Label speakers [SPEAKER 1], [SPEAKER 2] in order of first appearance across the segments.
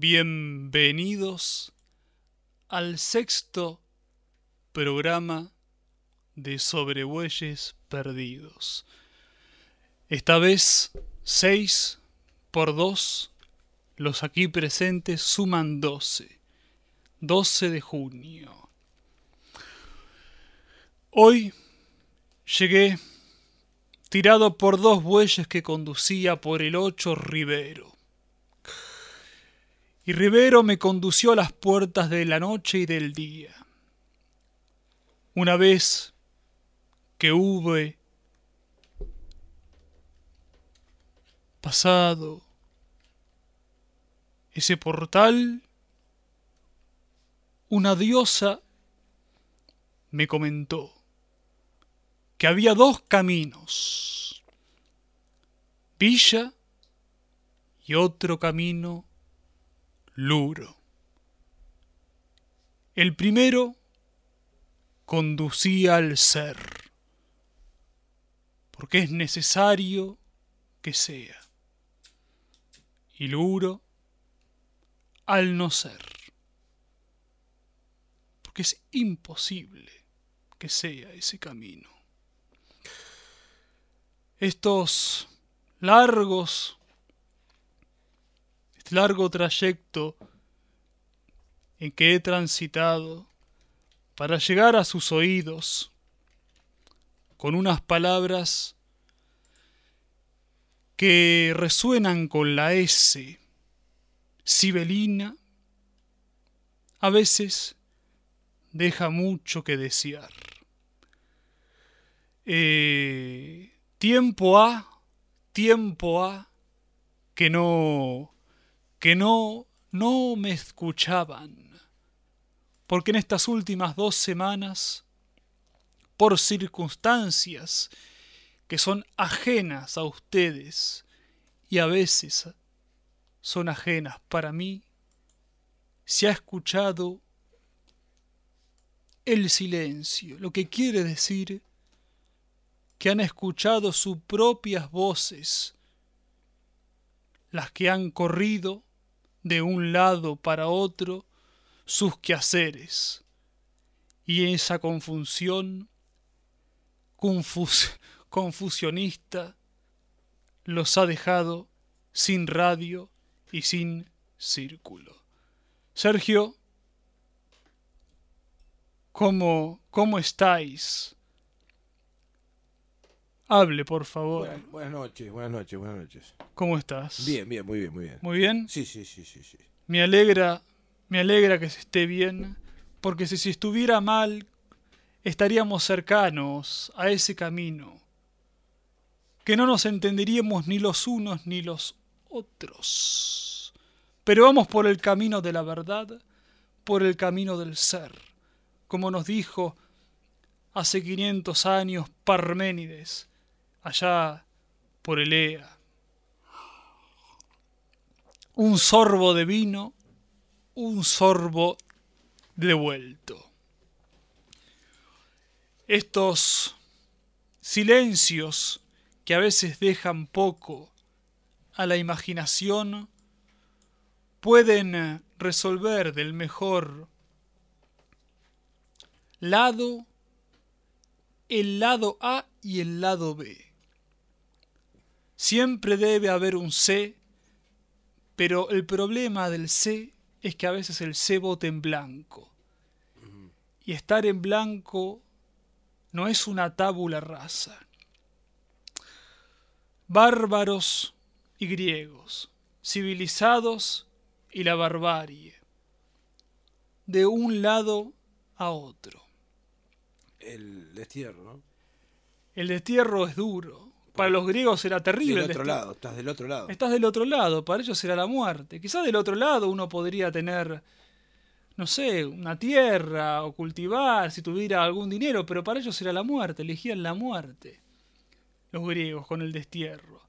[SPEAKER 1] Bienvenidos al sexto programa de Sobrebueyes Perdidos. Esta vez, seis por dos, los aquí presentes suman doce. 12 de junio. Hoy llegué tirado por dos bueyes que conducía por el ocho Rivero. Y Rivero me condució a las puertas de la noche y del día. Una vez que hube pasado ese portal, una diosa me comentó que había dos caminos, Villa y otro camino, Luro. El primero conducía al ser, porque es necesario que sea, y Luro al no ser, porque es imposible que sea ese camino estos largos, largo trayecto en que he transitado para llegar a sus oídos con unas palabras que resuenan con la S sibelina, a veces deja mucho que desear. Eh, tiempo ha, tiempo ha, que no, que no, no me escuchaban, porque en estas últimas dos semanas, por circunstancias que son ajenas a ustedes y a veces son ajenas para mí, se ha escuchado el silencio, lo que quiere decir que han escuchado sus propias voces, las que han corrido de un lado para otro sus quehaceres, y esa confusión confusionista los ha dejado sin radio y sin círculo. Sergio, ¿cómo, cómo estáis? Hable, por favor.
[SPEAKER 2] Buenas, noches, buenas noches, buenas noches.
[SPEAKER 1] ¿Cómo estás?
[SPEAKER 2] Bien, bien, muy bien, muy bien.
[SPEAKER 1] ¿Muy bien?
[SPEAKER 2] Sí, sí, sí, sí, sí.
[SPEAKER 1] Me alegra, me alegra que se esté bien, porque si, si estuviera mal, estaríamos cercanos a ese camino, que no nos entenderíamos ni los unos ni los otros. Pero vamos por el camino de la verdad, por el camino del ser, como nos dijo hace 500 años Parménides, allá por Elea. Un sorbo de vino, un sorbo devuelto. Estos silencios que a veces dejan poco a la imaginación pueden resolver del mejor lado el lado A y el lado B. Siempre debe haber un C, pero el problema del C es que a veces el C vote en blanco. Y estar en blanco no es una tábula rasa. Bárbaros y griegos, civilizados y la barbarie, de un lado a otro.
[SPEAKER 2] El destierro, ¿no?
[SPEAKER 1] El destierro es duro, para los griegos era terrible.
[SPEAKER 2] Del otro lado, estás del otro lado.
[SPEAKER 1] Estás del otro lado, para ellos era la muerte. Quizás del otro lado uno podría tener, no sé, una tierra o cultivar si tuviera algún dinero, pero para ellos era la muerte, elegían la muerte. Los griegos con el destierro.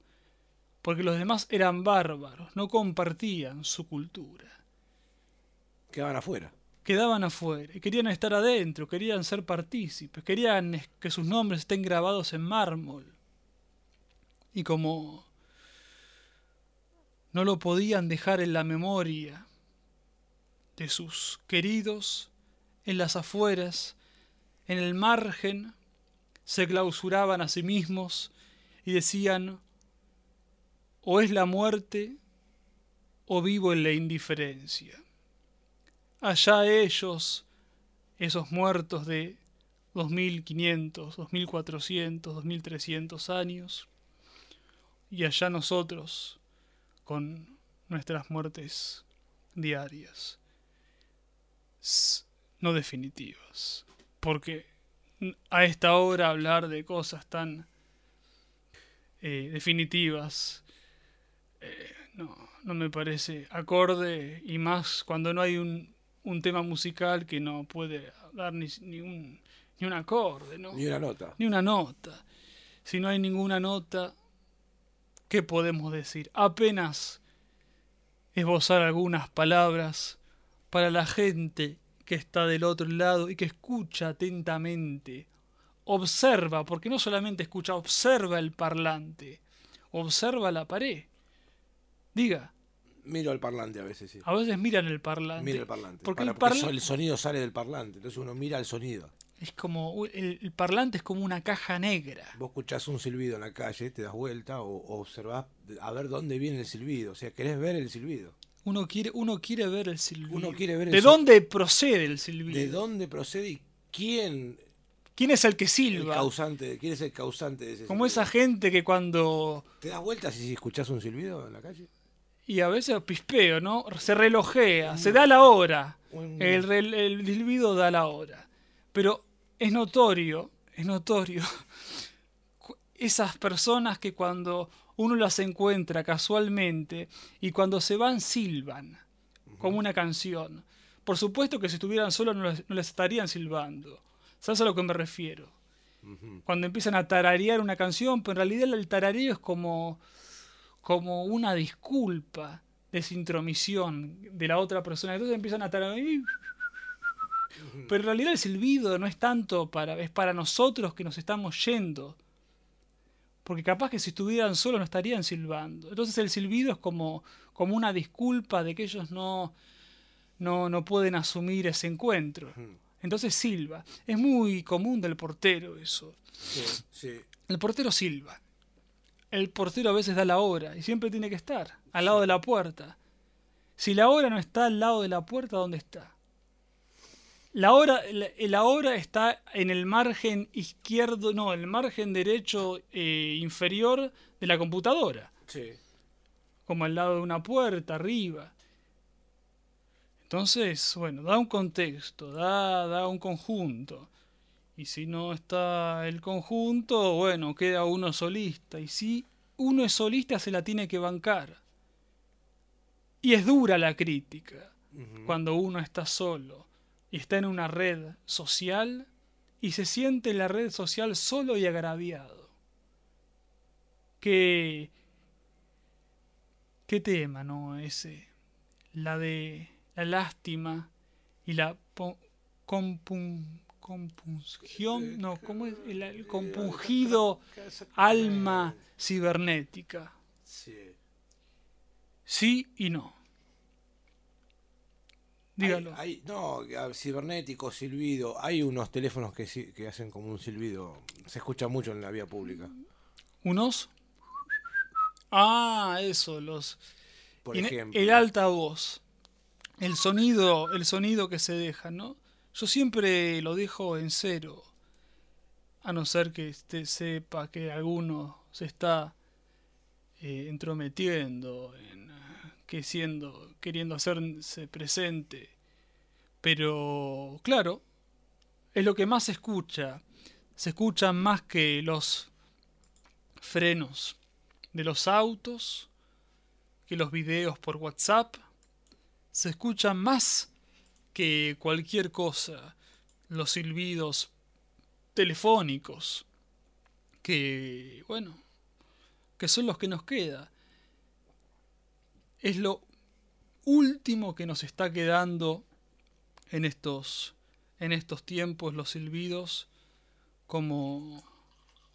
[SPEAKER 1] Porque los demás eran bárbaros, no compartían su cultura.
[SPEAKER 2] Quedaban afuera.
[SPEAKER 1] Quedaban afuera y querían estar adentro, querían ser partícipes, querían que sus nombres estén grabados en mármol y como no lo podían dejar en la memoria de sus queridos en las afueras, en el margen, se clausuraban a sí mismos y decían, o es la muerte o vivo en la indiferencia. Allá ellos, esos muertos de 2500, 2400, 2300 años, y allá nosotros con nuestras muertes diarias, no definitivas, porque a esta hora hablar de cosas tan eh, definitivas eh, no, no me parece acorde y más cuando no hay un, un tema musical que no puede dar ni, ni, un, ni un acorde, ¿no?
[SPEAKER 2] Ni una nota.
[SPEAKER 1] Ni una nota. Si no hay ninguna nota, ¿qué podemos decir? Apenas esbozar algunas palabras para la gente que está del otro lado y que escucha atentamente, observa, porque no solamente escucha, observa el parlante, observa la pared. Diga.
[SPEAKER 2] Miro el parlante a veces, sí.
[SPEAKER 1] A veces miran el parlante.
[SPEAKER 2] Mira el parlante.
[SPEAKER 1] Porque
[SPEAKER 2] Para-
[SPEAKER 1] el
[SPEAKER 2] porque
[SPEAKER 1] parla-
[SPEAKER 2] el sonido sale del parlante, entonces uno mira el sonido.
[SPEAKER 1] Es como. El, el parlante es como una caja negra.
[SPEAKER 2] Vos escuchás un silbido en la calle, te das vuelta o, o observás a ver dónde viene el silbido. O sea, querés ver el silbido.
[SPEAKER 1] Uno quiere, uno quiere ver el silbido.
[SPEAKER 2] Uno quiere ver el
[SPEAKER 1] ¿De dónde procede el silbido?
[SPEAKER 2] ¿De dónde procede y quién
[SPEAKER 1] ¿Quién es el que
[SPEAKER 2] el
[SPEAKER 1] silba?
[SPEAKER 2] causante, quién es el causante de ese
[SPEAKER 1] Como esa gente que cuando.
[SPEAKER 2] ¿Te das vueltas si escuchás un silbido en la calle?
[SPEAKER 1] Y a veces pispeo, ¿no? Se relojea, se da la hora.
[SPEAKER 2] Un-
[SPEAKER 1] El, el silbido da la hora. Pero es notorio, es notorio. Esas personas que cuando uno las encuentra casualmente y cuando se van silban, como una canción. Por supuesto que si estuvieran solos no les, no estarían silbando. ¿Sabes a lo que me refiero? Cuando empiezan a tararear una canción, pero en realidad el tarareo es como, como una disculpa de esa intromisión de la otra persona. Entonces empiezan a tararear. Pero en realidad el silbido no es tanto para, es para nosotros que nos estamos yendo. Porque capaz que si estuvieran solos no estarían silbando. Entonces el silbido es como, como una disculpa de que ellos no, no, no pueden asumir ese encuentro. Entonces silba. Es muy común del portero eso.
[SPEAKER 2] Sí, sí.
[SPEAKER 1] El portero silba. El portero a veces da la hora y siempre tiene que estar al lado de la puerta. Si la hora no está al lado de la puerta, ¿dónde está? La hora, la, la hora está en el margen izquierdo, no, el margen derecho eh, inferior de la computadora,
[SPEAKER 2] Sí.
[SPEAKER 1] como al lado de una puerta, arriba. Entonces, bueno, da un contexto, da, da un conjunto. Y si no está el conjunto, bueno, queda uno solista. Y si uno es solista, se la tiene que bancar. Y es dura la crítica cuando uno está solo y está en una red social y se siente en la red social solo y agraviado. Qué, qué tema, ¿no? Ese. La de la lástima y la compun- compungión, no, ¿cómo es? El, el compungido alma cibernética.
[SPEAKER 2] Sí.
[SPEAKER 1] Sí y no. Dígalo.
[SPEAKER 2] Hay, hay- no, cibernético, silbido. Hay unos teléfonos que, que hacen como un silbido. Se escucha mucho en la vía pública.
[SPEAKER 1] ¿Unos? Ah, eso, los.
[SPEAKER 2] Por ejemplo.
[SPEAKER 1] El altavoz. El sonido, el sonido que se deja, ¿no? Yo siempre lo dejo en cero. A no ser que este sepa que alguno se está eh, entrometiendo, en, que siendo, queriendo hacerse presente. Pero, claro, es lo que más se escucha. Se escuchan más que los frenos de los autos, que los videos por WhatsApp. Se escuchan más que cualquier cosa. Los silbidos telefónicos. Que, bueno, que son los que nos queda. Es lo último que nos está quedando en estos, en estos tiempos, los silbidos, como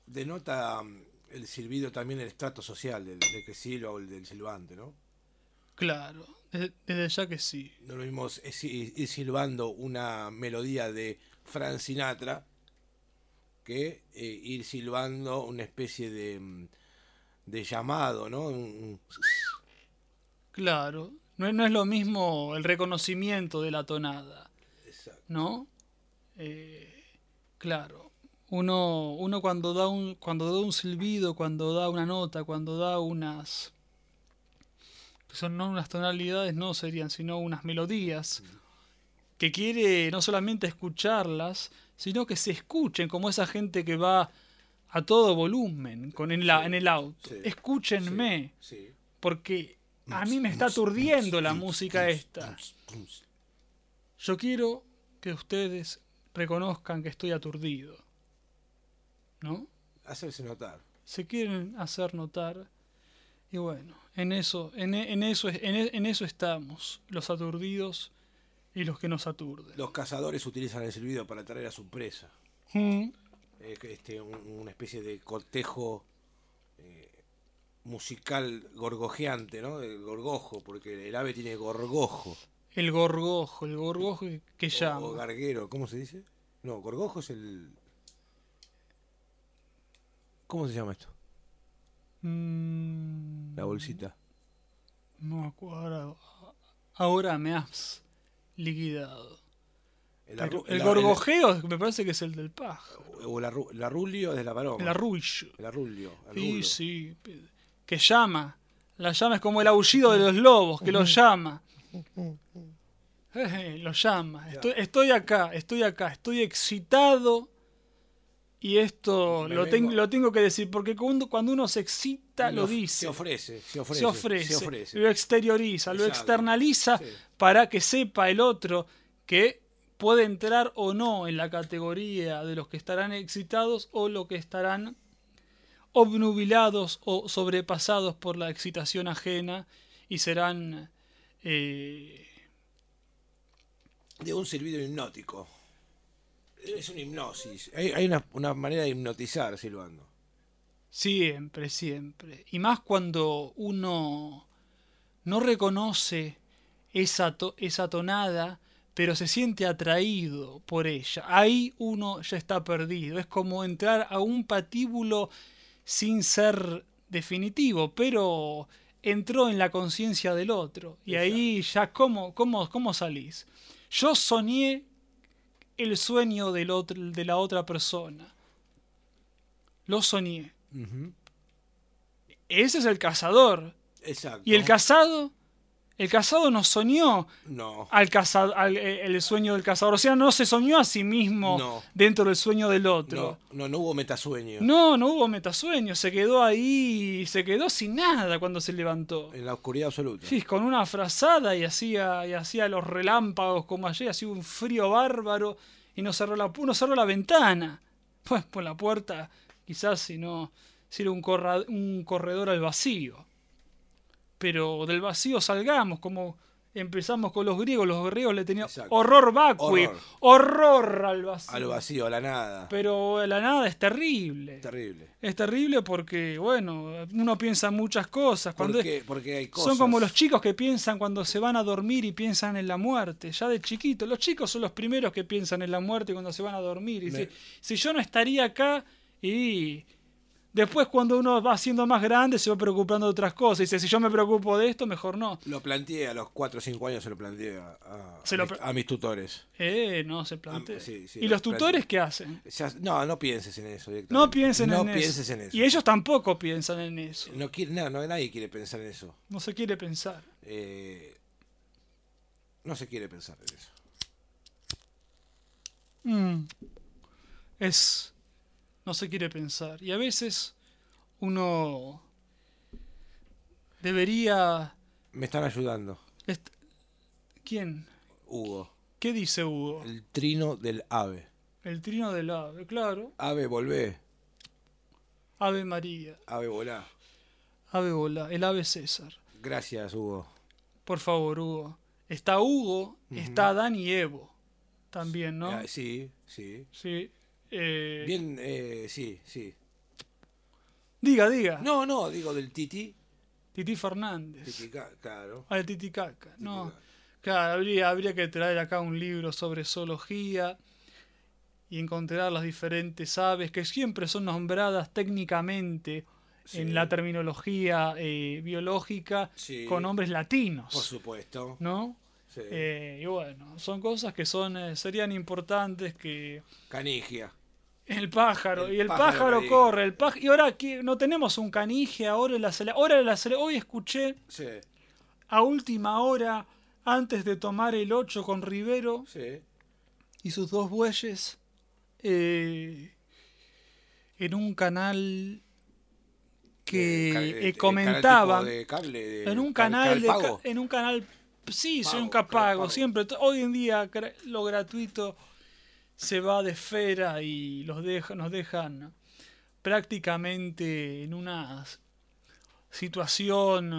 [SPEAKER 2] Denota mm, el silbido también el estrato social del, del que silba o el del silbante, ¿no?
[SPEAKER 1] Claro, desde, desde ya que sí.
[SPEAKER 2] No lo mismo es ir ir silbando una melodía de Frank Sinatra que eh, ir silbando una especie de, mm, de llamado, ¿no? Un- un-
[SPEAKER 1] Claro, no, es- no es lo mismo el reconocimiento de la tonada, ¿no? Eh, claro, uno, uno cuando da un cuando da un silbido, cuando da una nota, cuando da unas que son no unas tonalidades, no serían sino unas melodías que quiere no solamente escucharlas, sino que se escuchen como esa gente que va a todo volumen con en la
[SPEAKER 2] Sí,
[SPEAKER 1] en el auto.
[SPEAKER 2] sí,
[SPEAKER 1] Escúchenme
[SPEAKER 2] Sí.
[SPEAKER 1] porque a mí me está aturdiendo la música esta. Yo quiero que ustedes reconozcan que estoy aturdido. ¿No?
[SPEAKER 2] Hacerse notar.
[SPEAKER 1] Se quieren hacer notar. Y bueno, en eso, en, en eso, es- en, en eso estamos, los aturdidos y los que nos aturden.
[SPEAKER 2] Los cazadores utilizan el silbido para atraer a su presa.
[SPEAKER 1] Mm,
[SPEAKER 2] Eh, este, un- una especie de cortejo musical gorgojeante, ¿no? El gorgojo, porque el ave tiene gorgojo.
[SPEAKER 1] El gorgojo, el gorgojo que, llama.
[SPEAKER 2] o garguero, ¿cómo se dice? No, gorgojo es el... ¿Cómo se llama esto?
[SPEAKER 1] Mm,
[SPEAKER 2] La bolsita.
[SPEAKER 1] No me acuerdo. Ahora me has liquidado.
[SPEAKER 2] El,
[SPEAKER 1] Pero
[SPEAKER 2] arru-
[SPEAKER 1] el
[SPEAKER 2] el-
[SPEAKER 1] gorgojeo me parece que es el del pájaro.
[SPEAKER 2] el- o el arru- el arrulio es de la paloma.
[SPEAKER 1] El arrullo.
[SPEAKER 2] El arrulio.
[SPEAKER 1] Sí, sí. Que llama. La llama es como el aullido de los lobos, que los llama. Eh, lo llama. Estoy, estoy acá, estoy acá, estoy excitado. Y esto lo, ten- lo tengo que decir, porque cuando, cuando uno se excita, lo dice.
[SPEAKER 2] Se ofrece, se ofrece.
[SPEAKER 1] se ofrece,
[SPEAKER 2] se ofrece.
[SPEAKER 1] lo exterioriza, lo externaliza
[SPEAKER 2] Sí.
[SPEAKER 1] para que sepa el otro que puede entrar o no en la categoría de los que estarán excitados o los que estarán obnubilados o sobrepasados por la excitación ajena y serán eh,
[SPEAKER 2] De un silbido hipnótico. Es una hipnosis. Hay, hay una, una manera de hipnotizar silbando.
[SPEAKER 1] siempre, siempre. Y más cuando uno no reconoce esa, to- esa tonada, pero se siente atraído por ella. Ahí uno ya está perdido. Es como entrar a un patíbulo sin ser definitivo, pero entró en la conciencia del otro. Y ahí ya, ¿cómo, cómo, cómo salís? Yo soñé el sueño del otro, de la otra persona. Lo soñé. Ese es el cazador.
[SPEAKER 2] Exacto.
[SPEAKER 1] Y el casado, el casado no soñó
[SPEAKER 2] No.
[SPEAKER 1] al caza- al- eh, el sueño del cazador. O sea, no se soñó a sí mismo
[SPEAKER 2] No.
[SPEAKER 1] dentro del sueño del
[SPEAKER 2] No,
[SPEAKER 1] otro.
[SPEAKER 2] no, no hubo metasueño.
[SPEAKER 1] No, no hubo metasueño. Se quedó ahí, se quedó sin nada cuando se levantó.
[SPEAKER 2] En la oscuridad absoluta.
[SPEAKER 1] Sí, con una frazada y hacía, y hacía los relámpagos como ayer, hacía un frío bárbaro y no cerró la, no cerró la ventana. Pues por la puerta, quizás si no, si era un, corra- un corredor al vacío. Pero del vacío salgamos, como empezamos con los griegos, los griegos le tenían
[SPEAKER 2] Exacto.
[SPEAKER 1] horror vacui,
[SPEAKER 2] Horror.
[SPEAKER 1] horror al vacío.
[SPEAKER 2] A lo vacío, a la nada.
[SPEAKER 1] Pero la nada es terrible.
[SPEAKER 2] Terrible.
[SPEAKER 1] Es terrible porque, bueno, uno piensa muchas cosas. Cuando es-
[SPEAKER 2] Porque, porque hay cosas.
[SPEAKER 1] son como los chicos que piensan cuando se van a dormir y piensan en la muerte, ya de chiquito. Los chicos son los primeros que piensan en la muerte cuando se van a dormir. Y
[SPEAKER 2] Me-
[SPEAKER 1] si, si yo no estaría acá y después cuando uno va siendo más grande se va preocupando de otras cosas. Y dice, si yo me preocupo de esto, mejor no.
[SPEAKER 2] Lo planteé a los 4 o 5 años, se lo planteé a, a-
[SPEAKER 1] Se
[SPEAKER 2] a
[SPEAKER 1] lo
[SPEAKER 2] mis,
[SPEAKER 1] pre-
[SPEAKER 2] a mis tutores.
[SPEAKER 1] Eh, no se plantea.
[SPEAKER 2] Ah, sí, sí,
[SPEAKER 1] ¿Y
[SPEAKER 2] lo
[SPEAKER 1] los tutores
[SPEAKER 2] planteé.
[SPEAKER 1] qué hacen?
[SPEAKER 2] Ya- no, no pienses en eso.
[SPEAKER 1] No piensen
[SPEAKER 2] No
[SPEAKER 1] en eso.
[SPEAKER 2] pienses en eso.
[SPEAKER 1] Y ellos tampoco piensan en eso.
[SPEAKER 2] No, quiere, no, no, nadie quiere pensar en eso.
[SPEAKER 1] No se quiere pensar.
[SPEAKER 2] Eh, no se quiere pensar en eso.
[SPEAKER 1] Mm. Es. No se quiere pensar. Y a veces uno debería.
[SPEAKER 2] Me están ayudando,
[SPEAKER 1] est- ¿Quién?
[SPEAKER 2] Hugo.
[SPEAKER 1] ¿Qué dice Hugo?
[SPEAKER 2] El trino del ave.
[SPEAKER 1] El trino del ave, claro.
[SPEAKER 2] Ave, volvé.
[SPEAKER 1] Ave María.
[SPEAKER 2] Ave, volá.
[SPEAKER 1] Ave Bola. El ave César.
[SPEAKER 2] Gracias, Hugo.
[SPEAKER 1] Por favor, Hugo. Está Hugo, está Adán y Evo. También, ¿no?
[SPEAKER 2] Ah, sí, sí.
[SPEAKER 1] Sí. Eh,
[SPEAKER 2] Bien, eh, sí, sí.
[SPEAKER 1] Diga, diga.
[SPEAKER 2] No, no, digo del Titi.
[SPEAKER 1] Titi Fernández.
[SPEAKER 2] Titicaca, claro.
[SPEAKER 1] Al Titicaca. No,
[SPEAKER 2] Titicaca.
[SPEAKER 1] claro, habría, habría que traer acá un libro sobre zoología y encontrar las diferentes aves que siempre son nombradas técnicamente
[SPEAKER 2] Sí.
[SPEAKER 1] en la terminología eh, biológica
[SPEAKER 2] Sí.
[SPEAKER 1] con nombres latinos.
[SPEAKER 2] Por supuesto.
[SPEAKER 1] ¿No?
[SPEAKER 2] Sí.
[SPEAKER 1] Eh, y bueno, son cosas que son eh, serían importantes que
[SPEAKER 2] Canigia.
[SPEAKER 1] el pájaro
[SPEAKER 2] El
[SPEAKER 1] y el
[SPEAKER 2] pájaro
[SPEAKER 1] pájaro,
[SPEAKER 2] canigia.
[SPEAKER 1] corre, el pájaro y ahora que no tenemos un canije ahora la ahora la hoy escuché
[SPEAKER 2] Sí,
[SPEAKER 1] a última hora antes de tomar el 8 con Rivero
[SPEAKER 2] sí.
[SPEAKER 1] y sus dos bueyes eh, en un canal que
[SPEAKER 2] Eh,
[SPEAKER 1] comentaban en un canal de en un canal sí
[SPEAKER 2] Pago,
[SPEAKER 1] soy un capago
[SPEAKER 2] pago.
[SPEAKER 1] siempre hoy en día lo gratuito se va de esfera y los deja, nos dejan prácticamente en una situación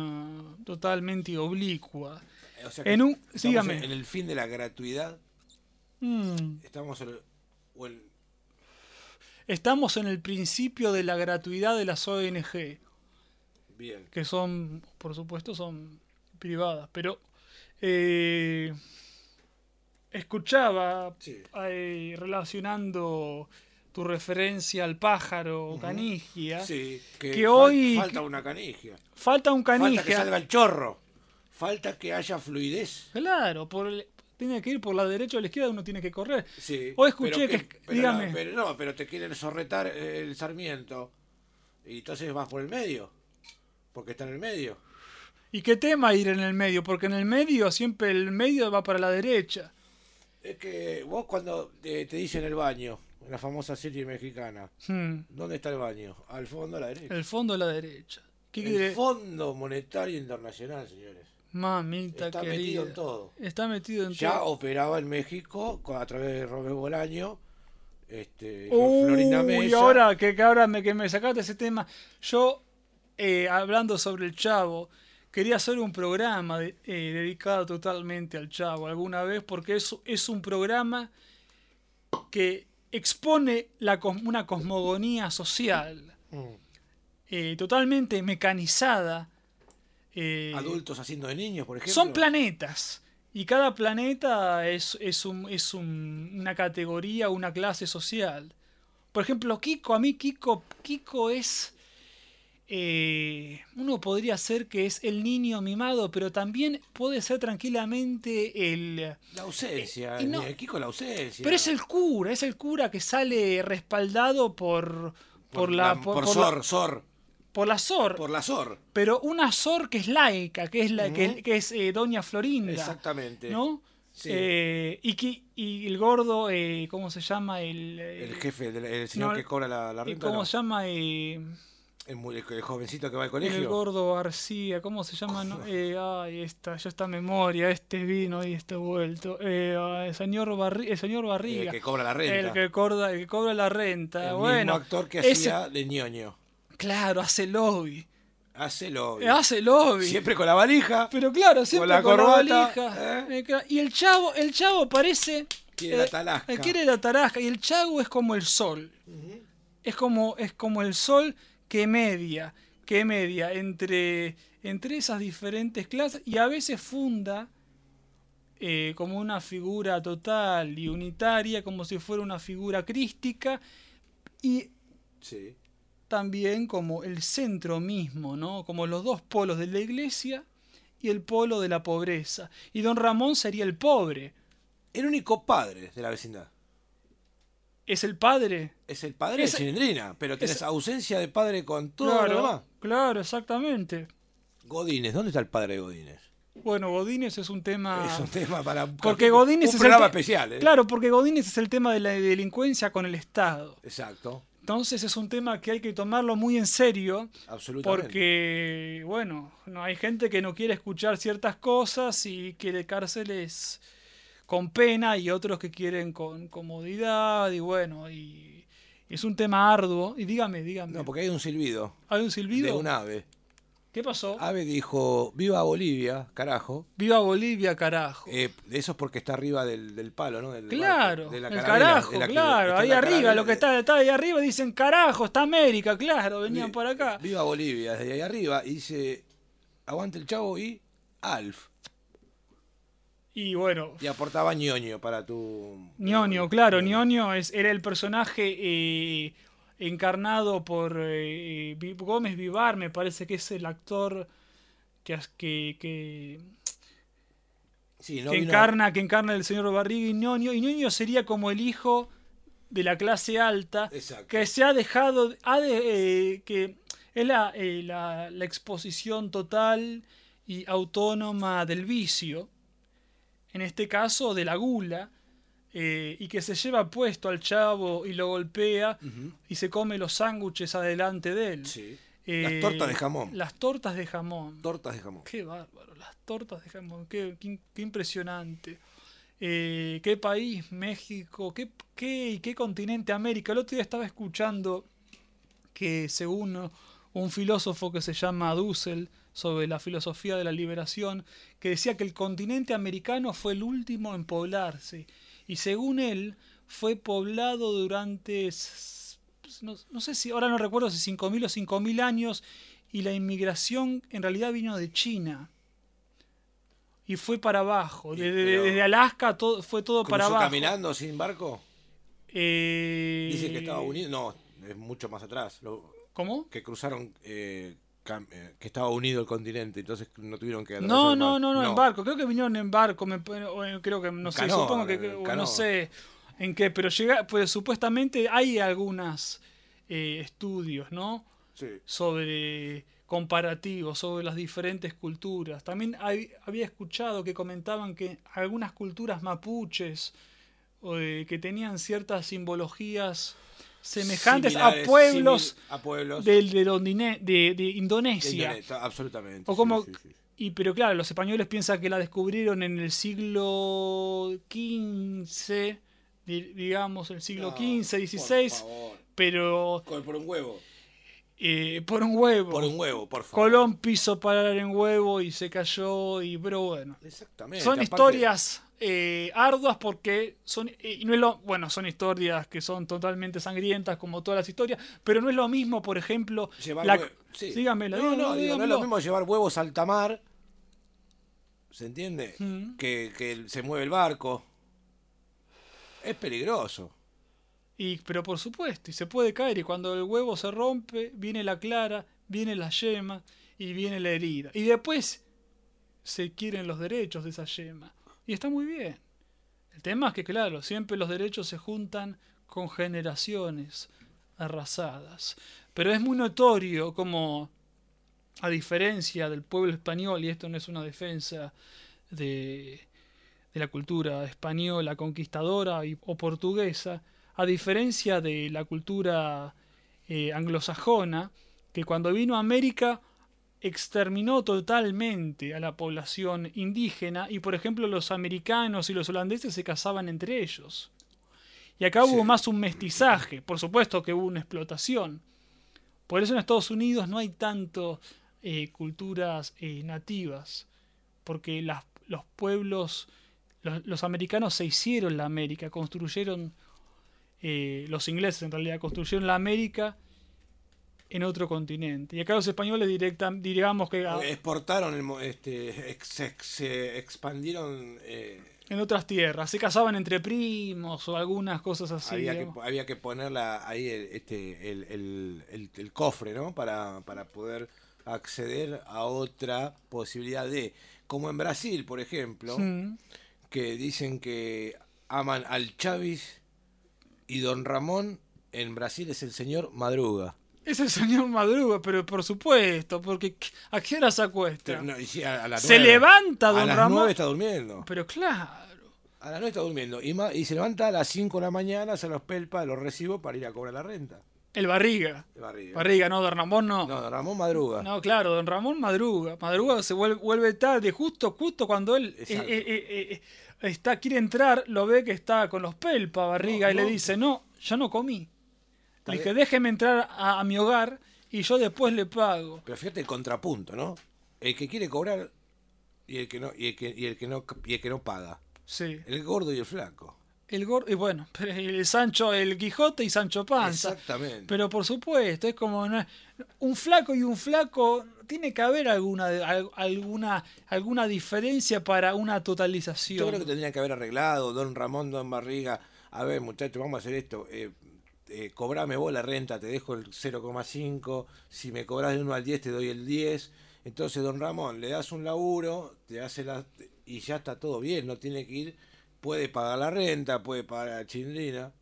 [SPEAKER 1] eh, totalmente oblicua
[SPEAKER 2] O sea que
[SPEAKER 1] en un dígame
[SPEAKER 2] En el fin de la gratuidad.
[SPEAKER 1] Mm,
[SPEAKER 2] Estamos en el- o en-
[SPEAKER 1] estamos en el principio de la gratuidad de las ONG
[SPEAKER 2] Bien.
[SPEAKER 1] que son, por supuesto, son privadas, pero eh, escuchaba
[SPEAKER 2] Sí.
[SPEAKER 1] eh, relacionando tu referencia al pájaro canigia,
[SPEAKER 2] Sí, que,
[SPEAKER 1] Que
[SPEAKER 2] fal-
[SPEAKER 1] hoy-
[SPEAKER 2] falta una canigia.
[SPEAKER 1] falta un
[SPEAKER 2] Falta que
[SPEAKER 1] canigia,
[SPEAKER 2] salga el chorro. Falta que haya fluidez.
[SPEAKER 1] claro, por el- tiene que ir por la derecha o la izquierda, uno tiene que correr.
[SPEAKER 2] Sí.
[SPEAKER 1] Hoy escuché
[SPEAKER 2] pero
[SPEAKER 1] que-
[SPEAKER 2] pero
[SPEAKER 1] dígame.
[SPEAKER 2] No, pero no, pero te quieren sorretar el Sarmiento. Y entonces vas por el medio. Porque está en el medio.
[SPEAKER 1] ¿Y qué tema ir en el medio? Porque en el medio siempre el medio va para la derecha.
[SPEAKER 2] Es que vos cuando te, te dicen el baño, en la famosa serie mexicana,
[SPEAKER 1] Hmm,
[SPEAKER 2] ¿dónde está el baño? Al fondo a la derecha.
[SPEAKER 1] El fondo a la derecha. ¿Qué
[SPEAKER 2] El
[SPEAKER 1] quiere?
[SPEAKER 2] Fondo Monetario Internacional, señores.
[SPEAKER 1] Mamita
[SPEAKER 2] Está
[SPEAKER 1] querida.
[SPEAKER 2] metido en todo.
[SPEAKER 1] Está metido en
[SPEAKER 2] Ya
[SPEAKER 1] todo.
[SPEAKER 2] operaba en México a través de Robert Bolaño, este, Florinda
[SPEAKER 1] y
[SPEAKER 2] Mesa.
[SPEAKER 1] ahora que, que ahora me, que me sacaste ese tema, yo eh, hablando sobre el Chavo, quería hacer un programa de- eh, dedicado totalmente al Chavo alguna vez, porque es, es un programa que expone la, una cosmogonía social
[SPEAKER 2] Mm.
[SPEAKER 1] eh, totalmente mecanizada. eh,
[SPEAKER 2] Adultos haciendo de niños, por ejemplo.
[SPEAKER 1] Son planetas. Y cada planeta es, es, un- es un- una categoría, una clase social. Por ejemplo, Kiko, a mí Kiko, Kiko es... eh, uno podría ser que es el niño mimado, pero también puede ser tranquilamente el...
[SPEAKER 2] La ausencia,
[SPEAKER 1] Eh, no-
[SPEAKER 2] el Kiko la ausencia.
[SPEAKER 1] Pero es el cura, es el cura que sale respaldado por... Por, la, por,
[SPEAKER 2] por,
[SPEAKER 1] por
[SPEAKER 2] Sor,
[SPEAKER 1] la,
[SPEAKER 2] Sor,
[SPEAKER 1] por la SOR,
[SPEAKER 2] por la Sor.
[SPEAKER 1] pero una SOR que es laica, que es, la, que, es eh, Doña Florinda.
[SPEAKER 2] Exactamente.
[SPEAKER 1] ¿no?
[SPEAKER 2] Sí.
[SPEAKER 1] Eh, y, que- y el gordo, eh, ¿cómo se llama? El,
[SPEAKER 2] El
[SPEAKER 1] eh,
[SPEAKER 2] jefe, del- el señor
[SPEAKER 1] no,
[SPEAKER 2] que cobra la, la
[SPEAKER 1] eh,
[SPEAKER 2] renta.
[SPEAKER 1] ¿Cómo
[SPEAKER 2] no.
[SPEAKER 1] se llama? Eh,
[SPEAKER 2] El, el jovencito que va al
[SPEAKER 1] el
[SPEAKER 2] colegio.
[SPEAKER 1] gordo García, ¿cómo se llama? No, eh, ay, esta, ya está memoria, este vino y este vuelto. Eh, ah, el, señor Barri- el señor Barriga.
[SPEAKER 2] el que cobra la renta.
[SPEAKER 1] El que, cobra, el que cobra la renta.
[SPEAKER 2] El
[SPEAKER 1] bueno,
[SPEAKER 2] mismo actor que
[SPEAKER 1] ese-
[SPEAKER 2] hacía de ñoño.
[SPEAKER 1] Claro, hace lobby.
[SPEAKER 2] Hacelo.
[SPEAKER 1] Eh, hace lobby.
[SPEAKER 2] Siempre con la valija.
[SPEAKER 1] Pero claro, siempre
[SPEAKER 2] la
[SPEAKER 1] con la
[SPEAKER 2] corbata,
[SPEAKER 1] valija.
[SPEAKER 2] ¿eh?
[SPEAKER 1] Y el chavo, el chavo parece.
[SPEAKER 2] Quiere la talasca.
[SPEAKER 1] eh, quiere la tarasca. Y el chavo es como el sol. Es como, es como el sol que media. Que media entre, entre esas diferentes clases. Y a veces funda eh, como una figura total y unitaria, como si fuera una figura crística. Y
[SPEAKER 2] Sí.
[SPEAKER 1] también como el centro mismo, ¿no? Como los dos polos de la iglesia y el polo de la pobreza. Y don Ramón sería el pobre.
[SPEAKER 2] El único padre de la vecindad.
[SPEAKER 1] ¿Es el padre?
[SPEAKER 2] Es el padre
[SPEAKER 1] Ese-
[SPEAKER 2] de Chilindrina, pero tenés
[SPEAKER 1] ese-
[SPEAKER 2] ausencia de padre con todo
[SPEAKER 1] claro,
[SPEAKER 2] lo demás.
[SPEAKER 1] claro, exactamente.
[SPEAKER 2] Godínez, ¿dónde está el padre de Godínez?
[SPEAKER 1] Bueno, Godínez es un tema...
[SPEAKER 2] Es un tema para.
[SPEAKER 1] Porque Godínez
[SPEAKER 2] un
[SPEAKER 1] es
[SPEAKER 2] programa
[SPEAKER 1] el
[SPEAKER 2] especial. ¿eh?
[SPEAKER 1] Claro, porque Godínez es el tema de la delincuencia con el Estado.
[SPEAKER 2] Exacto,
[SPEAKER 1] Entonces es un tema que hay que tomarlo muy en serio
[SPEAKER 2] absolutamente.
[SPEAKER 1] porque, bueno, no hay gente que no quiere escuchar ciertas cosas y quiere cárceles con pena y otros que quieren con comodidad y bueno, y es un tema arduo. Y dígame, dígame,
[SPEAKER 2] No, porque hay un silbido
[SPEAKER 1] ¿hay un
[SPEAKER 2] de
[SPEAKER 1] silbido?
[SPEAKER 2] un ave.
[SPEAKER 1] ¿Qué pasó?
[SPEAKER 2] Ave dijo, viva Bolivia, carajo.
[SPEAKER 1] Viva Bolivia, carajo.
[SPEAKER 2] Eh, eso es porque está arriba del, del palo, ¿no? Del-
[SPEAKER 1] Claro,
[SPEAKER 2] de la
[SPEAKER 1] el
[SPEAKER 2] carabela,
[SPEAKER 1] carajo,
[SPEAKER 2] de la
[SPEAKER 1] claro, ahí
[SPEAKER 2] la
[SPEAKER 1] arriba, lo que
[SPEAKER 2] de-
[SPEAKER 1] está, está ahí arriba dicen carajo, está América, claro, venían por acá.
[SPEAKER 2] Viva Bolivia, desde ahí arriba, y dice, Aguante el Chavo y Alf.
[SPEAKER 1] Y bueno,
[SPEAKER 2] Y aportaba ñoño para tu.
[SPEAKER 1] Ñoño, claro, Ñoño es, era el personaje eh, encarnado por eh, Gómez Vivar, me parece que es el actor que, que, que,
[SPEAKER 2] Sí, no
[SPEAKER 1] que
[SPEAKER 2] vino-
[SPEAKER 1] encarna, que encarna el señor Barriga y Ñoño. Y Ñoño sería como el hijo de la clase alta
[SPEAKER 2] Exacto.
[SPEAKER 1] que se ha dejado, ha de, eh, que es la, eh, la- la exposición total y autónoma del vicio, en este caso de la gula, eh, y que se lleva puesto al chavo y lo golpea y se come los sándwiches adelante de él.
[SPEAKER 2] Sí.
[SPEAKER 1] Eh,
[SPEAKER 2] Las tortas de jamón.
[SPEAKER 1] Las tortas de jamón.
[SPEAKER 2] Tortas de jamón.
[SPEAKER 1] Qué bárbaro, las tortas de jamón, qué, qué- qué impresionante. Eh, qué país, México, qué, qué, qué continente América. El otro día estaba escuchando que según un filósofo que se llama Dussel, sobre la filosofía de la liberación, que decía que el continente americano fue el último en poblarse. Y según él, fue poblado durante, no, no sé si, ahora no recuerdo si 5.000 o 5.000 años, y la inmigración en realidad vino de China. Y fue para abajo. Desde, Alaska todo, fue todo para
[SPEAKER 2] ¿Cruzó
[SPEAKER 1] abajo.
[SPEAKER 2] caminando sin barco?
[SPEAKER 1] Eh,
[SPEAKER 2] Dice que Estados Unidos. No, es mucho más atrás. Lo-
[SPEAKER 1] ¿Cómo?
[SPEAKER 2] que cruzaron. eh, que estaba unido el continente, entonces no tuvieron que.
[SPEAKER 1] No, no, no, no, en barco. Creo que vinieron en barco. Me, o, eh, creo que, no sé, supongo que,
[SPEAKER 2] eh,
[SPEAKER 1] no sé en qué, pero llega, pues supuestamente hay algunos estudios, ¿no?
[SPEAKER 2] Sí.
[SPEAKER 1] Sobre comparativos, sobre las diferentes culturas. También hay- había escuchado que comentaban que algunas culturas mapuches, eh, que tenían ciertas simbologías semejantes a pueblos
[SPEAKER 2] simil- a pueblos
[SPEAKER 1] del- de, Londine- de, de
[SPEAKER 2] de
[SPEAKER 1] Indonesia.
[SPEAKER 2] Indonesia, absolutamente.
[SPEAKER 1] O como,
[SPEAKER 2] sí, sí.
[SPEAKER 1] y pero claro, los españoles piensan que la descubrieron en el siglo XV, di- digamos, el siglo
[SPEAKER 2] No,
[SPEAKER 1] XV, XVI, pero
[SPEAKER 2] Por un huevo.
[SPEAKER 1] Eh, por un huevo.
[SPEAKER 2] Por un huevo, por favor.
[SPEAKER 1] Colón piso parar en huevo y se cayó, y pero bueno.
[SPEAKER 2] Exactamente.
[SPEAKER 1] Son historias eh, arduas porque son eh, no es lo bueno son historias que son totalmente sangrientas como todas las historias pero no es lo mismo por ejemplo
[SPEAKER 2] Llevar
[SPEAKER 1] la,
[SPEAKER 2] sí.
[SPEAKER 1] dígamelo,
[SPEAKER 2] no, no,
[SPEAKER 1] dígamelo,
[SPEAKER 2] digo, no es lo mismo llevar huevos al tamar. ¿Se entiende?
[SPEAKER 1] Mm.
[SPEAKER 2] Que, que se mueve el barco. Es peligroso.
[SPEAKER 1] Y, pero por supuesto, y se puede caer, y cuando el huevo se rompe, viene la clara, viene la yema y viene la herida. Y después se quieren los derechos de esa yema. Y está muy bien. El tema es que, claro, siempre los derechos se juntan con generaciones arrasadas. Pero es muy notorio como, a diferencia del pueblo español, y esto no es una defensa de, de la cultura española conquistadora o portuguesa, a diferencia de la cultura eh, anglosajona, que cuando vino a América exterminó totalmente a la población indígena y por ejemplo los americanos y los holandeses se casaban entre ellos. Y acá hubo más un mestizaje, por supuesto que hubo una explotación. Por eso en Estados Unidos no hay tanto eh, culturas eh, nativas, porque las- los pueblos, los, los americanos se hicieron la América, construyeron, eh, los ingleses en realidad construyeron la América en otro continente. Y acá los españoles directa, digamos que
[SPEAKER 2] Exportaron, el, este, ex- ex- se expandieron. eh,
[SPEAKER 1] en otras tierras, se casaban entre primos o algunas cosas así.
[SPEAKER 2] había, que, había que ponerla ahí el, este, el, el- el- cofre, ¿no? Para, para poder acceder a otra posibilidad de. Como en Brasil, por ejemplo, que dicen que aman al Chavis y Don Ramón en Brasil es el señor Madruga.
[SPEAKER 1] Es el señor Madruga, pero por supuesto, porque ¿a qué hora se acuesta?
[SPEAKER 2] No, y sí, a- a las
[SPEAKER 1] se
[SPEAKER 2] nueve.
[SPEAKER 1] levanta
[SPEAKER 2] A
[SPEAKER 1] don
[SPEAKER 2] las
[SPEAKER 1] Ramón.
[SPEAKER 2] nueve está durmiendo.
[SPEAKER 1] Pero claro.
[SPEAKER 2] A las 9 está durmiendo. Y, y se levanta a las 5 de la mañana, se los pelpa, los recibo para ir a cobrar la renta.
[SPEAKER 1] El barriga.
[SPEAKER 2] Barriga.
[SPEAKER 1] Barriga, no, don Ramón no.
[SPEAKER 2] No, don Ramón madruga.
[SPEAKER 1] No, claro, don Ramón madruga. Madruga se vuelve, vuelve tarde, justo, justo cuando él eh, eh, eh, está, quiere entrar, lo ve que está con los pelpa, barriga,
[SPEAKER 2] No,
[SPEAKER 1] y le dice, no, ya no comí.
[SPEAKER 2] Está
[SPEAKER 1] Le dije, déjeme entrar a, a mi hogar y yo después le pago.
[SPEAKER 2] Pero fíjate el contrapunto, ¿no? El que quiere cobrar y el que no, y el que, y el que no, y el que no paga.
[SPEAKER 1] Sí.
[SPEAKER 2] El gordo y el flaco.
[SPEAKER 1] El gordo, y bueno, el Sancho, el Quijote y Sancho Panza.
[SPEAKER 2] Exactamente.
[SPEAKER 1] Pero por supuesto, es como es- un flaco y un flaco tiene que haber alguna al- alguna alguna diferencia para una totalización.
[SPEAKER 2] Yo creo que tendría que haber arreglado, don Ramón, don Barriga. A ver, muchachos, vamos a hacer esto. Eh, eh, cobrame vos la renta, te dejo el 0,5. Si me cobras de 1 al 10, te doy el 10. Entonces, don Ramón, le das un laburo, te hace la. y ya está todo bien, no tiene que ir. Puede pagar la renta, puede pagar la chilindrina.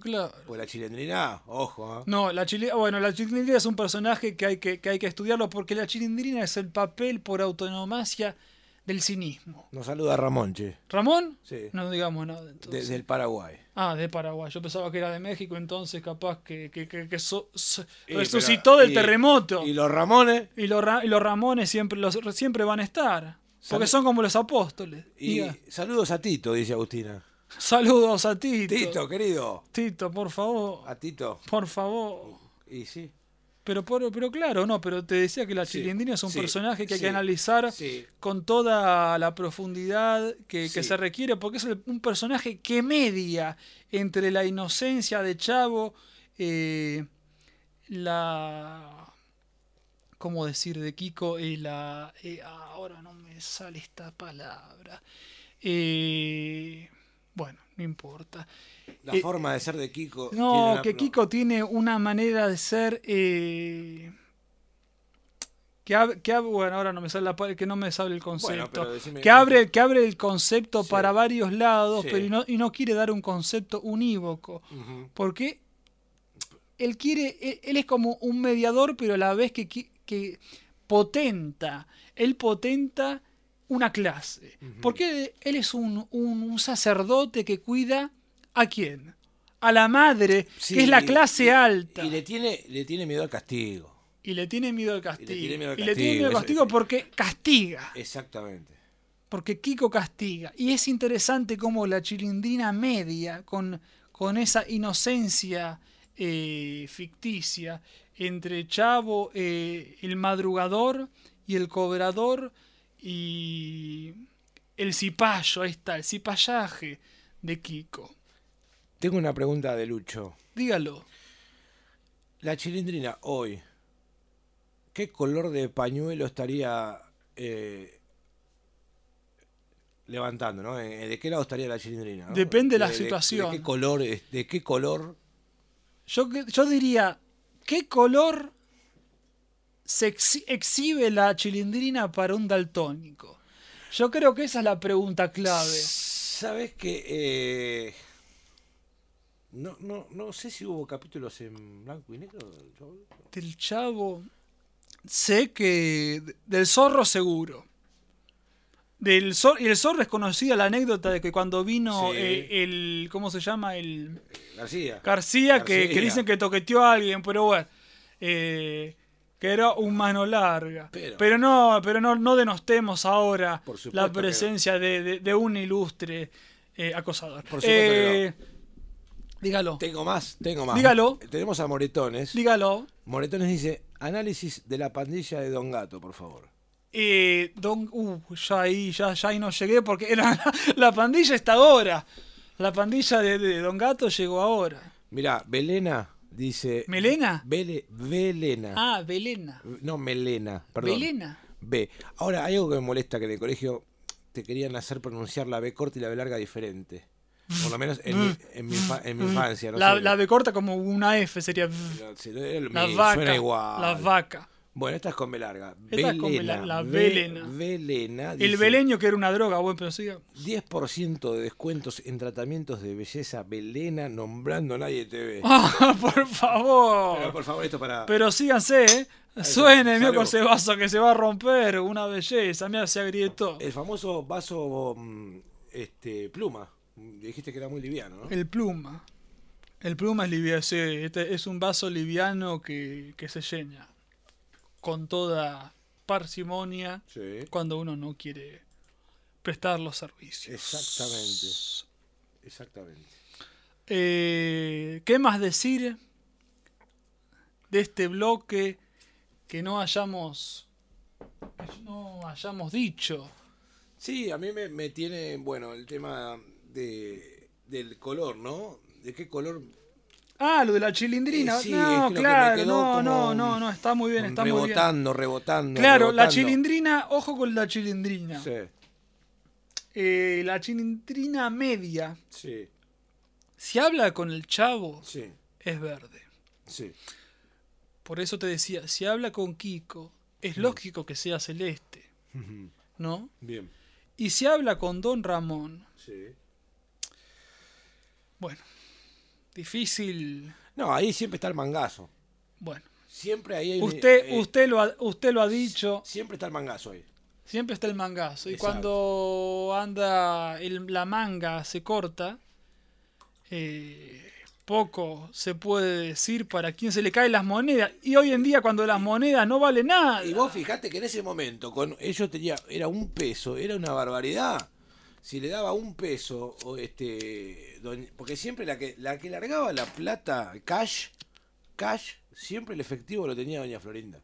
[SPEAKER 1] Claro.
[SPEAKER 2] Pues la chilindrina, ojo, ¿eh?
[SPEAKER 1] No, la chile, bueno, la chilindrina es un personaje que hay que, que hay que estudiarlo porque la chilindrina es el papel por autonomacia del cinismo.
[SPEAKER 2] Nos saluda Ramón, che.
[SPEAKER 1] ¿Ramón?
[SPEAKER 2] Sí.
[SPEAKER 1] No digamos nada. entonces.
[SPEAKER 2] Desde el Paraguay.
[SPEAKER 1] Ah, de Paraguay. Yo pensaba que era de México, entonces capaz que, que, que, que so- so-
[SPEAKER 2] Y,
[SPEAKER 1] resucitó
[SPEAKER 2] pero-
[SPEAKER 1] del
[SPEAKER 2] y-
[SPEAKER 1] terremoto.
[SPEAKER 2] Y los Ramones.
[SPEAKER 1] Y los, Ra- y los Ramones siempre, los, siempre van a estar. Porque son como los apóstoles.
[SPEAKER 2] Y
[SPEAKER 1] Diga,
[SPEAKER 2] saludos a Tito, dice Agustina.
[SPEAKER 1] saludos a Tito.
[SPEAKER 2] Tito, querido.
[SPEAKER 1] Tito, por favor.
[SPEAKER 2] A Tito.
[SPEAKER 1] Por favor.
[SPEAKER 2] Y sí.
[SPEAKER 1] Pero, pero claro, no, pero te decía que la
[SPEAKER 2] Sí,
[SPEAKER 1] chilindrina es un
[SPEAKER 2] sí,
[SPEAKER 1] personaje que hay
[SPEAKER 2] sí,
[SPEAKER 1] que analizar con toda la profundidad que, se requiere, porque es un personaje que media entre la inocencia de Chavo, eh, la... ¿Cómo decir? De Kiko y la... eh, ahora no me sale esta palabra. Eh, bueno, no importa.
[SPEAKER 2] La
[SPEAKER 1] Eh,
[SPEAKER 2] forma de ser de Kiko.
[SPEAKER 1] No, que Kiko tiene una manera de ser eh, que, ab- que ab- bueno, ahora no me sale la que no me sale el concepto.
[SPEAKER 2] decime-
[SPEAKER 1] que abre que abre el concepto
[SPEAKER 2] Sí.
[SPEAKER 1] para varios lados,
[SPEAKER 2] Sí.
[SPEAKER 1] pero y no, y no quiere dar un concepto unívoco, porque él quiere él, él es como un mediador, pero a la vez que que potenta, él potenta una clase. Porque él es un, un- un sacerdote que cuida a quién? A la madre,
[SPEAKER 2] Sí,
[SPEAKER 1] que es la clase
[SPEAKER 2] y-
[SPEAKER 1] alta.
[SPEAKER 2] Y le tiene, le tiene miedo al castigo.
[SPEAKER 1] Y le tiene miedo al castigo.
[SPEAKER 2] Y le tiene miedo al
[SPEAKER 1] Y le tiene
[SPEAKER 2] castigo,
[SPEAKER 1] miedo al
[SPEAKER 2] eso-
[SPEAKER 1] castigo porque castiga.
[SPEAKER 2] Exactamente.
[SPEAKER 1] Porque Kiko castiga. Y es interesante cómo la chilindrina media, con, con esa inocencia eh, ficticia, entre Chavo, eh, el madrugador y el cobrador y el cipayo, ahí está, el cipallaje de Kiko.
[SPEAKER 2] Tengo una pregunta de Lucho.
[SPEAKER 1] Dígalo.
[SPEAKER 2] La chilindrina hoy, ¿qué color de pañuelo estaría eh, levantando? ¿no? Eh, ¿De qué lado estaría la chilindrina? no?
[SPEAKER 1] Depende de la situación.
[SPEAKER 2] ¿De, qué color? ¿De qué color?
[SPEAKER 1] Yo, yo diría, ¿qué color se exhi- exhibe la chilindrina para un daltónico? Yo creo que esa es la pregunta clave.
[SPEAKER 2] ¿Sabes que eh, no, no, no sé si hubo capítulos en blanco y negro? Yo-
[SPEAKER 1] Del chavo. Sé que. Del zorro seguro. Del zorro, y el zorro es conocida la anécdota de que cuando vino
[SPEAKER 2] Sí.
[SPEAKER 1] eh, el. ¿Cómo se llama? El.
[SPEAKER 2] García.
[SPEAKER 1] García, Que, que dicen que toqueteó a alguien, pero bueno. eh, que era un mano larga.
[SPEAKER 2] Pero-
[SPEAKER 1] Pero, no, pero no, no denostemos ahora la
[SPEAKER 2] no.
[SPEAKER 1] presencia de, de- de un ilustre eh, acosador.
[SPEAKER 2] Por supuesto que
[SPEAKER 1] Eh, Dígalo.
[SPEAKER 2] Tengo más, tengo más.
[SPEAKER 1] Dígalo.
[SPEAKER 2] Tenemos a Moretones.
[SPEAKER 1] Dígalo.
[SPEAKER 2] Moretones dice, análisis de la pandilla de Don Gato, por favor.
[SPEAKER 1] Eh, don, uh, ya ahí, ya, ya ahí no llegué porque era, la pandilla está ahora. La pandilla de, de Don Gato llegó ahora.
[SPEAKER 2] Mirá, Belena dice...
[SPEAKER 1] ¿Melena?
[SPEAKER 2] Bele, Belena.
[SPEAKER 1] Ah, Belena.
[SPEAKER 2] No, Melena, perdón.
[SPEAKER 1] Belena.
[SPEAKER 2] B. Ahora, hay algo que me molesta, que en el colegio te querían hacer pronunciar la B corta y la B larga diferente. Por lo menos en mi, en mi, en mi infancia. No
[SPEAKER 1] la,
[SPEAKER 2] sé.
[SPEAKER 1] la B corta como una F sería.
[SPEAKER 2] No,
[SPEAKER 1] La vaca.
[SPEAKER 2] suena igual.
[SPEAKER 1] La vaca.
[SPEAKER 2] Bueno, esta es con B larga.
[SPEAKER 1] Esta es con
[SPEAKER 2] Belena,
[SPEAKER 1] larga, la
[SPEAKER 2] Be-
[SPEAKER 1] Belena.
[SPEAKER 2] Belena
[SPEAKER 1] El beleño que era una droga, bueno, pero siga.
[SPEAKER 2] 10% de descuentos en tratamientos de belleza Belena nombrando Nadie TV.
[SPEAKER 1] Ah, por
[SPEAKER 2] Pero
[SPEAKER 1] favor.
[SPEAKER 2] por favor, esto para...
[SPEAKER 1] Pero síganse, ¿eh? Suene, mío, con ese vaso que se va a romper. Una belleza, mira, se agrietó.
[SPEAKER 2] El famoso vaso mm, este, pluma. Dijiste que era muy liviano, ¿no?
[SPEAKER 1] El pluma. El pluma es liviano, sí, este es un vaso liviano que, que se llena con toda parsimonia
[SPEAKER 2] Sí.
[SPEAKER 1] cuando uno no quiere prestar los servicios.
[SPEAKER 2] Exactamente. Exactamente.
[SPEAKER 1] Eh, ¿Qué más decir de este bloque que no hayamos que no hayamos dicho?
[SPEAKER 2] Sí, a mí me, me tiene, bueno, el tema de, del color, ¿no? ¿De qué color?
[SPEAKER 1] Ah, lo de la chilindrina.
[SPEAKER 2] Eh, sí,
[SPEAKER 1] no,
[SPEAKER 2] es que
[SPEAKER 1] claro, no, no, no, no, está muy bien, está muy bien.
[SPEAKER 2] rebotando, rebotando.
[SPEAKER 1] Claro, la
[SPEAKER 2] rebotando.
[SPEAKER 1] chilindrina, ojo con la chilindrina.
[SPEAKER 2] Sí,
[SPEAKER 1] Eh, la chilindrina media,
[SPEAKER 2] sí,
[SPEAKER 1] si habla con el chavo,
[SPEAKER 2] sí,
[SPEAKER 1] es verde.
[SPEAKER 2] sí.
[SPEAKER 1] Por eso te decía, si habla con Kiko, es
[SPEAKER 2] Mm.
[SPEAKER 1] lógico que sea celeste. ¿no?
[SPEAKER 2] Bien,
[SPEAKER 1] Y si habla con Don Ramón,
[SPEAKER 2] sí.
[SPEAKER 1] bueno, difícil.
[SPEAKER 2] No, ahí siempre está el mangazo.
[SPEAKER 1] Bueno,
[SPEAKER 2] Siempre ahí hay un-
[SPEAKER 1] usted,
[SPEAKER 2] eh,
[SPEAKER 1] usted, lo ha, usted lo ha dicho,
[SPEAKER 2] Siempre está el mangazo ahí.
[SPEAKER 1] siempre está el mangazo. Y cuando anda el- la manga se corta, eh, poco se puede decir para quién se le caen las monedas. Y hoy en día cuando las monedas no valen nada.
[SPEAKER 2] Y vos fijate que en ese momento, con ellos tenía, era un peso, era una barbaridad. Si le daba un peso, o este, porque siempre la que, la que largaba la plata, cash, cash, siempre el efectivo lo tenía doña Florinda.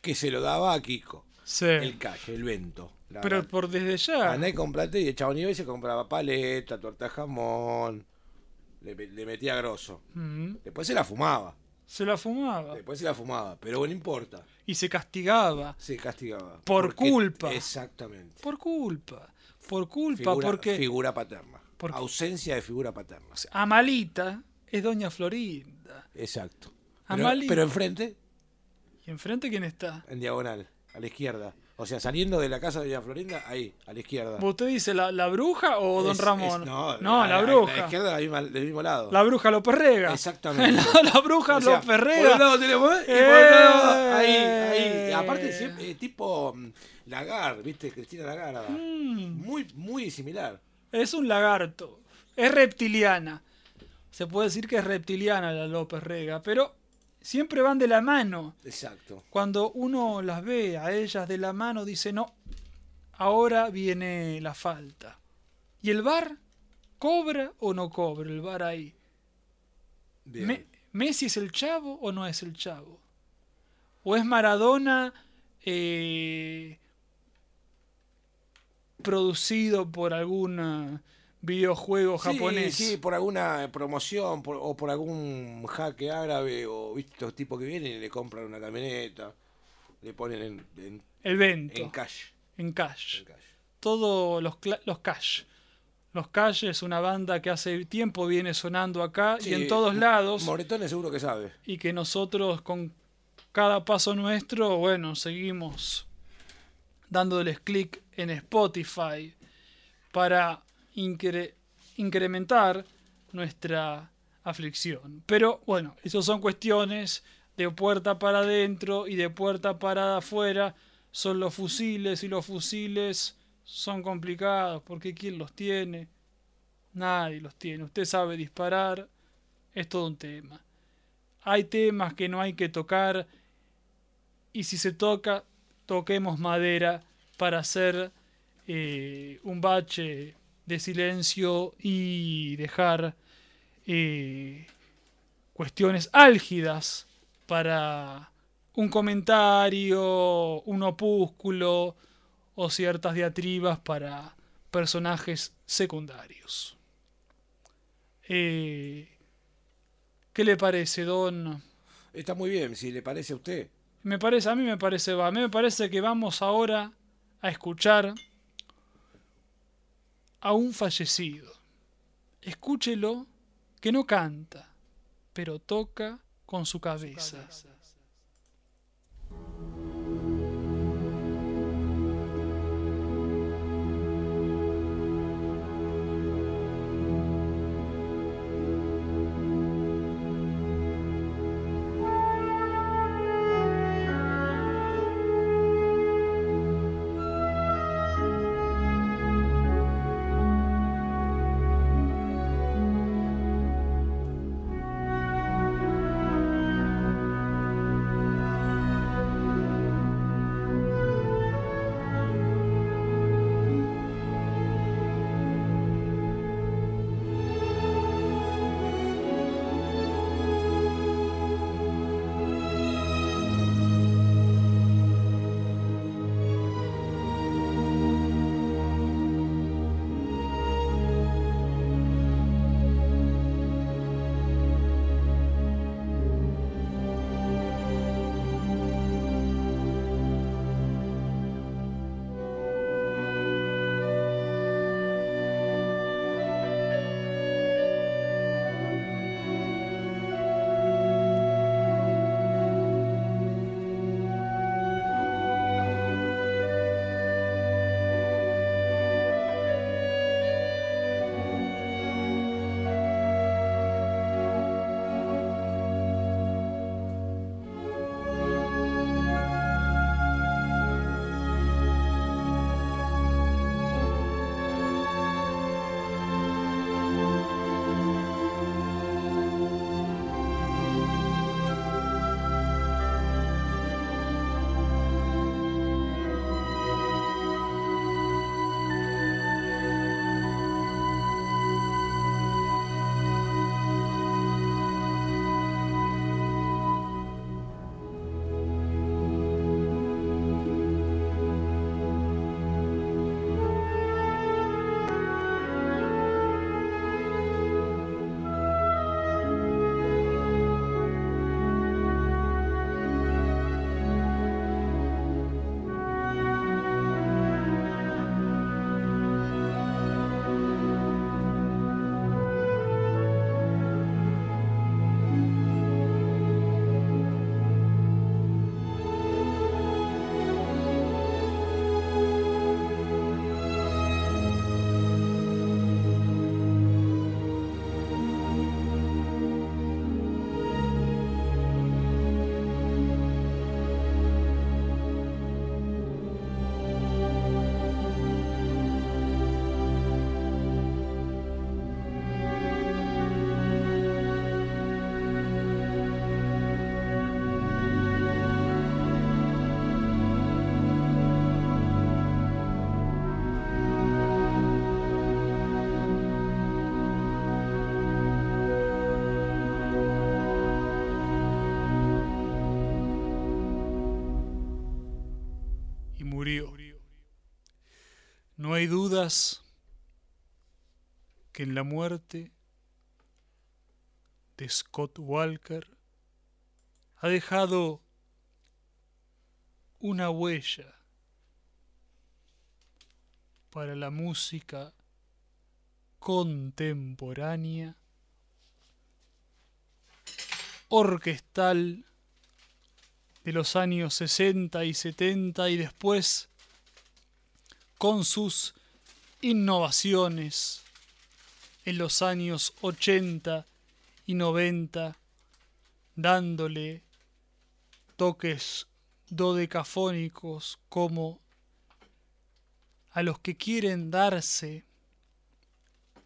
[SPEAKER 2] Que se lo daba a Kiko.
[SPEAKER 1] Sí.
[SPEAKER 2] El cash, el vento.
[SPEAKER 1] Pero por desde ya.
[SPEAKER 2] Andá y comprate y el chabón iba y se compraba paleta, torta jamón. Le, le metía grosso.
[SPEAKER 1] Mm,
[SPEAKER 2] Después se la fumaba.
[SPEAKER 1] se la fumaba.
[SPEAKER 2] Después se la fumaba. Pero bueno, no importa.
[SPEAKER 1] Y se castigaba.
[SPEAKER 2] Se castigaba.
[SPEAKER 1] Por culpa.
[SPEAKER 2] Exactamente.
[SPEAKER 1] Por culpa. Por culpa.
[SPEAKER 2] Figura,
[SPEAKER 1] porque
[SPEAKER 2] figura paterna.
[SPEAKER 1] porque-
[SPEAKER 2] Ausencia de figura paterna.
[SPEAKER 1] Amalita es Doña Florinda.
[SPEAKER 2] Exacto. Pero, pero enfrente,
[SPEAKER 1] ¿Y enfrente quién está?
[SPEAKER 2] en diagonal, a la izquierda. O sea, saliendo de la casa de Doña Florinda, ahí, a la izquierda.
[SPEAKER 1] ¿Usted dice la, la bruja o Don Ramón?
[SPEAKER 2] es- no,
[SPEAKER 1] la,
[SPEAKER 2] A
[SPEAKER 1] bruja.
[SPEAKER 2] la izquierda, la misma- del mismo lado.
[SPEAKER 1] La bruja López Rega.
[SPEAKER 2] Exactamente.
[SPEAKER 1] la, la bruja
[SPEAKER 2] O sea,
[SPEAKER 1] López
[SPEAKER 2] Por
[SPEAKER 1] Rega.
[SPEAKER 2] un lado tenemos, ¿eh? y por otro lado, ahí,
[SPEAKER 1] Eh.
[SPEAKER 2] ahí. Y aparte, siempre, eh, tipo mm, Lagar, ¿viste? Cristina Lagarda.
[SPEAKER 1] Mm,
[SPEAKER 2] Muy, muy similar.
[SPEAKER 1] es un lagarto. Es reptiliana. Se puede decir que es reptiliana la López Rega. Pero siempre van de la mano.
[SPEAKER 2] Exacto.
[SPEAKER 1] Cuando uno las ve a ellas de la mano, dice, no, ahora viene la falta. ¿Y el bar? ¿Cobra o no cobra el bar ahí?
[SPEAKER 2] Bien.
[SPEAKER 1] Me- ¿Messi es el chavo o no es el chavo? ¿O es Maradona eh, producido por algún eh, videojuego
[SPEAKER 2] Sí,
[SPEAKER 1] japonés?
[SPEAKER 2] Sí, por alguna promoción por- o por algún jaque árabe o viste estos tipos que vienen y le compran una camioneta, le ponen en, en,
[SPEAKER 1] El vento,
[SPEAKER 2] en cash.
[SPEAKER 1] en cash.
[SPEAKER 2] en cash.
[SPEAKER 1] Todos los, los Cash. Los Cash es una banda que hace tiempo viene sonando acá y en todos lados.
[SPEAKER 2] Moretones seguro que sabe.
[SPEAKER 1] y que nosotros con cada paso nuestro, bueno, seguimos dándoles clic en Spotify para incre- incrementar nuestra aflicción. Pero bueno, eso son cuestiones de puerta para adentro y de puerta para afuera. Son los fusiles y los fusiles son complicados porque ¿quién los tiene? Nadie los tiene. Usted sabe disparar, es todo un tema hay temas que no hay que tocar y si se toca, toquemos madera para hacer eh, un bache de silencio y dejar eh, cuestiones álgidas para un comentario, un opúsculo o ciertas diatribas para personajes secundarios. Eh, ¿Qué le parece, Don?
[SPEAKER 2] Está muy bien, si le parece a usted.
[SPEAKER 1] Me parece, a mí me parece, va, a mí me parece que vamos ahora a escuchar a un fallecido. Escúchelo, que no canta, pero toca con su cabeza. Hay dudas que en la muerte de Scott Walker ha dejado una huella para la música contemporánea orquestal de los años 60 y 70 y después con sus innovaciones en los años 80 y 90 dándole toques dodecafónicos como a los que quieren darse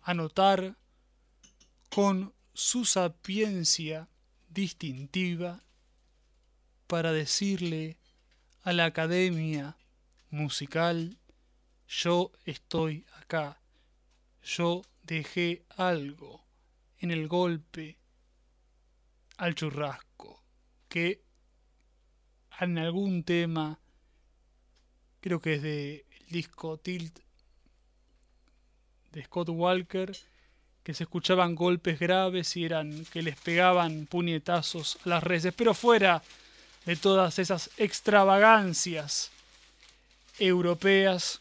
[SPEAKER 1] a notar con su sapiencia distintiva para decirle a la academia musical, yo estoy acá, yo dejé algo en el golpe al churrasco, que en algún tema, creo que es del disco Tilt de Scott Walker, que se escuchaban golpes graves y eran que les pegaban puñetazos a las reses, pero fuera de todas esas extravagancias europeas,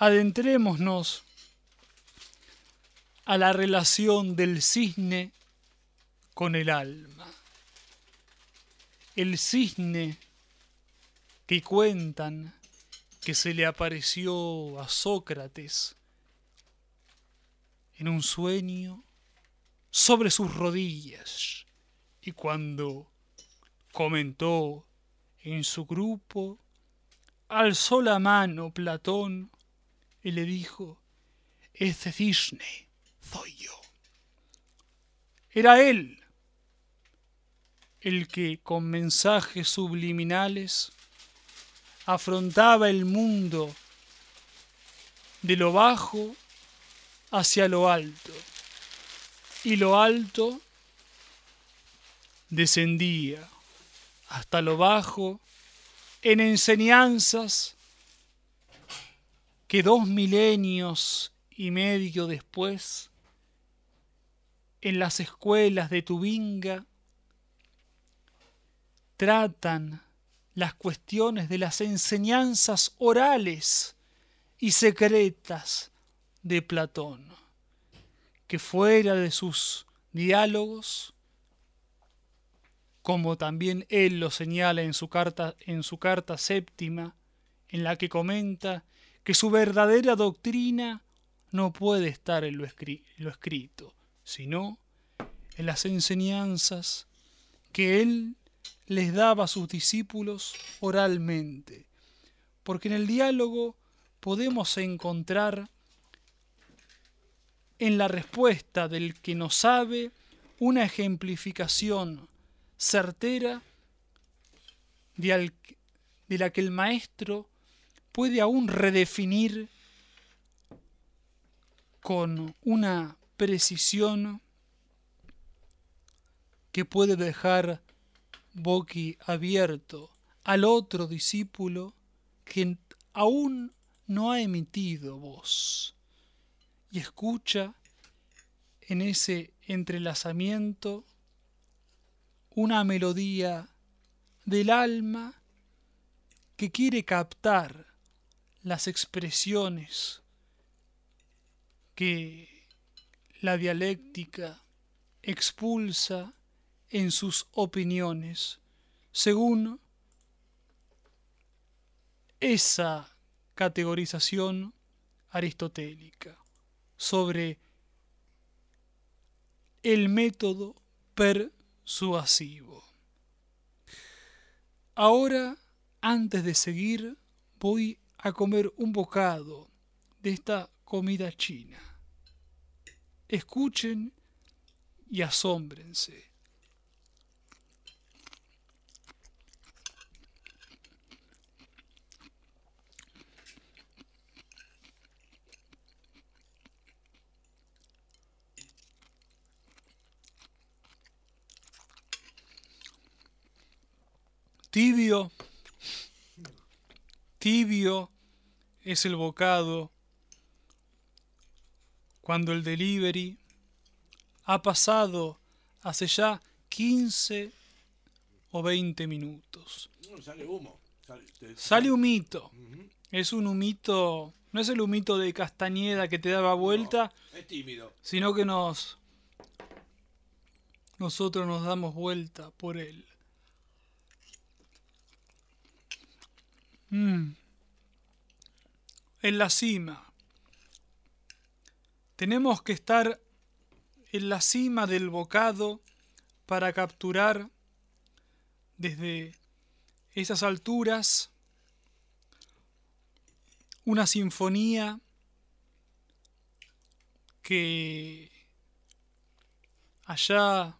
[SPEAKER 1] adentrémonos a la relación del cisne con el alma. El cisne que cuentan que se le apareció a Sócrates en un sueño sobre sus rodillas y cuando comentó en su grupo, alzó la mano Platón y le dijo, este cisne soy yo. Era él el que con mensajes subliminales afrontaba el mundo de lo bajo hacia lo alto y lo alto descendía hasta lo bajo en enseñanzas que dos milenios y medio después en las escuelas de Tubinga tratan las cuestiones de las enseñanzas orales y secretas de Platón, que fuera de sus diálogos, como también él lo señala en su carta, en su carta séptima, en la que comenta que su verdadera doctrina no puede estar en lo, escrito, sino en las enseñanzas que él les daba a sus discípulos oralmente, porque en el diálogo podemos encontrar en la respuesta del que no sabe una ejemplificación certera de la que el maestro puede aún redefinir con una precisión que puede dejar boqui abierto al otro discípulo que aún no ha emitido voz y escucha en ese entrelazamiento una melodía del alma que quiere captar las expresiones que la dialéctica expulsa en sus opiniones según esa categorización aristotélica sobre el método persuasivo. Ahora, antes de seguir, voy a comer un bocado de esta comida china. Escuchen y asómbrense. Tibio, tibio es el bocado cuando el delivery ha pasado hace ya 15 o 20 minutos.
[SPEAKER 2] No, sale humo. Sale, te-
[SPEAKER 1] Sale humito. Es un humito, no es el humito de Castañeda que te daba vuelta,
[SPEAKER 2] Es tímido.
[SPEAKER 1] sino que nos nosotros nos damos vuelta por él. Mm. En la cima. Tenemos que estar en la cima del bocado para capturar desde esas alturas una sinfonía que allá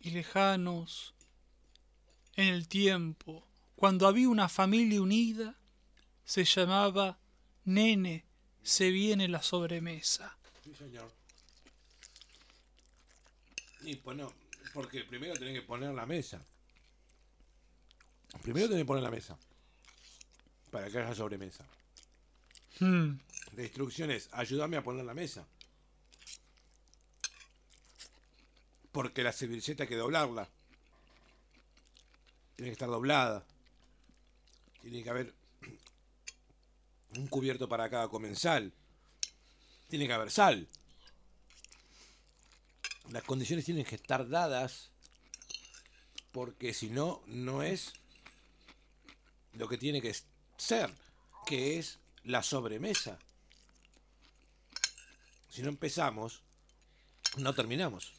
[SPEAKER 1] y lejanos en el tiempo, cuando había una familia unida, se llamaba Nene, se viene la sobremesa.
[SPEAKER 2] Sí, señor. Y pues no, porque primero tenés que poner la mesa. Primero tenés que poner la mesa. Para que haya sobremesa.
[SPEAKER 1] Hmm,
[SPEAKER 2] La instrucción es, ayúdame a poner la mesa. Porque la servilleta hay que doblarla. Tiene que estar doblada. Tiene que haber un cubierto para cada comensal. Tiene que haber sal. Las condiciones tienen que estar dadas porque si no, no es lo que tiene que ser, que es la sobremesa. Si no empezamos, no terminamos.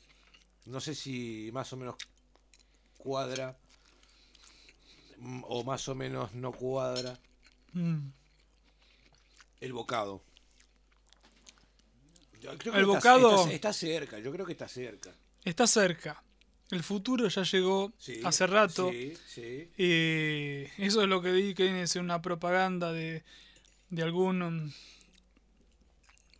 [SPEAKER 2] No sé si más o menos cuadra o más o menos no cuadra
[SPEAKER 1] hmm.
[SPEAKER 2] el bocado. Yo creo que
[SPEAKER 1] El
[SPEAKER 2] está-
[SPEAKER 1] bocado-
[SPEAKER 2] está, está cerca, yo creo que está cerca.
[SPEAKER 1] Está cerca. El futuro ya llegó
[SPEAKER 2] Sí,
[SPEAKER 1] hace rato.
[SPEAKER 2] Sí, sí.
[SPEAKER 1] Eh, eso es lo que vi que es una propaganda de, de algún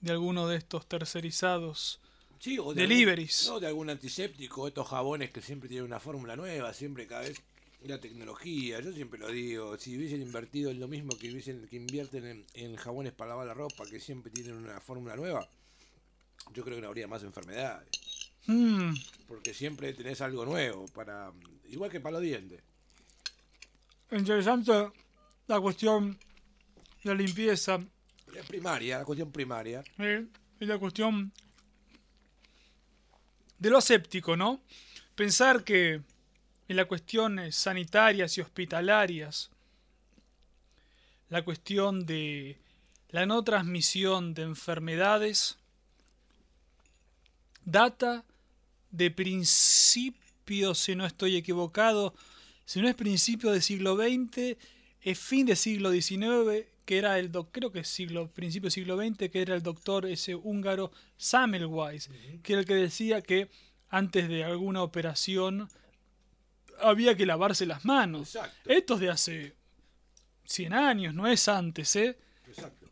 [SPEAKER 1] de alguno de estos tercerizados.
[SPEAKER 2] Sí, o de
[SPEAKER 1] Deliveries.
[SPEAKER 2] Algún, no, de algún antiséptico, estos jabones que siempre tienen una fórmula nueva, siempre cada vez la tecnología, yo siempre lo digo, si hubiesen invertido en lo mismo que hubiesen, que invierten en, en jabones para lavar la ropa, que siempre tienen una fórmula nueva, yo creo que no habría más enfermedades,
[SPEAKER 1] Mm,
[SPEAKER 2] porque siempre tenés algo nuevo para, igual que para los dientes.
[SPEAKER 1] interesante la cuestión de la limpieza.
[SPEAKER 2] Es primaria, la cuestión primaria.
[SPEAKER 1] eh, es la cuestión de lo aséptico, ¿no? Pensar que en las cuestiones sanitarias y hospitalarias, la cuestión de la no transmisión de enfermedades data de principios, si no estoy equivocado, si no es principio del siglo XX, es fin del siglo XIX, que era el doc- creo que es siglo, principio del siglo XX, que era el doctor ese húngaro Semmelweis, que era el que decía que antes de alguna operación había que lavarse las manos.
[SPEAKER 2] Exacto.
[SPEAKER 1] Esto es de hace 100 años, no es antes, ¿eh?
[SPEAKER 2] Exacto.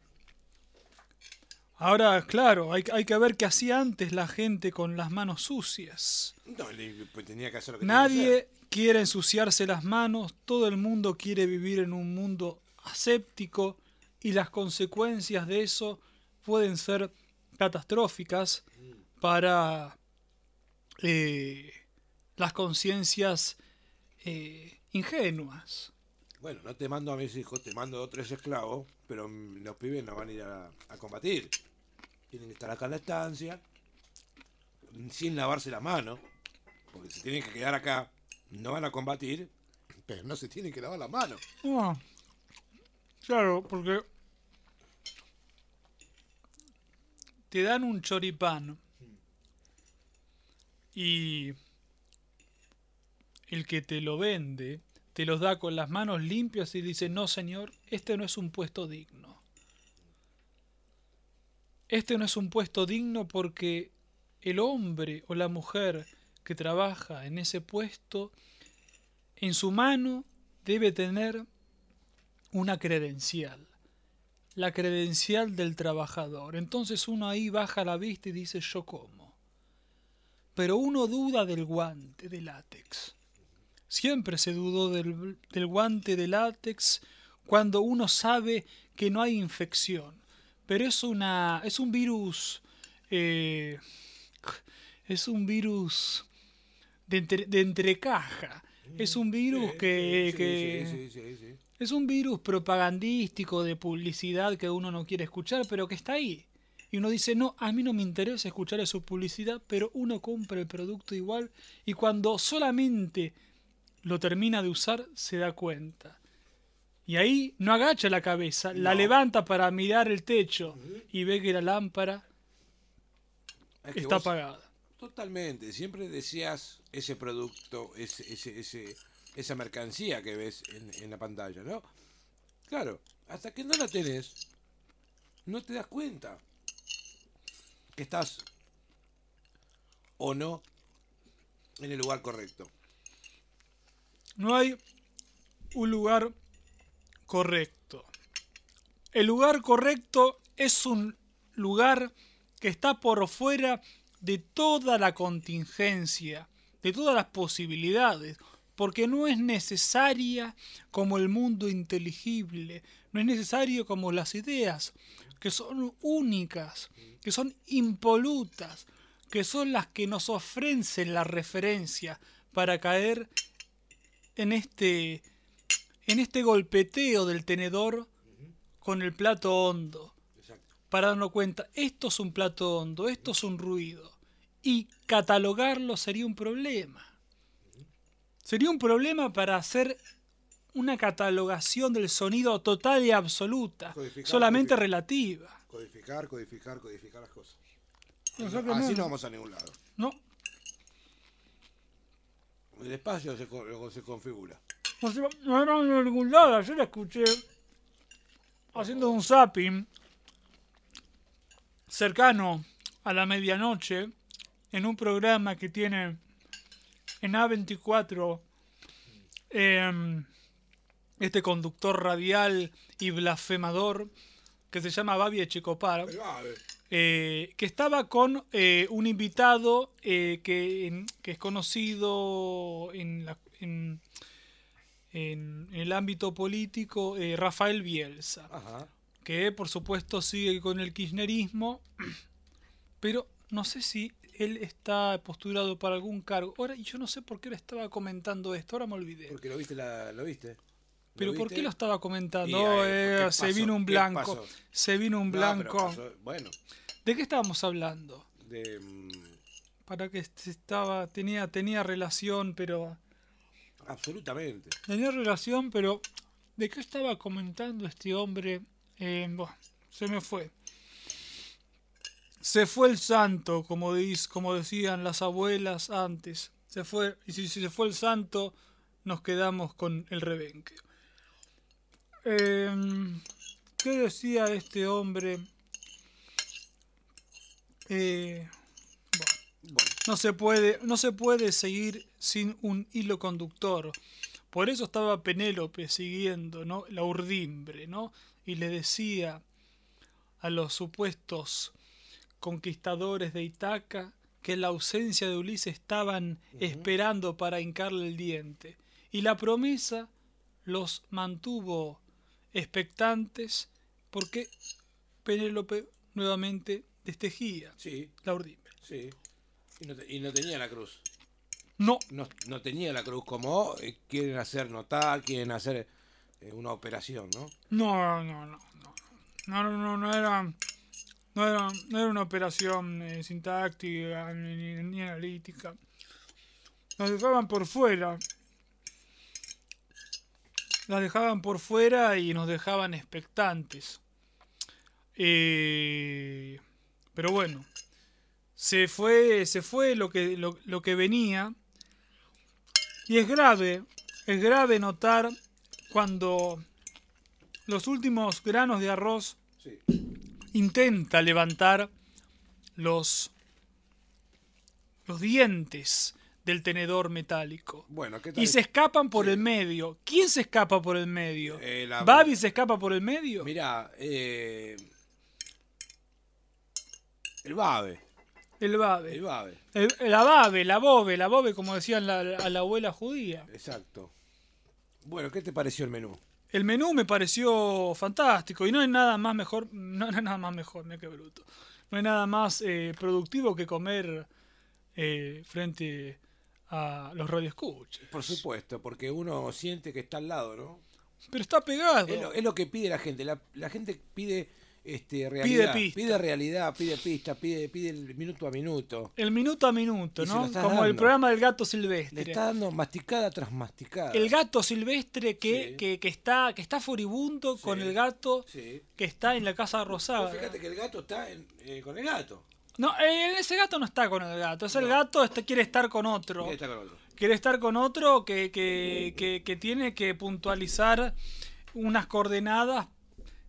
[SPEAKER 1] Ahora, claro, hay, hay que ver qué hacía antes la gente con las manos sucias.
[SPEAKER 2] No, le- pues tenía que hacer lo que tenía que hacer.
[SPEAKER 1] Nadie quiere ensuciarse las manos, todo el mundo quiere vivir en un mundo aséptico y las consecuencias de eso pueden ser catastróficas para eh, las conciencias eh, ingenuas.
[SPEAKER 2] Bueno, no te mando a mis hijos, te mando a tres esclavos, pero los pibes no van a ir a, a combatir. Tienen que estar acá en la estancia, sin lavarse la mano, porque si tienen que quedar acá, no van a combatir, pero no se tienen que lavar la mano.
[SPEAKER 1] Ah, claro, porque te dan un choripán y el que te lo vende te los da con las manos limpias y dice, no señor, este no es un puesto digno. Este no es un puesto digno porque el hombre o la mujer que trabaja en ese puesto, en su mano debe tener una credencial, la credencial del trabajador. Entonces uno ahí baja la vista y dice yo como. Pero uno duda del guante de látex. Siempre se dudó del, del guante de látex cuando uno sabe que no hay infección. pero es una es un virus eh, es un virus de, entre- de entrecaja. Es un virus
[SPEAKER 2] Sí,
[SPEAKER 1] que,
[SPEAKER 2] sí,
[SPEAKER 1] que-
[SPEAKER 2] sí,
[SPEAKER 1] es un virus propagandístico de publicidad que uno no quiere escuchar, pero que está ahí. Y uno dice, no, a mí no me interesa escuchar esa publicidad, pero uno compra el producto igual y cuando solamente lo termina de usar se da cuenta. Y ahí no agacha la cabeza, la levanta para mirar el techo y ve que la lámpara
[SPEAKER 2] Es que
[SPEAKER 1] está
[SPEAKER 2] vos-
[SPEAKER 1] apagada.
[SPEAKER 2] Totalmente, siempre deseas ese producto, ese, ese, ese- esa mercancía que ves en, en la pantalla, ¿no? Claro, hasta que no la tenés, no te das cuenta que estás o no en el lugar correcto.
[SPEAKER 1] No hay un lugar correcto. El lugar correcto es un lugar que está por fuera de toda la contingencia, de todas las posibilidades, porque no es necesaria como el mundo inteligible, no es necesario como las ideas, que son únicas, que son impolutas, que son las que nos ofrecen la referencia para caer en este en este golpeteo del tenedor con el plato hondo
[SPEAKER 2] Exacto.
[SPEAKER 1] para darnos cuenta esto es un plato hondo esto es un ruido y catalogarlo sería un problema sería un problema para hacer una catalogación del sonido total y absoluta
[SPEAKER 2] Codificar,
[SPEAKER 1] solamente
[SPEAKER 2] codificar.
[SPEAKER 1] relativa
[SPEAKER 2] Codificar, codificar, codificar las cosas. Así no vamos a ningún lado.
[SPEAKER 1] no
[SPEAKER 2] El espacio se, se configura.
[SPEAKER 1] No se va a ningún lado. Yo la escuché haciendo un zapping cercano a la medianoche en un programa que tiene en A24 em, este conductor radial y blasfemador que se llama Babi Echecopar eh, que estaba con eh, un invitado eh, que, en- que es conocido en, la- en- en el ámbito político, eh, Rafael Bielsa,
[SPEAKER 2] Ajá.
[SPEAKER 1] que por supuesto sigue con el kirchnerismo, pero no sé si él está postulado para algún cargo. Ahora, y yo no sé por qué le estaba comentando esto, ahora me olvidé.
[SPEAKER 2] Porque lo viste, la, lo viste. ¿Lo
[SPEAKER 1] Pero ¿por qué lo estaba comentando? Oh,
[SPEAKER 2] eh,
[SPEAKER 1] eh,
[SPEAKER 2] ¿qué
[SPEAKER 1] se vino un
[SPEAKER 2] ¿Qué
[SPEAKER 1] blanco. Se vino un blanco.
[SPEAKER 2] bueno,
[SPEAKER 1] ¿De qué estábamos hablando?
[SPEAKER 2] de, mm,
[SPEAKER 1] para que estaba tenía tenía relación pero
[SPEAKER 2] absolutamente.
[SPEAKER 1] tenía relación pero de qué estaba comentando este hombre Eh, buah, se me fue se fue el santo como dis- como decían las abuelas antes se fue y si, si se fue el santo nos quedamos con el rebenque Em, qué decía este hombre Eh,
[SPEAKER 2] Bueno,
[SPEAKER 1] no se puede, no se puede seguir sin un hilo conductor. Por eso estaba Penélope siguiendo, ¿no? La urdimbre, ¿no? Y le decía a los supuestos conquistadores de Itaca que en la ausencia de Ulises estaban esperando para hincarle el diente. Y la promesa los mantuvo expectantes porque Penélope nuevamente destejía
[SPEAKER 2] sí,
[SPEAKER 1] la urdimbre.
[SPEAKER 2] sí. Y no, te- y no tenía la cruz.
[SPEAKER 1] No,
[SPEAKER 2] No, no tenía la cruz como eh, quieren hacer notar, quieren hacer eh, una operación, ¿no?
[SPEAKER 1] No, no, no, no. No, no, no, no era. No era, no era una operación eh, sintáctica ni, ni- ni analítica. Nos dejaban por fuera. Las dejaban por fuera y nos dejaban expectantes. Eh, pero bueno. Se fue, se fue lo que, lo, lo que venía. Y es grave, es grave notar cuando los últimos granos de arroz
[SPEAKER 2] Sí.
[SPEAKER 1] intenta levantar los los dientes del tenedor metálico
[SPEAKER 2] Bueno, ¿qué tal?
[SPEAKER 1] y se escapan por
[SPEAKER 2] Sí.
[SPEAKER 1] el medio. ¿Quién se escapa por el medio?
[SPEAKER 2] Eh, la-
[SPEAKER 1] ¿Babi se escapa por el medio?
[SPEAKER 2] Mirá, eh, el Babe,
[SPEAKER 1] El Babe.
[SPEAKER 2] el Babe,
[SPEAKER 1] El- la Babe, la Bobe, la Bobe, como decían la- a la abuela judía.
[SPEAKER 2] exacto. Bueno, ¿qué te pareció el menú?
[SPEAKER 1] El menú me pareció fantástico y no hay nada más mejor, no, no hay nada más mejor, mira qué bruto. No hay nada más eh, productivo que comer eh, frente a los radioescuchas.
[SPEAKER 2] Por supuesto, porque uno siente que está al lado, ¿no?
[SPEAKER 1] Pero está pegado.
[SPEAKER 2] Es lo, es lo que pide la gente. La, la gente pide este, realidad.
[SPEAKER 1] pista.
[SPEAKER 2] Pide realidad, pide pista, pide, pide el minuto a minuto.
[SPEAKER 1] El minuto a minuto,
[SPEAKER 2] Y
[SPEAKER 1] ¿no? Como el programa del gato
[SPEAKER 2] Le
[SPEAKER 1] silvestre.
[SPEAKER 2] está dando masticada tras masticada.
[SPEAKER 1] El gato silvestre que,
[SPEAKER 2] Sí.
[SPEAKER 1] que, que está, que está furibundo con el gato
[SPEAKER 2] Sí.
[SPEAKER 1] que está en la casa rosada.
[SPEAKER 2] Vos fíjate que el gato está en- eh, con el gato.
[SPEAKER 1] No, eh, ese gato no está con el gato. Es el gato quiere estar con otro.
[SPEAKER 2] Mira, está con otro.
[SPEAKER 1] Quiere estar con otro que, que, que, que tiene que puntualizar unas coordenadas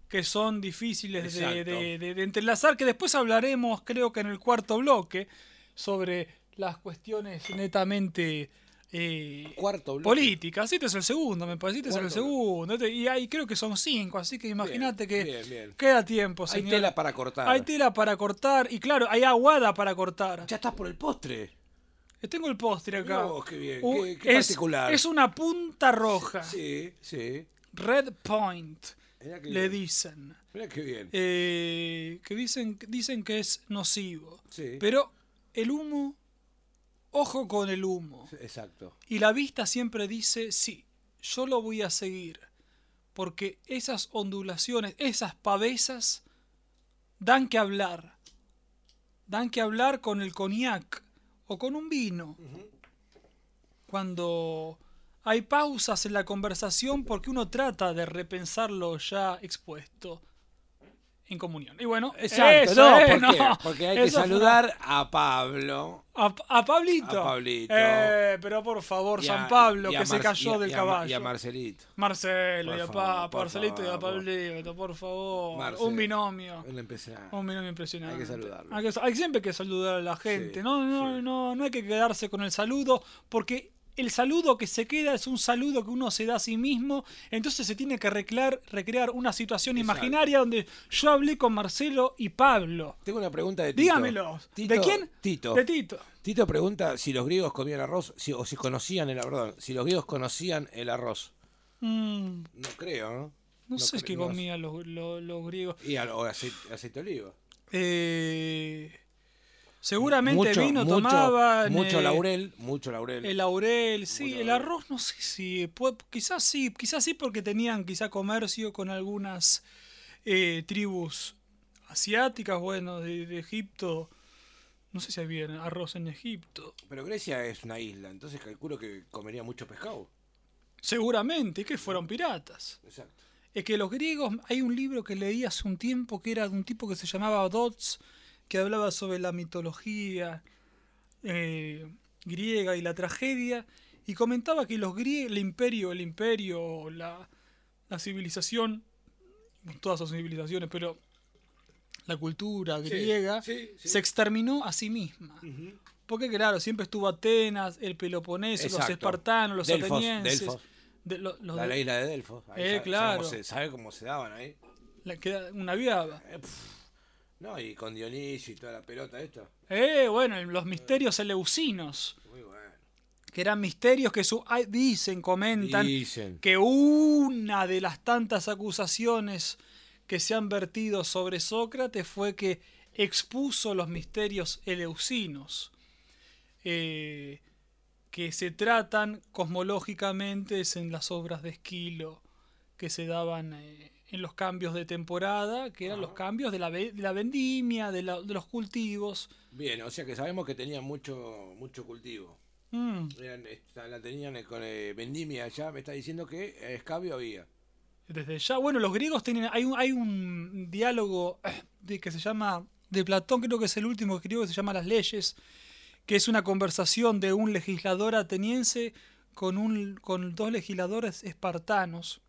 [SPEAKER 1] que son difíciles de,
[SPEAKER 2] Exacto.
[SPEAKER 1] de- de- de entrelazar, que después hablaremos, creo que en el cuarto bloque, sobre las cuestiones netamente eh,
[SPEAKER 2] Cuarto bloque.
[SPEAKER 1] políticas. Este es el segundo, me parece, este es el
[SPEAKER 2] bloque.
[SPEAKER 1] segundo. Y ahí creo que son cinco, así que imagínate que
[SPEAKER 2] bien, bien.
[SPEAKER 1] queda tiempo,
[SPEAKER 2] Hay tela para cortar.
[SPEAKER 1] Hay tela para cortar y claro, hay aguada para cortar.
[SPEAKER 2] Ya estás por el postre.
[SPEAKER 1] Tengo el postre acá.
[SPEAKER 2] Vos, qué bien,
[SPEAKER 1] Uh,
[SPEAKER 2] qué- qué
[SPEAKER 1] es,
[SPEAKER 2] particular.
[SPEAKER 1] es una punta roja.
[SPEAKER 2] Sí, sí.
[SPEAKER 1] Red Point, le
[SPEAKER 2] bien.
[SPEAKER 1] dicen.
[SPEAKER 2] Mirá qué bien.
[SPEAKER 1] Eh, que dicen, dicen que es nocivo.
[SPEAKER 2] Sí.
[SPEAKER 1] Pero el humo, ojo con el humo.
[SPEAKER 2] Exacto.
[SPEAKER 1] Y la vista siempre dice, sí, yo lo voy a seguir. Porque esas ondulaciones, esas pavesas, dan que hablar. Dan que hablar con el cognac o con un vino. Cuando hay pausas en la conversación porque uno trata de repensar lo ya expuesto en comunión. Y bueno,
[SPEAKER 2] Exacto,
[SPEAKER 1] eso,
[SPEAKER 2] no, ¿por qué? Porque hay que
[SPEAKER 1] eso fue una-
[SPEAKER 2] saludar a Pablo.
[SPEAKER 1] a, a Pablito.
[SPEAKER 2] A Pablito.
[SPEAKER 1] Eh, pero por favor,
[SPEAKER 2] a-
[SPEAKER 1] San Pablo, que se cayó del caballo.
[SPEAKER 2] Y a Marcelito.
[SPEAKER 1] Marcelo,
[SPEAKER 2] Por
[SPEAKER 1] y a
[SPEAKER 2] favor,
[SPEAKER 1] Pa- Marcelito y a
[SPEAKER 2] favor.
[SPEAKER 1] Pablito, por favor. Un binomio. Un binomio impresionante.
[SPEAKER 2] Hay que saludarlo.
[SPEAKER 1] Hay, que- hay siempre que saludar a la gente.
[SPEAKER 2] Sí,
[SPEAKER 1] no, no,
[SPEAKER 2] sí.
[SPEAKER 1] no, no hay que quedarse con el saludo, porque el saludo que se queda es un saludo que uno se da a sí mismo. Entonces se tiene que recrear, recrear una situación
[SPEAKER 2] Exacto.
[SPEAKER 1] imaginaria donde yo hablé con Marcelo y Pablo.
[SPEAKER 2] Tengo una pregunta de Tito.
[SPEAKER 1] Dígamelo.
[SPEAKER 2] Tito-
[SPEAKER 1] ¿De quién?
[SPEAKER 2] Tito.
[SPEAKER 1] De Tito.
[SPEAKER 2] Tito pregunta si los griegos comían arroz si- o si conocían el perdón, si los griegos conocían el arroz.
[SPEAKER 1] Mm,
[SPEAKER 2] No creo, ¿no?
[SPEAKER 1] no, sé qué comían los, los- los griegos.
[SPEAKER 2] Y al- o aceite, aceite de oliva.
[SPEAKER 1] Eh, seguramente
[SPEAKER 2] Mucho-
[SPEAKER 1] vino
[SPEAKER 2] mucho-
[SPEAKER 1] tomaban.
[SPEAKER 2] Mucho
[SPEAKER 1] eh,
[SPEAKER 2] laurel, mucho laurel.
[SPEAKER 1] El laurel, sí,
[SPEAKER 2] Mucho
[SPEAKER 1] el
[SPEAKER 2] laurel.
[SPEAKER 1] arroz no sé si, puede- quizás sí, quizás sí porque tenían quizá comercio con algunas eh, tribus asiáticas, bueno, de, de Egipto, no sé si había arroz en Egipto,
[SPEAKER 2] Pero Grecia es una isla, entonces calculo que comería mucho pescado.
[SPEAKER 1] seguramente, que fueron piratas.
[SPEAKER 2] Exacto.
[SPEAKER 1] Es que los griegos, hay un libro que leí hace un tiempo que era de un tipo que se llamaba Dodds, que hablaba sobre la mitología eh, griega y la tragedia, y comentaba que los griegos, el imperio, el imperio, la, la civilización, todas son civilizaciones, pero la cultura griega
[SPEAKER 2] sí, sí.
[SPEAKER 1] se exterminó a sí misma. Porque claro, siempre estuvo Atenas, el Peloponeso, los espartanos, los
[SPEAKER 2] Delfos,
[SPEAKER 1] atenienses.
[SPEAKER 2] Delfos.
[SPEAKER 1] de- lo- los
[SPEAKER 2] La,
[SPEAKER 1] de-
[SPEAKER 2] la isla de Delfos. Ahí
[SPEAKER 1] Eh,
[SPEAKER 2] sabe-
[SPEAKER 1] claro.
[SPEAKER 2] cómo se- ¿Sabe cómo se daban ahí?
[SPEAKER 1] la que- una viaba.
[SPEAKER 2] Eh, no, y con Dionisio y toda la pelota esta.
[SPEAKER 1] Eh, bueno, los misterios eleusinos,
[SPEAKER 2] Muy bueno.
[SPEAKER 1] que eran misterios que su, ay, dicen, comentan,
[SPEAKER 2] Dicen.
[SPEAKER 1] que una de las tantas acusaciones que se han vertido sobre Sócrates fue que expuso los misterios eleusinos, eh, que se tratan cosmológicamente en las obras de Esquilo, que se daban eh, en los cambios de temporada, que eran los cambios de la, de la vendimia, de, la- de los cultivos.
[SPEAKER 2] Bien, o sea que sabemos que tenían mucho mucho cultivo.
[SPEAKER 1] Mm,
[SPEAKER 2] Eran, la tenían con eh, vendimia ya, me está diciendo que eh, escabio había.
[SPEAKER 1] Desde ya, bueno, los griegos tienen, hay un, hay un diálogo eh, de, que se llama, de Platón, creo que es el último que escribió, que se llama Las leyes, que es una conversación de un legislador ateniense con, un, con dos legisladores espartanos.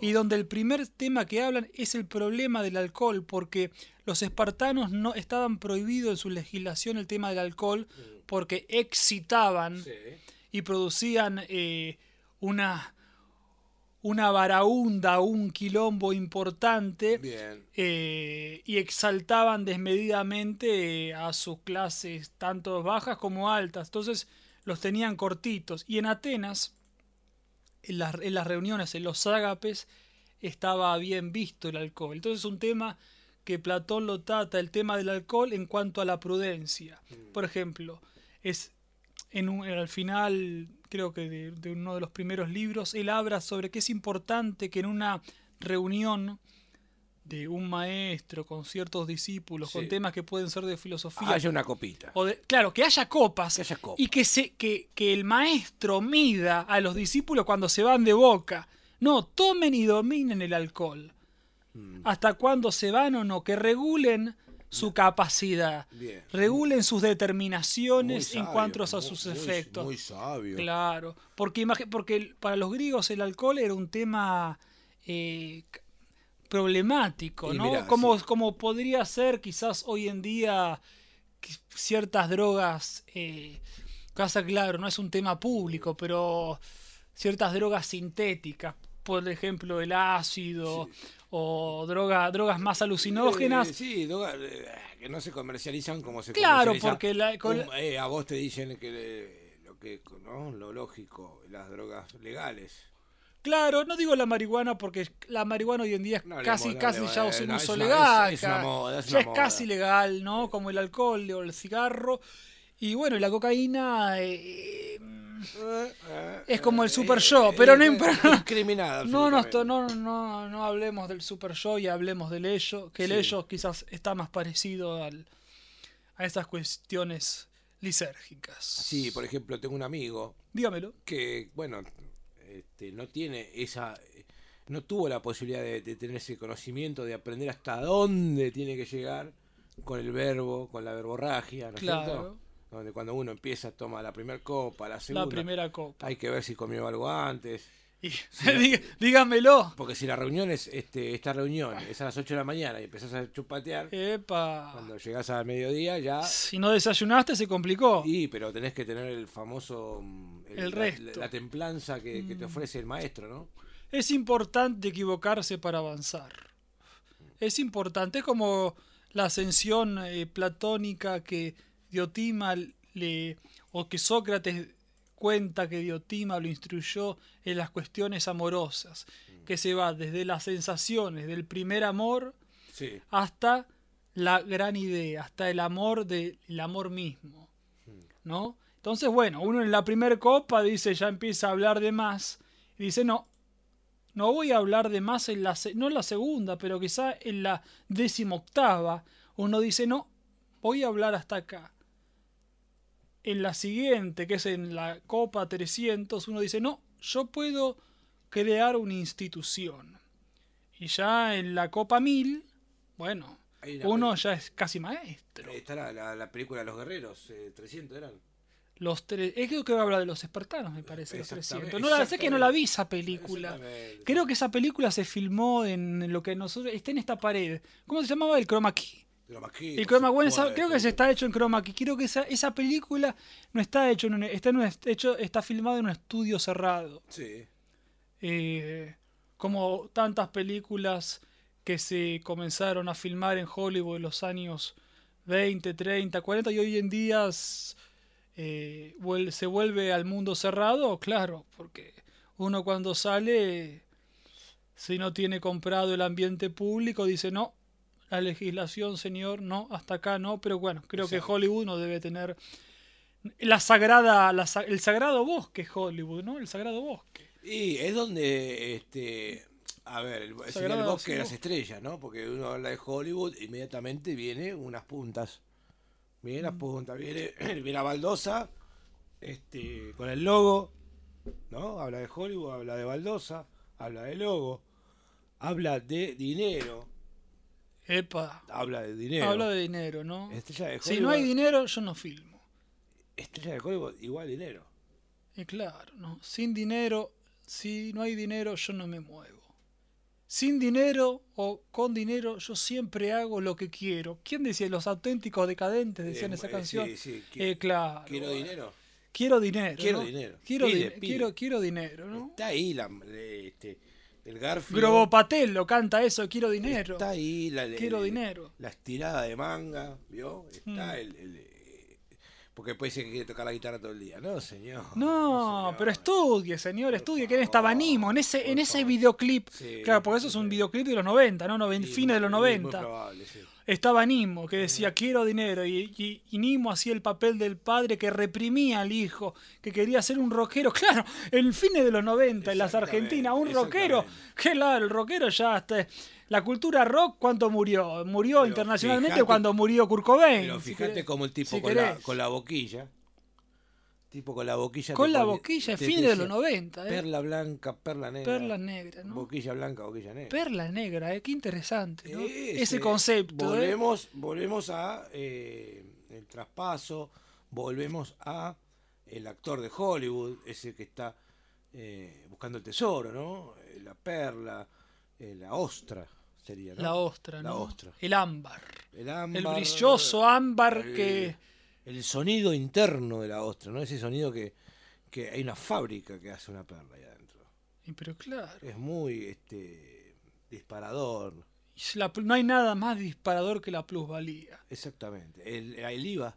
[SPEAKER 1] Y donde el primer tema que hablan es el problema del alcohol, porque los espartanos no estaban prohibidos en su legislación el tema del alcohol, porque excitaban
[SPEAKER 2] Sí.
[SPEAKER 1] y producían eh, una, una varaunda, un quilombo importante eh, y exaltaban desmedidamente eh, a sus clases, tanto bajas como altas. Entonces los tenían cortitos. Y en Atenas en las, en las reuniones, en los ágapes, estaba bien visto el alcohol. Entonces es un tema que Platón lo trata, el tema del alcohol en cuanto a la prudencia. Por ejemplo, es en un, al final, creo que de, de uno de los primeros libros, él habla sobre que es importante que en una reunión de un maestro con ciertos discípulos, con temas que pueden ser de filosofía,
[SPEAKER 2] Haya una copita.
[SPEAKER 1] o de- claro, que haya copas
[SPEAKER 2] Que haya copas.
[SPEAKER 1] y que, se, que, que el maestro mida a los discípulos cuando se van de boca. No, tomen y dominen el alcohol.
[SPEAKER 2] Mm,
[SPEAKER 1] Hasta cuando se van o no, que regulen su capacidad,
[SPEAKER 2] Bien.
[SPEAKER 1] regulen sus determinaciones en cuanto a sus
[SPEAKER 2] muy-
[SPEAKER 1] efectos.
[SPEAKER 2] Muy sabio.
[SPEAKER 1] Claro, porque, porque para los griegos el alcohol era un tema eh, problemático,
[SPEAKER 2] Y
[SPEAKER 1] ¿no?
[SPEAKER 2] mirá,
[SPEAKER 1] como,
[SPEAKER 2] sí.
[SPEAKER 1] como podría ser quizás hoy en día ciertas drogas, eh, casa claro, no es un tema público, pero ciertas drogas sintéticas, por ejemplo el ácido o droga, drogas más alucinógenas.
[SPEAKER 2] Eh, sí, eh, que no se comercializan como se
[SPEAKER 1] Claro,
[SPEAKER 2] comercializa.
[SPEAKER 1] porque la- con-
[SPEAKER 2] Un- eh, a vos te dicen que eh, lo que ¿no? lo lógico, las drogas legales.
[SPEAKER 1] Claro, no digo la marihuana porque la marihuana hoy en día es
[SPEAKER 2] No
[SPEAKER 1] casi,
[SPEAKER 2] no
[SPEAKER 1] casi ya
[SPEAKER 2] eh,
[SPEAKER 1] es un
[SPEAKER 2] no,
[SPEAKER 1] uso legal. ya es casi legal, ¿no? Como el alcohol o el cigarro. Y bueno, y la cocaína eh, mm, Es como el Super Show, pero no imp-
[SPEAKER 2] Discriminada.
[SPEAKER 1] no,
[SPEAKER 2] absolutamente.
[SPEAKER 1] no, no, no hablemos del Super Show y hablemos del ello, que el
[SPEAKER 2] Sí.
[SPEAKER 1] ello quizás está más parecido al, a esas cuestiones lisérgicas.
[SPEAKER 2] Sí, por ejemplo, tengo un amigo
[SPEAKER 1] Dígamelo.
[SPEAKER 2] que, bueno, este, no tiene esa. No tuvo la posibilidad de, de tener ese conocimiento, de aprender hasta dónde tiene que llegar con el verbo, con la verborragia, ¿no es
[SPEAKER 1] Claro.
[SPEAKER 2] cierto? Donde cuando uno empieza, toma la primera copa, la segunda.
[SPEAKER 1] La primera copa.
[SPEAKER 2] Hay que ver si comió algo antes.
[SPEAKER 1] Y- Dí- dígamelo.
[SPEAKER 2] Porque si la reunión es, este, esta reunión es a las 8 de la mañana y empezás a chupatear,
[SPEAKER 1] Epa.
[SPEAKER 2] cuando llegás al mediodía ya.
[SPEAKER 1] Si no desayunaste, se complicó.
[SPEAKER 2] Y, pero tenés que tener el famoso. mm,
[SPEAKER 1] El resto. Mm.
[SPEAKER 2] La, la templanza que, que te ofrece el maestro, ¿no?
[SPEAKER 1] Es importante equivocarse para avanzar. Es importante, es como la ascensión eh, platónica que Diotima le o que Sócrates cuenta que Diotima lo instruyó en las cuestiones amorosas, que se va desde las sensaciones del primer amor
[SPEAKER 2] Sí.
[SPEAKER 1] hasta la gran idea, hasta el amor del amor mismo, ¿no? Entonces, bueno, uno en la primera copa dice, ya empieza a hablar de más, y dice, no, no voy a hablar de más en la, no en la segunda, pero quizá en la decimoctava, uno dice, no, voy a hablar hasta acá. En la siguiente, que es en la copa 300, uno dice, no, yo puedo crear una institución. Y ya en la copa 1000, bueno, uno ya es casi maestro.
[SPEAKER 2] Está la, la, la película Los Guerreros, eh, 300 eran.
[SPEAKER 1] Los tres, es creo que habla de los espartanos, me parece, los
[SPEAKER 2] Exactamente,
[SPEAKER 1] 300. No la, sé que no la vi esa película. Creo que esa película se filmó en lo que nosotros. Está en esta pared. ¿Cómo se llamaba? El chroma key.
[SPEAKER 2] Key,
[SPEAKER 1] El
[SPEAKER 2] por
[SPEAKER 1] chroma bueno, creo que se está hecho en chroma key. Creo que esa, esa película no está hecho en un, está, en un hecho, está filmado en un estudio cerrado.
[SPEAKER 2] Sí.
[SPEAKER 1] Eh, como tantas películas que se comenzaron a filmar en Hollywood en los años 20, 30, 40 y hoy en día eh, se vuelve al mundo cerrado, claro, porque uno cuando sale, si no tiene comprado el ambiente público, dice no, la legislación, señor, no, hasta acá no, pero bueno, creo
[SPEAKER 2] Exacto.
[SPEAKER 1] que Hollywood no debe tener la sagrada, la el sagrado bosque Hollywood, ¿no? El sagrado bosque.
[SPEAKER 2] Y es donde, este, a ver, el, el
[SPEAKER 1] Sagrado,
[SPEAKER 2] bosque de las estrellas, ¿no? Porque uno habla de Hollywood, inmediatamente viene unas puntas. Viene
[SPEAKER 1] Mm.
[SPEAKER 2] las puntas, viene, viene la baldosa, este, con el logo, ¿no? Habla de Hollywood, habla de baldosa, habla de logo, habla de dinero,
[SPEAKER 1] Epa,
[SPEAKER 2] habla de dinero.
[SPEAKER 1] habla de dinero, ¿no?
[SPEAKER 2] Estrella de Hollywood,
[SPEAKER 1] Si no hay dinero, yo no filmo.
[SPEAKER 2] estrella de Hollywood, igual dinero.
[SPEAKER 1] Y claro, ¿no? Sin dinero, si no hay dinero, yo no me muevo. Sin dinero o con dinero, yo siempre hago lo que quiero. ¿Quién decía? Los auténticos decadentes decían
[SPEAKER 2] Eh,
[SPEAKER 1] esa
[SPEAKER 2] eh,
[SPEAKER 1] canción.
[SPEAKER 2] sí, sí,
[SPEAKER 1] Eh, claro.
[SPEAKER 2] Quiero dinero.
[SPEAKER 1] Quiero dinero.
[SPEAKER 2] Quiero
[SPEAKER 1] ¿no?
[SPEAKER 2] dinero.
[SPEAKER 1] Quiero,
[SPEAKER 2] Pide,
[SPEAKER 1] di-
[SPEAKER 2] pide.
[SPEAKER 1] quiero, quiero dinero, ¿no?
[SPEAKER 2] Está ahí la, este, el Garfield.
[SPEAKER 1] Grobo Patel lo canta eso, quiero dinero.
[SPEAKER 2] Está ahí la,
[SPEAKER 1] Quiero
[SPEAKER 2] el-
[SPEAKER 1] dinero.
[SPEAKER 2] la estirada de manga, ¿vio? Está
[SPEAKER 1] Mm.
[SPEAKER 2] el, el, eh, Porque después dice que quiere tocar la guitarra todo el día. No, señor.
[SPEAKER 1] No,
[SPEAKER 2] señor.
[SPEAKER 1] pero estudie, señor, estudie, que en estaba
[SPEAKER 2] favor,
[SPEAKER 1] Nimo, en ese, en ese videoclip.
[SPEAKER 2] Sí,
[SPEAKER 1] claro, porque eso es un videoclip de los 90, ¿no? Noven-
[SPEAKER 2] Sí,
[SPEAKER 1] fines de los
[SPEAKER 2] muy- muy
[SPEAKER 1] 90.
[SPEAKER 2] probable, sí.
[SPEAKER 1] Estaba Nimo, que decía, quiero dinero, y, y, y Nimo hacía el papel del padre que reprimía al hijo, que quería ser un rockero. Claro, en fines de los 90, en las Argentinas, un rockero,
[SPEAKER 2] exactamente.
[SPEAKER 1] claro, el rockero ya hasta... La cultura rock, ¿cuánto murió? Murió
[SPEAKER 2] Pero
[SPEAKER 1] internacionalmente
[SPEAKER 2] fíjate-
[SPEAKER 1] cuando murió Kurt Cobain.
[SPEAKER 2] Pero fíjate como el tipo
[SPEAKER 1] si
[SPEAKER 2] con, la, con la boquilla. Tipo con la boquilla.
[SPEAKER 1] Con la boquilla, fines de los 90, ¿eh?
[SPEAKER 2] Perla blanca, perla negra.
[SPEAKER 1] Perla negra, ¿no?
[SPEAKER 2] Boquilla blanca, boquilla negra.
[SPEAKER 1] Perla negra, ¿eh? Qué interesante, ¿no?
[SPEAKER 2] Ese-
[SPEAKER 1] Ese concepto, ¿eh?
[SPEAKER 2] Volvemos, volvemos a eh, el traspaso, volvemos a el actor de Hollywood, ese que está eh, buscando el tesoro, ¿no? La perla, eh, la ostra sería, ¿no?
[SPEAKER 1] La ostra,
[SPEAKER 2] La
[SPEAKER 1] ¿no?
[SPEAKER 2] ostra.
[SPEAKER 1] El ámbar.
[SPEAKER 2] El ámbar,
[SPEAKER 1] El brilloso ámbar
[SPEAKER 2] el-
[SPEAKER 1] que...
[SPEAKER 2] El sonido interno de la ostra, ¿no? Ese sonido que, que hay una fábrica que hace una perla ahí adentro.
[SPEAKER 1] Y Pero claro,
[SPEAKER 2] Es muy este disparador.
[SPEAKER 1] la no hay nada más disparador que la plusvalía.
[SPEAKER 2] Exactamente. El, el IVA.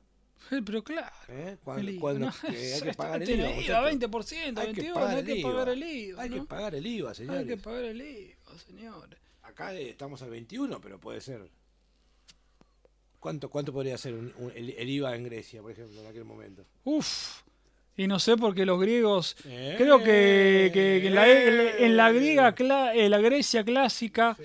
[SPEAKER 1] Pero claro.
[SPEAKER 2] ¿eh? Cuando,
[SPEAKER 1] el IVA,
[SPEAKER 2] cuando-
[SPEAKER 1] ¿no?
[SPEAKER 2] que hay que pagar el IVA.
[SPEAKER 1] IVA,
[SPEAKER 2] muchachos.
[SPEAKER 1] 20%,
[SPEAKER 2] Hay que
[SPEAKER 1] 21,
[SPEAKER 2] pagar
[SPEAKER 1] hay que
[SPEAKER 2] el
[SPEAKER 1] pagar
[SPEAKER 2] IVA.
[SPEAKER 1] el IVA.
[SPEAKER 2] Hay que pagar el IVA,
[SPEAKER 1] Hay
[SPEAKER 2] señores.
[SPEAKER 1] que pagar el IVA, señores.
[SPEAKER 2] Acá eh, estamos al 21, pero puede ser. ¿Cuánto, cuánto podría ser un- un- el, el IVA en Grecia, por ejemplo, en aquel momento?
[SPEAKER 1] Uf. Y no sé porque los griegos.
[SPEAKER 2] Eh.
[SPEAKER 1] Creo que, que en, la, en la griega, cla- en la Grecia clásica,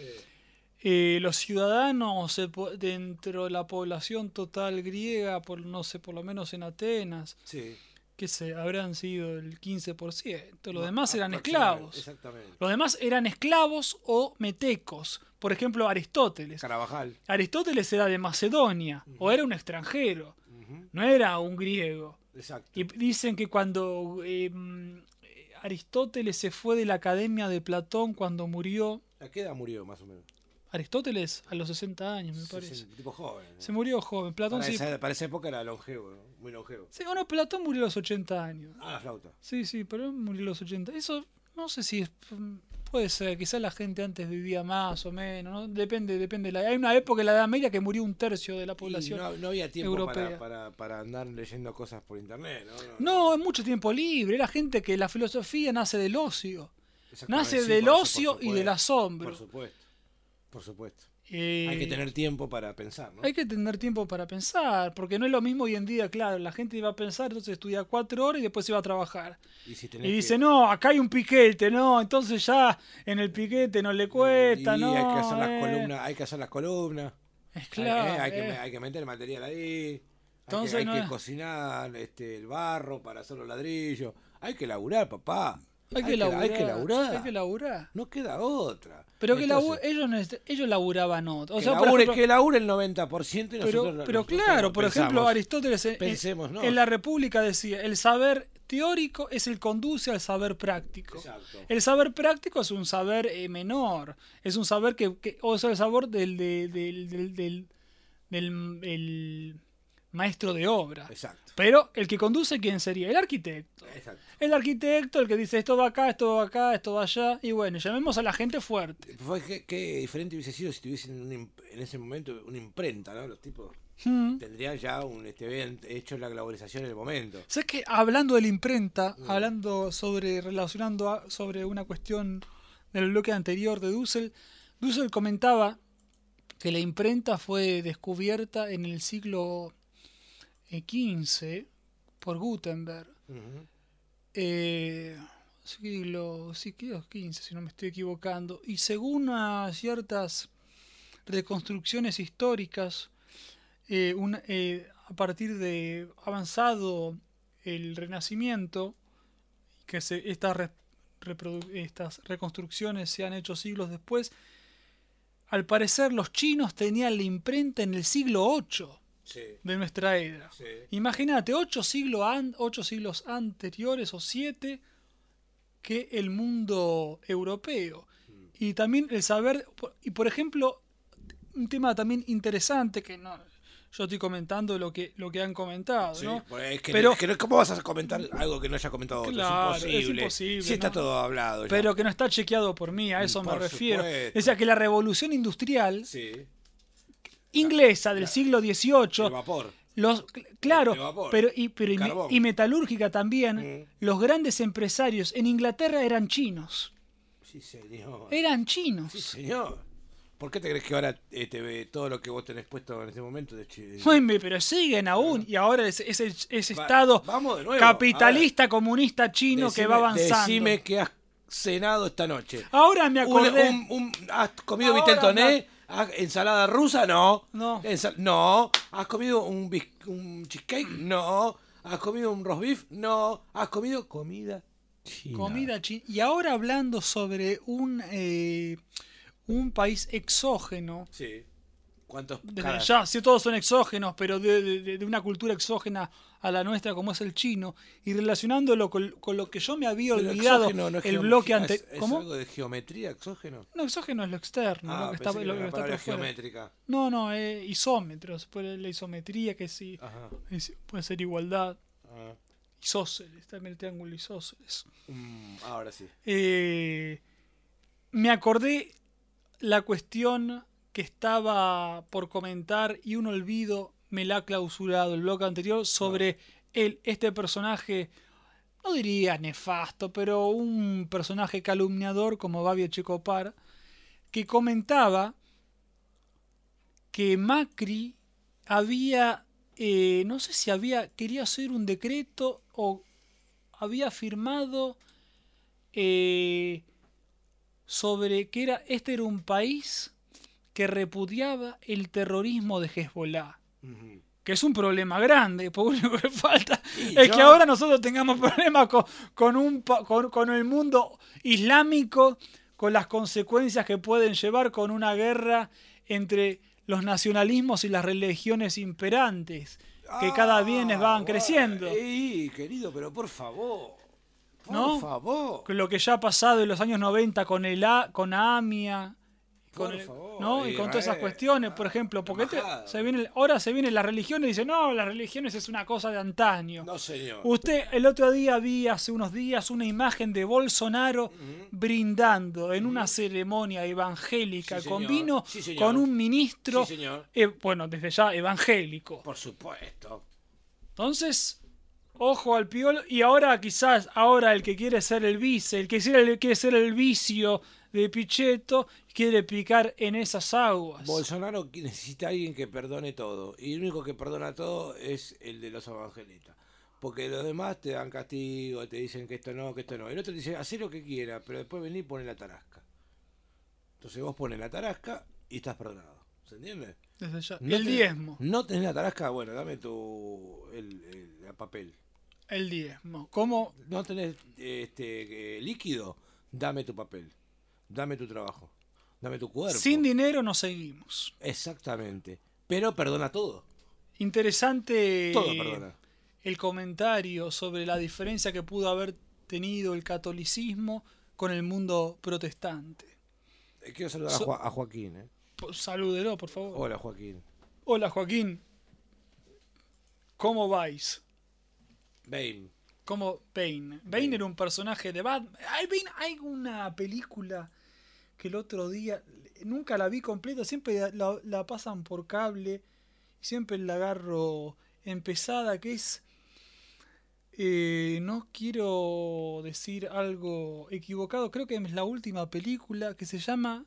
[SPEAKER 1] eh, los ciudadanos dentro de la población total griega, por no sé, por lo menos en Atenas,
[SPEAKER 2] Sí.
[SPEAKER 1] que se habrán sido el 15%. Los
[SPEAKER 2] No,
[SPEAKER 1] demás eran esclavos.
[SPEAKER 2] Exactamente.
[SPEAKER 1] Los demás eran esclavos o metecos. Por ejemplo, Aristóteles.
[SPEAKER 2] Carabajal.
[SPEAKER 1] Aristóteles era de Macedonia o era un extranjero, no era un griego.
[SPEAKER 2] Exacto.
[SPEAKER 1] Y dicen que cuando eh, mm, Aristóteles se fue de la academia de Platón cuando murió,
[SPEAKER 2] ¿A qué edad murió, más o menos?
[SPEAKER 1] Aristóteles a los 60 años, me parece.
[SPEAKER 2] Sí, sí, tipo joven. ¿no?
[SPEAKER 1] Se murió joven. Platón
[SPEAKER 2] para,
[SPEAKER 1] sí.
[SPEAKER 2] esa, para esa época era longevo, ¿no? muy longevo.
[SPEAKER 1] Sí, bueno, Platón murió a los 80 años.
[SPEAKER 2] Ah, la flauta.
[SPEAKER 1] Sí, sí, pero él murió a los 80. Eso no sé si es, puede ser, quizás la gente antes vivía más o menos, ¿no? Depende, depende. La, hay una época en la Edad Media que murió un tercio de la población.
[SPEAKER 2] no, no había tiempo para,
[SPEAKER 1] europea.
[SPEAKER 2] para, para andar leyendo cosas por internet, ¿no?
[SPEAKER 1] No, es mucho tiempo libre. Era gente que la filosofía nace del ocio. Nace
[SPEAKER 2] sí,
[SPEAKER 1] del ocio y del asombro.
[SPEAKER 2] Por supuesto. Por supuesto.
[SPEAKER 1] Eh,
[SPEAKER 2] Hay que tener tiempo para pensar, ¿no?
[SPEAKER 1] hay que tener tiempo para pensar, porque no es lo mismo hoy en día, claro, la gente iba a pensar, entonces estudia cuatro horas y después se va a trabajar.
[SPEAKER 2] Y, si
[SPEAKER 1] Y
[SPEAKER 2] tenés
[SPEAKER 1] dice,
[SPEAKER 2] que-
[SPEAKER 1] no, acá hay un piquete, no, entonces ya en el piquete no le cuesta,
[SPEAKER 2] y
[SPEAKER 1] no.
[SPEAKER 2] hay que hacer las
[SPEAKER 1] eh.
[SPEAKER 2] columnas, hay que hacer las columnas.
[SPEAKER 1] Es
[SPEAKER 2] Hay-
[SPEAKER 1] claro.
[SPEAKER 2] eh, hay, que,
[SPEAKER 1] eh.
[SPEAKER 2] hay que meter material ahí.
[SPEAKER 1] Entonces
[SPEAKER 2] hay que,
[SPEAKER 1] no
[SPEAKER 2] cocinar este, el barro para hacer los ladrillos. Hay que laburar, papá.
[SPEAKER 1] Hay que, laburar,
[SPEAKER 2] hay que laburar.
[SPEAKER 1] Hay que laburar.
[SPEAKER 2] No queda otra.
[SPEAKER 1] Pero que labu- ellos, ellos laburaban otro. O
[SPEAKER 2] que,
[SPEAKER 1] sea, por
[SPEAKER 2] labure,
[SPEAKER 1] ejemplo-
[SPEAKER 2] que labure el 90% y
[SPEAKER 1] pero,
[SPEAKER 2] nosotros,
[SPEAKER 1] pero
[SPEAKER 2] nosotros
[SPEAKER 1] claro, por ejemplo. Aristóteles en, en-
[SPEAKER 2] Pensemos, ¿no?
[SPEAKER 1] en la República decía, el saber teórico es el conduce al saber práctico.
[SPEAKER 2] Exacto.
[SPEAKER 1] El saber práctico es un saber eh, menor, es un saber que, que- o sea, el saber del, de- del, del, del- del- el maestro de obra.
[SPEAKER 2] Exacto.
[SPEAKER 1] Pero el que conduce, ¿quién sería? El arquitecto.
[SPEAKER 2] Exacto.
[SPEAKER 1] El arquitecto, el que dice esto va acá, esto va acá, esto va allá. Y bueno, llamemos a la gente fuerte.
[SPEAKER 2] Qué diferente hubiese sido si tuviesen imp- en ese momento una imprenta, ¿no? Los tipos
[SPEAKER 1] Hmm.
[SPEAKER 2] tendrían ya un este, hecho la globalización en el momento.
[SPEAKER 1] ¿Sabes que hablando de la imprenta,
[SPEAKER 2] Mm.
[SPEAKER 1] hablando sobre, relacionando a- sobre una cuestión del bloque anterior de Dussel, Dussel comentaba que la imprenta fue descubierta en el siglo XV por Gutenberg. Eh, siglo, siglo XV, si no me estoy equivocando. Y según a ciertas reconstrucciones históricas, eh, un- eh, a partir de avanzado el Renacimiento, que se, estas, re- estas reconstrucciones se han hecho siglos después, al parecer los chinos tenían la imprenta en el siglo VIII
[SPEAKER 2] Sí,
[SPEAKER 1] de nuestra era.
[SPEAKER 2] sí.
[SPEAKER 1] Imagínate, ocho, siglos an- ocho siglos anteriores o siete que el mundo europeo. Y también el saber, y por ejemplo, un tema también interesante que no, yo estoy comentando lo que, lo que han comentado,
[SPEAKER 2] Sí,
[SPEAKER 1] ¿no?
[SPEAKER 2] pues es que,
[SPEAKER 1] Pero-
[SPEAKER 2] es que ¿cómo vas a comentar algo que no haya comentado otro?
[SPEAKER 1] Claro,
[SPEAKER 2] es
[SPEAKER 1] es
[SPEAKER 2] imposible.
[SPEAKER 1] imposible,
[SPEAKER 2] Si está
[SPEAKER 1] ¿no?
[SPEAKER 2] todo hablado ya.
[SPEAKER 1] Pero que no está chequeado por mí, a eso me
[SPEAKER 2] Por
[SPEAKER 1] refiero.
[SPEAKER 2] supuesto.
[SPEAKER 1] O sea, que la revolución industrial
[SPEAKER 2] Sí,
[SPEAKER 1] inglesa del siglo
[SPEAKER 2] el
[SPEAKER 1] XVIII
[SPEAKER 2] vapor.
[SPEAKER 1] Los, claro,
[SPEAKER 2] vapor.
[SPEAKER 1] pero, y, pero y, metalúrgica también.
[SPEAKER 2] Mm.
[SPEAKER 1] Los grandes empresarios en Inglaterra eran chinos.
[SPEAKER 2] Sí, señor.
[SPEAKER 1] Eran chinos.
[SPEAKER 2] Sí, señor. ¿Por qué te crees que ahora eh, te ve todo lo que vos tenés puesto en este momento de
[SPEAKER 1] Bueno, pero siguen aún. Y ahora ese, ese,
[SPEAKER 2] Va-
[SPEAKER 1] estado
[SPEAKER 2] vamos de nuevo,
[SPEAKER 1] capitalista, comunista chino que va avanzando.
[SPEAKER 2] Decime que has cenado esta noche.
[SPEAKER 1] Ahora me acordé.
[SPEAKER 2] un- un- ¿Has comido vitel toné? ¿Has- ¿Ensalada rusa? No.
[SPEAKER 1] No.
[SPEAKER 2] No. ¿Has comido un, un cheesecake? No. ¿Has comido un roast beef? No. ¿Has comido comida china?
[SPEAKER 1] Comida china. Y ahora hablando sobre un, eh, un país exógeno.
[SPEAKER 2] Sí. ¿Cuántos
[SPEAKER 1] Desde
[SPEAKER 2] cada-
[SPEAKER 1] ya, sí, todos son exógenos, pero de, de- de una cultura exógena a la nuestra como es el chino, y relacionándolo con, con lo que yo me había olvidado
[SPEAKER 2] no
[SPEAKER 1] el bloque
[SPEAKER 2] ¿Es,
[SPEAKER 1] anterior.
[SPEAKER 2] es
[SPEAKER 1] ¿Cómo?
[SPEAKER 2] algo de geometría exógeno?
[SPEAKER 1] No, exógeno es lo externo,
[SPEAKER 2] Ah,
[SPEAKER 1] lo que
[SPEAKER 2] pensé
[SPEAKER 1] está,
[SPEAKER 2] que
[SPEAKER 1] lo
[SPEAKER 2] era
[SPEAKER 1] que
[SPEAKER 2] la
[SPEAKER 1] está
[SPEAKER 2] palabra
[SPEAKER 1] por fuera.
[SPEAKER 2] geométrica.
[SPEAKER 1] No, no, es isómetros, la isometría que sí,
[SPEAKER 2] Ajá.
[SPEAKER 1] es- puede ser igualdad,
[SPEAKER 2] Ah.
[SPEAKER 1] isósceles, también el triángulo isósceles.
[SPEAKER 2] Mm, ahora sí.
[SPEAKER 1] Eh, me acordé la cuestión que estaba por comentar y un olvido me la ha clausurado el bloque anterior sobre el, este personaje, no diría nefasto, pero un personaje calumniador como Babia Checopar, que comentaba que Macri había, eh, no sé si había, quería hacer un decreto o había firmado eh, sobre que era, este era un país que repudiaba el terrorismo de Hezbollah. Que es un problema grande, porque lo único que falta
[SPEAKER 2] Y
[SPEAKER 1] es
[SPEAKER 2] yo-
[SPEAKER 1] que ahora nosotros tengamos problemas con, con, un, con, con el mundo islámico, con las consecuencias que pueden llevar con una guerra entre los nacionalismos y las religiones imperantes, que cada vez van
[SPEAKER 2] Ah,
[SPEAKER 1] creciendo.
[SPEAKER 2] Ey, querido, pero por favor. Por
[SPEAKER 1] ¿No?
[SPEAKER 2] favor.
[SPEAKER 1] Lo que ya ha pasado en los años 90 con el A- con AMIA, con
[SPEAKER 2] Por
[SPEAKER 1] el-
[SPEAKER 2] favor,
[SPEAKER 1] ¿no? y con todas esas cuestiones, por ejemplo, porque te-
[SPEAKER 2] embajada.
[SPEAKER 1] se viene, ahora se vienen las religiones y dicen, no, las religiones es una cosa de antaño.
[SPEAKER 2] No, señor.
[SPEAKER 1] Usted el otro día vi hace unos días una imagen de Bolsonaro brindando en una ceremonia evangélica
[SPEAKER 2] Sí,
[SPEAKER 1] con vino
[SPEAKER 2] Sí,
[SPEAKER 1] con un ministro,
[SPEAKER 2] Sí, señor.
[SPEAKER 1] eh, bueno, desde ya evangélico.
[SPEAKER 2] Por supuesto.
[SPEAKER 1] Entonces, ojo al piolo. Y ahora quizás, ahora el que quiere ser el vice, el que quiere ser el vicio de Pichetto, quiere picar en esas aguas.
[SPEAKER 2] Bolsonaro necesita a alguien que perdone todo. Y el único que perdona todo es el de los evangelistas. Porque los demás te dan castigo, te dicen que esto no, que esto no. El otro te dice, haz lo que quiera, pero después vení y pone la tarasca. Entonces vos pones la tarasca y estás perdonado. ¿Se entiende?
[SPEAKER 1] Desde ya.
[SPEAKER 2] No
[SPEAKER 1] el diezmo.
[SPEAKER 2] No tenés la tarasca, bueno, dame tu el, el- el papel.
[SPEAKER 1] El diezmo. ¿Cómo?
[SPEAKER 2] No tenés este eh, líquido, dame tu papel. Dame tu trabajo. Dame tu cuerpo.
[SPEAKER 1] Sin dinero no seguimos.
[SPEAKER 2] Exactamente. Pero perdona todo.
[SPEAKER 1] Interesante
[SPEAKER 2] Todo perdona.
[SPEAKER 1] el comentario sobre la diferencia que pudo haber tenido el catolicismo con el mundo protestante.
[SPEAKER 2] Eh, Quiero saludar a, Jo- a Joaquín. ¿eh?
[SPEAKER 1] Salúdelo, por favor.
[SPEAKER 2] Hola, Joaquín.
[SPEAKER 1] Hola, Joaquín. ¿Cómo vais?
[SPEAKER 2] Bane.
[SPEAKER 1] Como Bane. Bane era un personaje de Batman. Hay, Bane- hay una película que el otro día, nunca la vi completa, siempre la, la pasan por cable, siempre la agarro empezada, que es... eh, no quiero decir algo equivocado, creo que es la última película que se llama,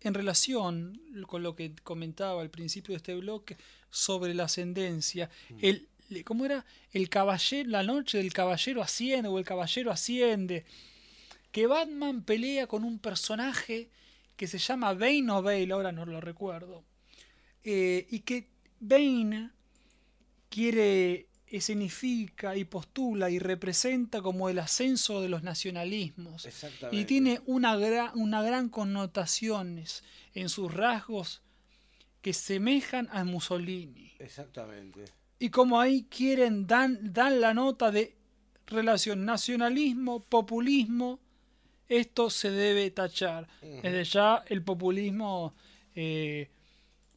[SPEAKER 1] en relación con lo que comentaba al principio de este bloque, sobre la ascendencia, el, le- ¿cómo era? El caballero, la noche del caballero asciende o el caballero asciende, que Batman pelea con un personaje que se llama Bane o Bale, ahora no lo recuerdo, eh, y que Bane quiere, escenifica y postula y representa como el ascenso de los nacionalismos.
[SPEAKER 2] Exactamente.
[SPEAKER 1] Y tiene una, gra- una gran connotaciones en sus rasgos que semejan a Mussolini.
[SPEAKER 2] Exactamente.
[SPEAKER 1] Y como ahí quieren, dan, dan la nota de relación nacionalismo, populismo, esto se debe tachar. Desde ya el populismo eh,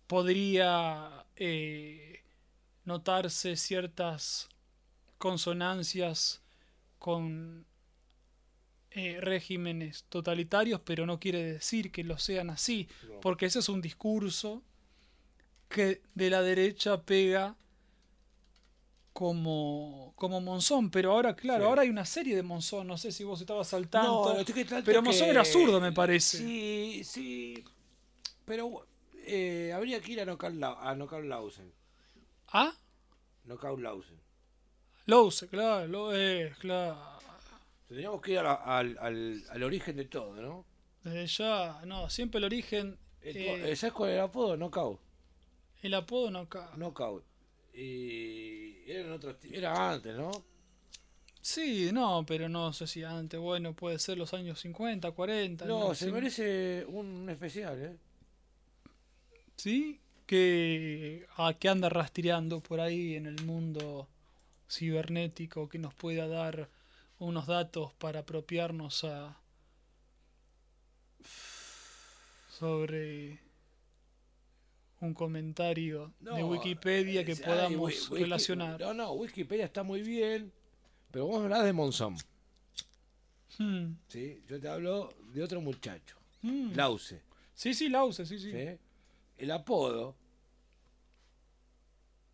[SPEAKER 1] podría eh, notarse ciertas consonancias con eh, regímenes totalitarios, pero no quiere decir que lo sean así,
[SPEAKER 2] No.
[SPEAKER 1] porque ese es un discurso que de la derecha pega como, como Monzón, pero ahora, claro,
[SPEAKER 2] Sí.
[SPEAKER 1] ahora hay una serie de Monzón, no sé si vos estabas al tanto.
[SPEAKER 2] No, estoy que tanto
[SPEAKER 1] pero Monzón
[SPEAKER 2] que-
[SPEAKER 1] era zurdo, me parece.
[SPEAKER 2] Sí, sí. Pero eh, habría que ir a Knockout, Lau- a Knockout Lausen.
[SPEAKER 1] ¿Ah?
[SPEAKER 2] Knockout Lausen.
[SPEAKER 1] Louse, claro, lo es, claro.
[SPEAKER 2] Tendríamos que ir la- al, al, al origen de todo, ¿no?
[SPEAKER 1] Desde ya, no, siempre el origen,
[SPEAKER 2] El-
[SPEAKER 1] eh,
[SPEAKER 2] ¿Sabes cuál era el apodo? Knockout.
[SPEAKER 1] el apodo no cabe.
[SPEAKER 2] Knockout. Y eran otros ti- era antes, ¿no?
[SPEAKER 1] Sí, no, pero no sé si antes, bueno, puede ser los años 50, 40.
[SPEAKER 2] No, se
[SPEAKER 1] Sí.
[SPEAKER 2] merece un especial, ¿eh?
[SPEAKER 1] Sí, que, a, que anda rastreando por ahí en el mundo cibernético que nos pueda dar unos datos para apropiarnos a sobre un comentario de Wikipedia que
[SPEAKER 2] ay,
[SPEAKER 1] podamos
[SPEAKER 2] Wiki-
[SPEAKER 1] relacionar.
[SPEAKER 2] No, no, Wikipedia está muy bien, pero vos hablás de Monzón,
[SPEAKER 1] Hmm,
[SPEAKER 2] ¿sí? Yo te hablo de otro muchacho,
[SPEAKER 1] hmm.
[SPEAKER 2] Lause,
[SPEAKER 1] Sí, sí, la use, sí, sí.
[SPEAKER 2] ¿sí? El apodo,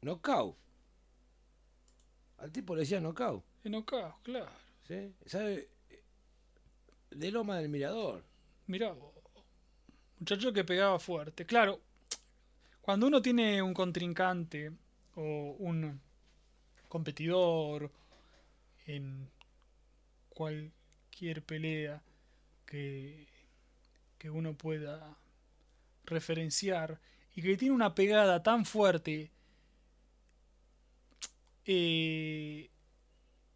[SPEAKER 2] Knockout. Al tipo le decía Knockout,
[SPEAKER 1] En Ocao, claro.
[SPEAKER 2] ¿sí? ¿Sabe? De Loma del Mirador.
[SPEAKER 1] Mirá, muchacho que pegaba fuerte. Claro, cuando uno tiene un contrincante o un competidor en cualquier pelea que, que uno pueda referenciar y que tiene una pegada tan fuerte, eh,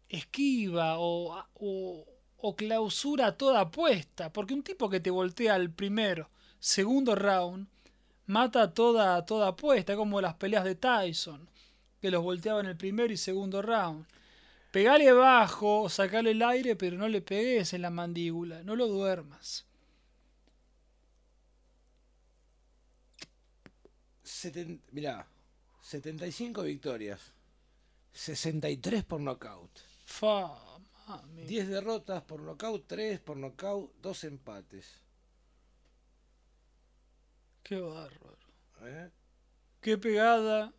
[SPEAKER 1] esquiva o, o, o clausura toda apuesta. Porque un tipo que te voltea al primer, segundo round, mata toda, toda apuesta, como las peleas de Tyson, que los volteaba en el primer y segundo round. Pegale bajo, sacale el aire, pero no le pegues en la mandíbula, no lo duermas.
[SPEAKER 2] Seten- mirá, 75 victorias, 63 por nocaut.
[SPEAKER 1] Fa, mami.
[SPEAKER 2] 10 derrotas por nocaut, 3 por nocaut, 2 empates.
[SPEAKER 1] Qué bárbaro.
[SPEAKER 2] ¿eh?
[SPEAKER 1] Qué pegada.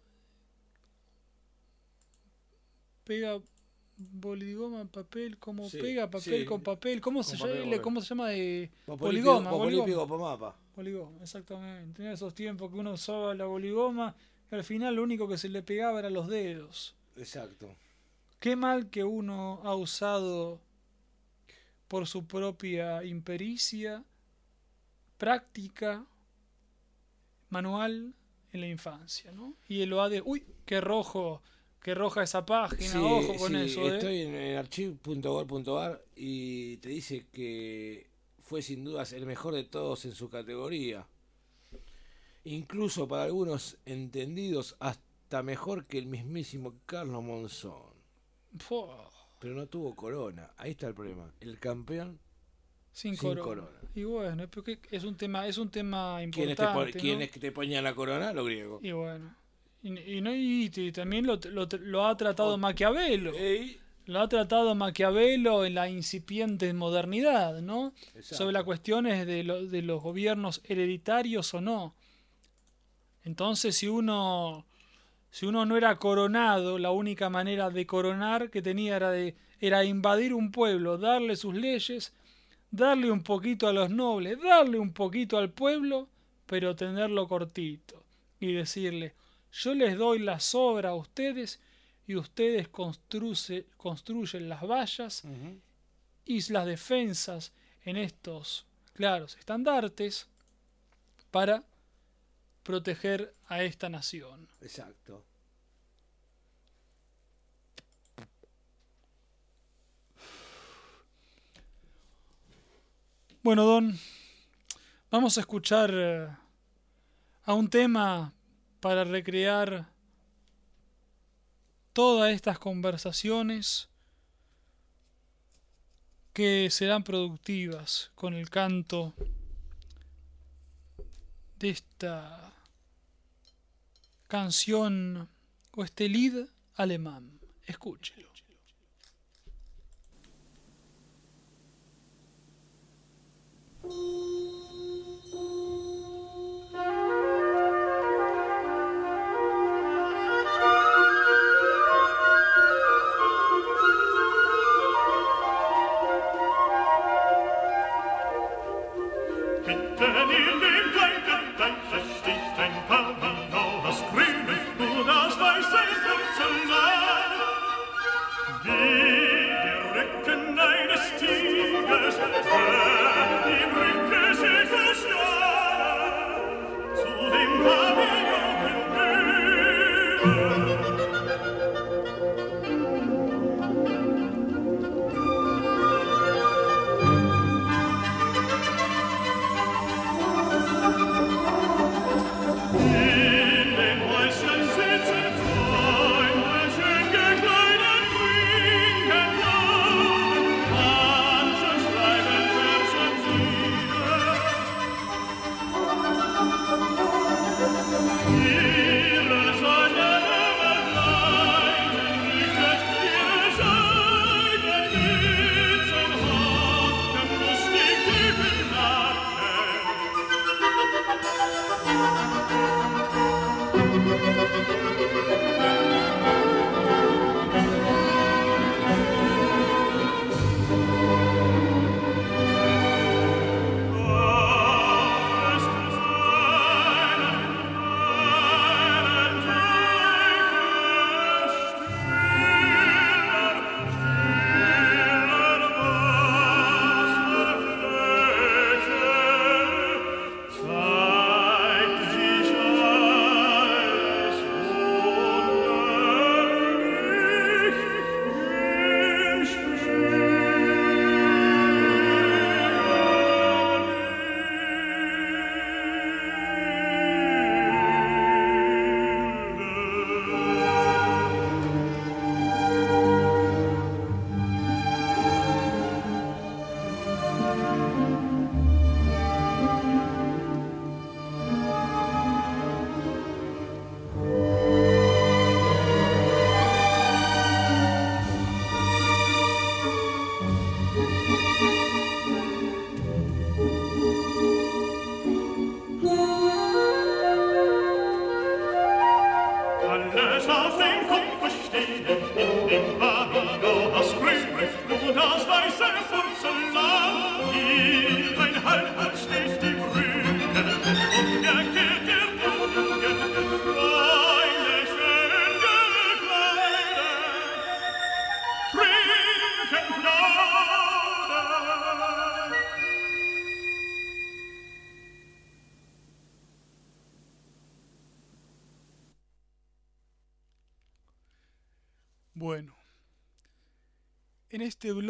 [SPEAKER 1] Pega boligoma papel, ¿cómo
[SPEAKER 2] Sí,
[SPEAKER 1] pega papel
[SPEAKER 2] sí.
[SPEAKER 1] con papel? ¿Cómo, se,
[SPEAKER 2] papel,
[SPEAKER 1] llama,
[SPEAKER 2] papel.
[SPEAKER 1] ¿Cómo se llama? De boligoma, boligoma. Boligoma, exactamente. En esos tiempos que uno usaba la boligoma, y al final lo único que se le pegaba eran los dedos.
[SPEAKER 2] Exacto.
[SPEAKER 1] Qué mal que uno ha usado por su propia impericia, práctica, manual en la infancia, ¿no? Y ha de, uy, qué rojo, qué roja esa página,
[SPEAKER 2] Sí,
[SPEAKER 1] ojo con
[SPEAKER 2] sí,
[SPEAKER 1] eso, ¿eh?
[SPEAKER 2] Estoy en, en archive.gov.ar y te dice que fue sin dudas el mejor de todos en su categoría. Incluso para algunos entendidos hasta mejor que el mismísimo Carlos Monzón. Pero no tuvo corona. Ahí está el problema. El campeón.
[SPEAKER 1] Sin,
[SPEAKER 2] Sin
[SPEAKER 1] corona.
[SPEAKER 2] corona.
[SPEAKER 1] Y bueno, es porque es un tema, es un tema
[SPEAKER 2] ¿Quiénes te, pon-
[SPEAKER 1] importante, ¿no?
[SPEAKER 2] quiénes te ponían la corona? Los griegos.
[SPEAKER 1] Y bueno. Y, y no, y, y también lo, lo- lo ha tratado Maquiavelo. Lo ha tratado Maquiavelo en la incipiente modernidad, ¿no?
[SPEAKER 2] Exacto.
[SPEAKER 1] Sobre las cuestiones de, lo- de los gobiernos hereditarios o no. Entonces, si uno, si uno no era coronado, la única manera de coronar que tenía era, de, era invadir un pueblo, darle sus leyes, darle un poquito a los nobles, darle un poquito al pueblo, pero tenerlo cortito. Y decirle, yo les doy la sobra a ustedes y ustedes construce- construyen las vallas y las defensas en estos claros estandartes para proteger a esta nación.
[SPEAKER 2] Exacto.
[SPEAKER 1] Bueno, Don, vamos a escuchar eh, a un tema para recrear todas estas conversaciones que serán productivas con el canto de esta canción o este lead alemán. Escúchelo. Me.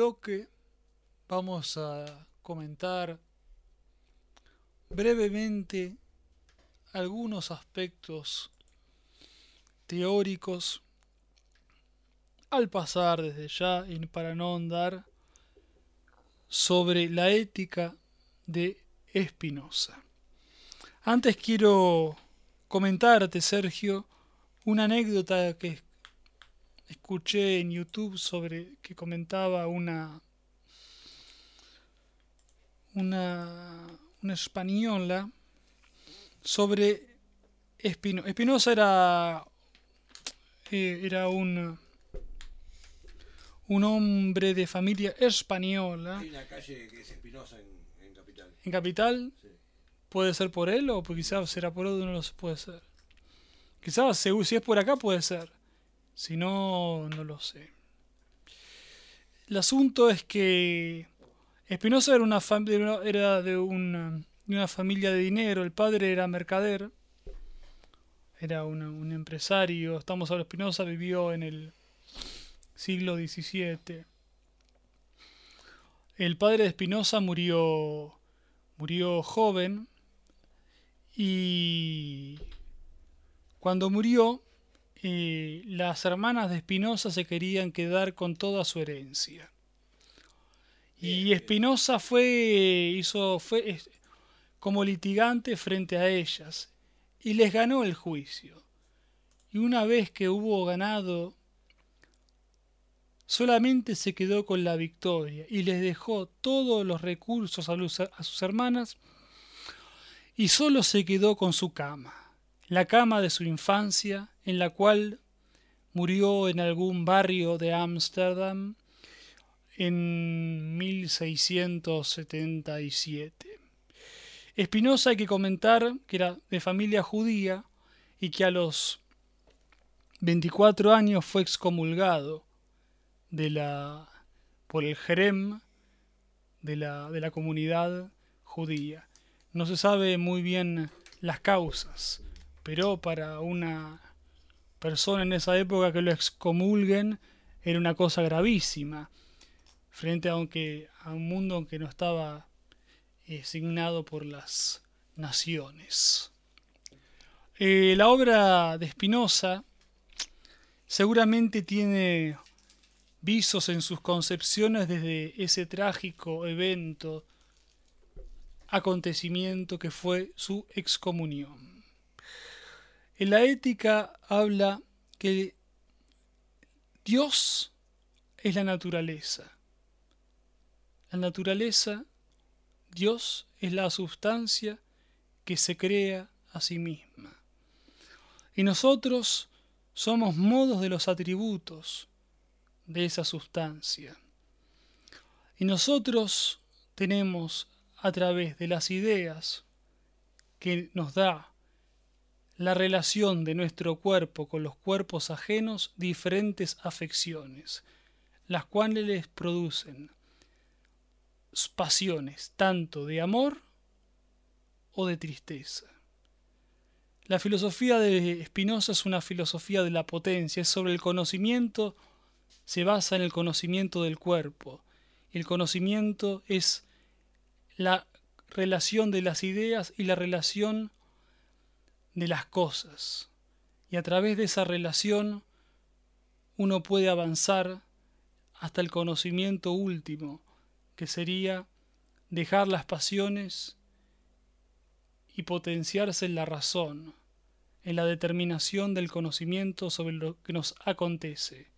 [SPEAKER 1] Bloque vamos a comentar brevemente algunos aspectos teóricos al pasar desde ya y para no andar sobre la ética de Espinosa. Antes quiero comentarte, Sergio, una anécdota que escuché en YouTube sobre que comentaba una una, una española sobre Espinosa. Espinosa era eh, era un un hombre de familia española.
[SPEAKER 2] Hay una calle que es Espinosa en, en Capital.
[SPEAKER 1] ¿En Capital?
[SPEAKER 2] Sí.
[SPEAKER 1] ¿Puede ser por él o quizás será por otro? No lo sé, puede ser. Quizás si es por acá puede ser. Si no, no lo sé. El asunto es que Espinosa era, una era de una, de una familia de dinero. El padre era mercader. Era una- un empresario. Estamos hablando, Espinosa vivió en el siglo XVII. El padre de Espinosa murió, murió joven y cuando murió, eh, las hermanas de Espinosa se querían quedar con toda su herencia. Y Espinosa fue, hizo, fue como litigante frente a ellas y les ganó el juicio. Y una vez que hubo ganado, solamente se quedó con la victoria y les dejó todos los recursos a, los- a sus hermanas y solo se quedó con su cama, la cama de su infancia, en la cual murió en algún barrio de Ámsterdam en 1677. Espinosa hay que comentar que era de familia judía y que a los 24 años fue excomulgado de la por el jerem de la, de la comunidad judía. No se sabe muy bien las causas, pero para una persona en esa época que lo excomulguen era una cosa gravísima, frente a, un mundo que no estaba eh, signado por las naciones. Eh, la obra de Spinoza seguramente tiene visos en sus concepciones desde ese trágico evento, acontecimiento que fue su excomunión. En la ética habla que Dios es la naturaleza. La naturaleza, Dios es la sustancia que se crea a sí misma. Y nosotros somos modos de los atributos de esa sustancia. Y nosotros tenemos a través de las ideas que nos da la relación de nuestro cuerpo con los cuerpos ajenos diferentes afecciones, las cuales les producen pasiones tanto de amor o de tristeza. La filosofía de Spinoza es una filosofía de la potencia, es sobre el conocimiento, se basa en el conocimiento del cuerpo. El conocimiento es la relación de las ideas y la relación de las cosas. Y a través de esa relación uno puede avanzar hasta el conocimiento último, que sería dejar las pasiones y potenciarse en la razón, en la determinación del conocimiento sobre lo que nos acontece,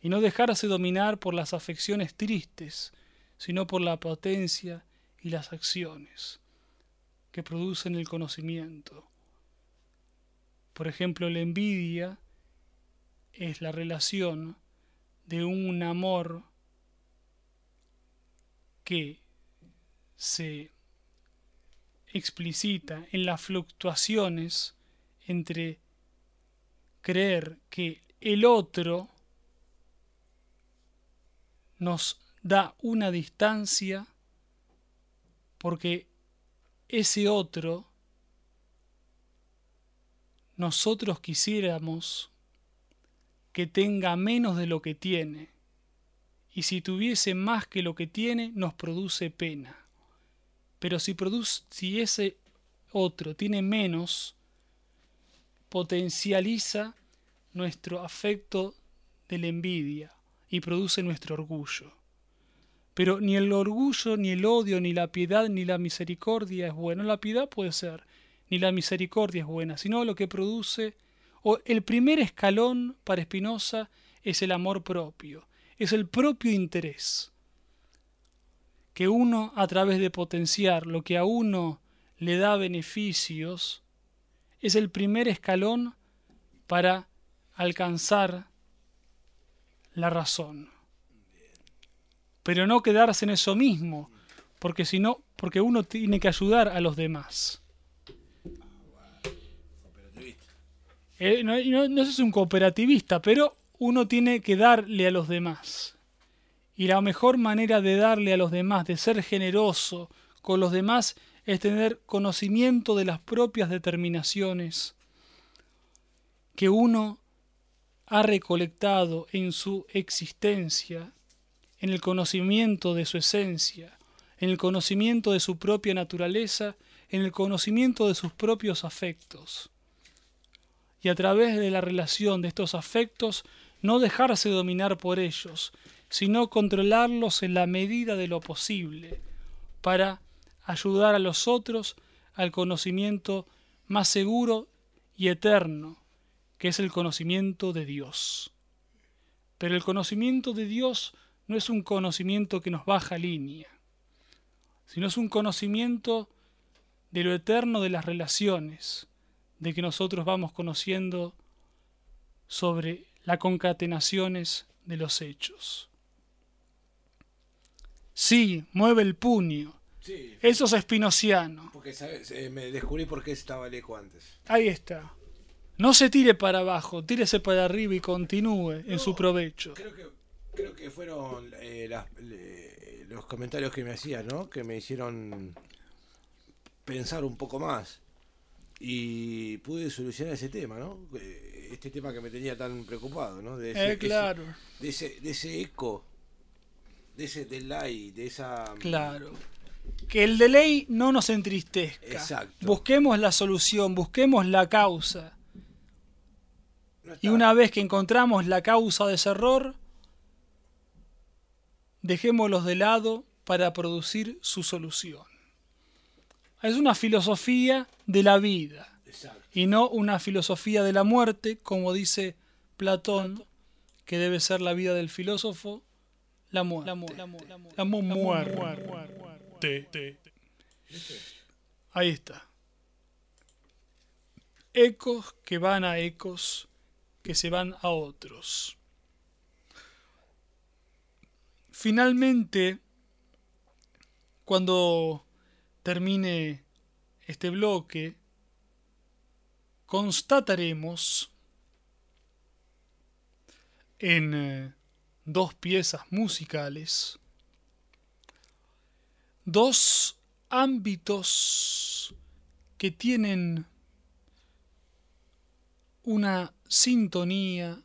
[SPEAKER 1] y no dejarse dominar por las afecciones tristes, sino por la potencia y las acciones que producen el conocimiento. Por ejemplo, la envidia es la relación de un amor que se explicita en las fluctuaciones entre creer que el otro nos da una distancia porque ese otro nosotros quisiéramos que tenga menos de lo que tiene, y si tuviese más que lo que tiene, nos produce pena. Pero si, ese otro tiene menos, potencializa nuestro afecto de la envidia y produce nuestro orgullo. Pero ni el orgullo, ni el odio, ni la piedad, ni la misericordia es bueno. La piedad puede ser, ni la misericordia es buena, sino lo que produce, o el primer escalón para Espinosa es el amor propio, es el propio interés. Que uno, a través de potenciar lo que a uno le da beneficios, es el primer escalón para alcanzar la razón. Pero no quedarse en eso mismo, porque si no, porque uno tiene que ayudar a los demás. Eh, no, es un cooperativista, pero uno tiene que darle a los demás. Y la mejor manera de darle a los demás, de ser generoso con los demás, es tener conocimiento de las propias determinaciones que uno ha recolectado en su existencia, en el conocimiento de su esencia, en el conocimiento de su propia naturaleza, en el conocimiento de sus propios afectos. Y a través de la relación de estos afectos, no dejarse dominar por ellos, sino controlarlos en la medida de lo posible, para ayudar a los otros al conocimiento más seguro y eterno que es el conocimiento de Dios. Pero el conocimiento de Dios no es un conocimiento que nos baja línea, sino es un conocimiento de lo eterno de las relaciones, de que nosotros vamos conociendo sobre las concatenaciones de los hechos. Sí, mueve el puño. Eso es espinociano.
[SPEAKER 2] Porque eh, me descubrí por qué estaba el eco antes.
[SPEAKER 1] Ahí está. No se tire para abajo, tírese para arriba y continúe en su provecho.
[SPEAKER 2] Creo que, creo que fueron eh, los comentarios que me hacían, ¿no? Que me hicieron pensar un poco más. Y pude solucionar ese tema, ¿no? Eh, este tema que me tenía tan preocupado, ¿no?
[SPEAKER 1] De ese, eh, claro.
[SPEAKER 2] de, ese, de ese eco, de ese delay, de esa...
[SPEAKER 1] Claro. Que el delay no nos entristezca.
[SPEAKER 2] Exacto.
[SPEAKER 1] Busquemos la solución, busquemos la causa y una vez que encontramos la causa de ese error, dejémoslos de lado para producir su solución. Es una filosofía de la vida y no una filosofía de la muerte, como dice Platón, que debe ser la vida del filósofo, la muerte. La, muerte. Ahí está. Ecos que van a ecos que se van a otros. Finalmente, cuando termine este bloque, constataremos en eh, dos piezas musicales dos ámbitos que tienen una sintonía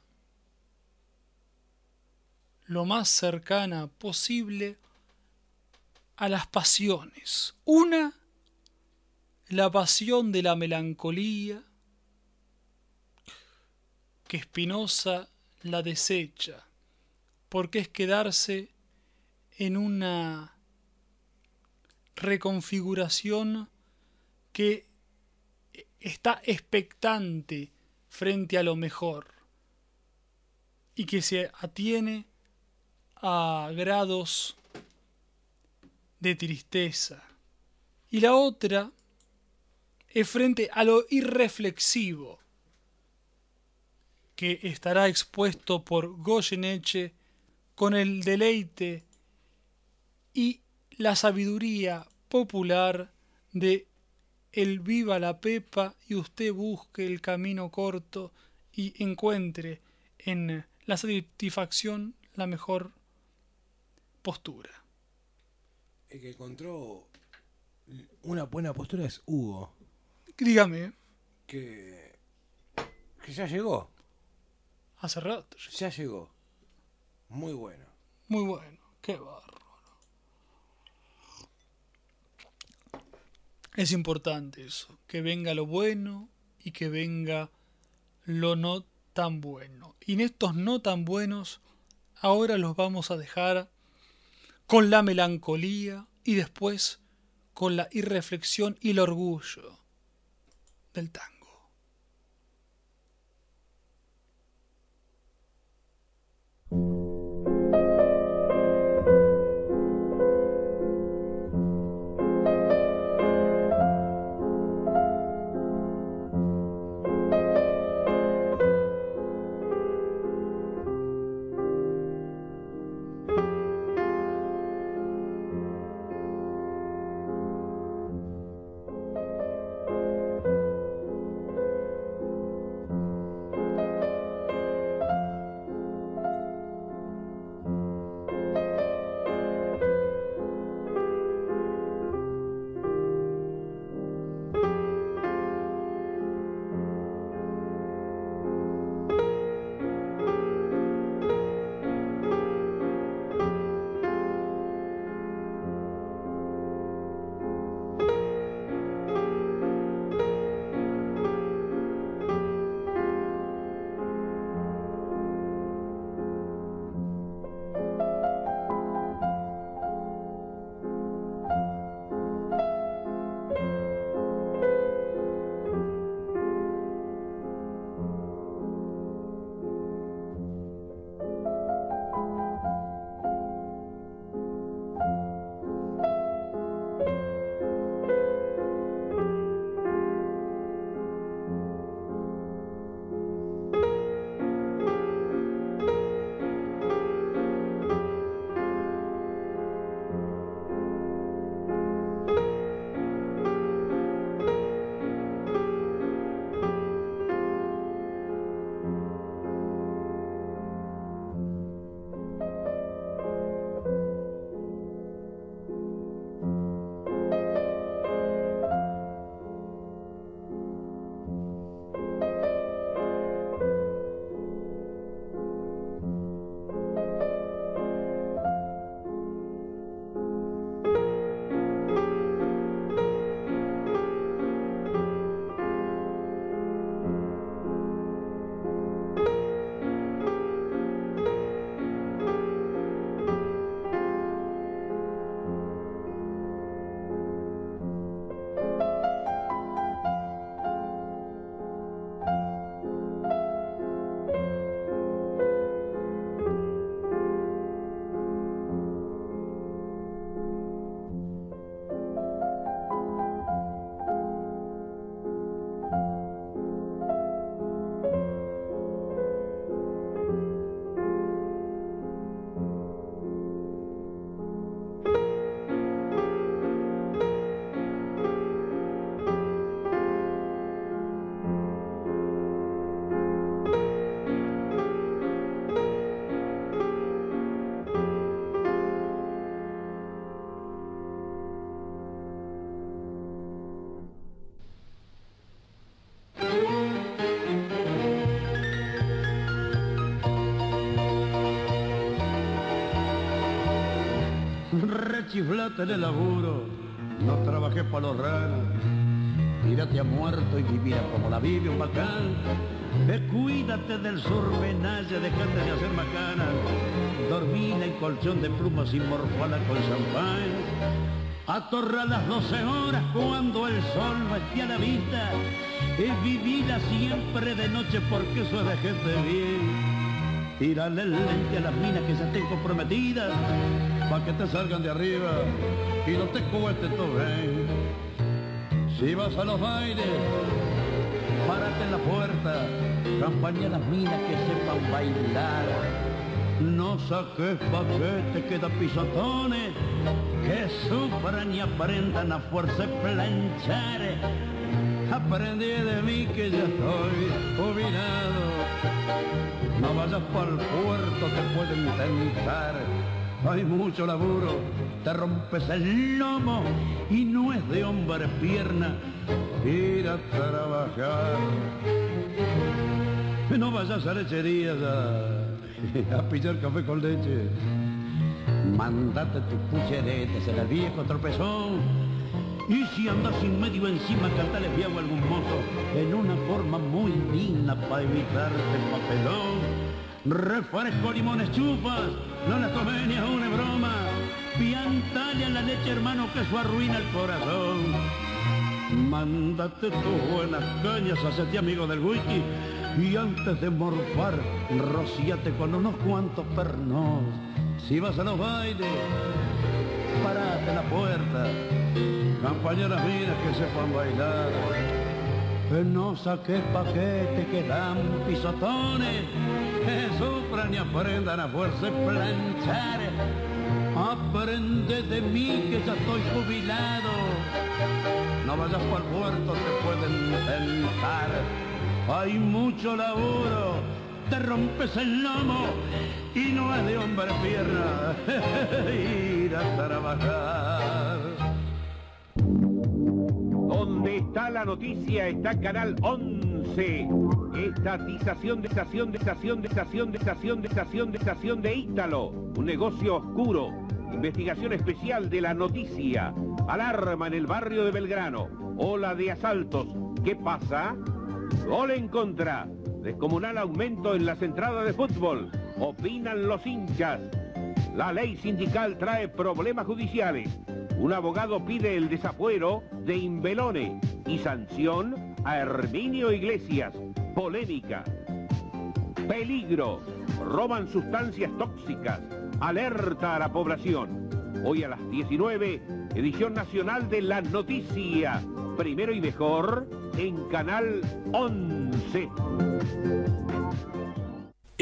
[SPEAKER 1] lo más cercana posible a las pasiones. Una, la pasión de la melancolía, que Spinoza la desecha, porque es quedarse en una reconfiguración que está expectante frente a lo mejor y que se atiene a grados de tristeza. Y la otra es frente a lo irreflexivo que estará expuesto por Goyeneche con el deleite y la sabiduría popular de el viva la pepa y usted busque el camino corto y encuentre en la satisfacción la mejor postura.
[SPEAKER 2] El que encontró una buena postura es Hugo.
[SPEAKER 1] Dígame.
[SPEAKER 2] Que, que ya llegó.
[SPEAKER 1] Hace rato.
[SPEAKER 2] Ya llegó. Muy bueno.
[SPEAKER 1] Muy bueno. Qué bárbaro. Es importante eso. Que venga lo bueno y que venga lo no tan bueno. Y en estos no tan buenos, ahora los vamos a dejar con la melancolía y después con la irreflexión y el orgullo del tango.
[SPEAKER 3] Chiflate en el laburo, no trabajé para los ranos, tírate a muerto y vivirá como la vive un bacán. cuídate del surmenaje, dejate de hacer macana, dormina en colchón de plumas y morfala con champán. Atorra las 12 horas cuando el sol no a la vista, es vivida siempre de noche porque eso es de gente bien. Tírale lente a las minas que se estén comprometidas pa' que te salgan de arriba y no te cuenten todo bien. Si vas a los bailes, párate en la puerta, campaña las minas que sepan bailar. No saques paquete que da pisotones, que sufran y aprendan a fuerza planchar. Aprendí de mí que ya estoy jubilado. No vayas para el puerto, te pueden tentar hay mucho laburo, te rompes el lomo y no es de hombre pierna ir a trabajar. No vayas a lecherías a, a pillar café con leche. Mándate tu pucherete, será el viejo tropezón. Y si andas sin medio encima, cantale fiago a algún mozo en una forma muy digna para evitarte el papelón. Refresco, limones, chupas, no las comes ni aún es broma. Piantale a la leche, hermano, que eso arruina el corazón. Mándate tus buenas cañas, hacete amigo del wiki y antes de morfar, rocíate con unos cuantos pernos. Si vas a los bailes, parate la puerta, compañeras mías que sepan bailar. No saques paquetes que dan pisotones, que sufran y aprendan a fuerza planchar. Aprende de mí que ya estoy jubilado. No vayas para el puerto, te pueden tentar. Hay mucho laburo, te rompes el lomo y no es de hombre pierna ir a trabajar.
[SPEAKER 4] Donde está la noticia está Canal 11. Estatización de estación de estación de estación de estación de estación de estación de Ítalo. Un negocio oscuro. Investigación especial de la noticia. Alarma en el barrio de Belgrano. Ola de asaltos. ¿Qué pasa? Gol en contra. Descomunal aumento en las entradas de fútbol. Opinan los hinchas. La ley sindical trae problemas judiciales. Un abogado pide el desafuero de Imbelone y sanción a Herminio Iglesias. Polémica. Peligro. Roban sustancias tóxicas. Alerta a la población. Hoy a las 19, edición nacional de La Noticia. Primero y mejor en Canal 11.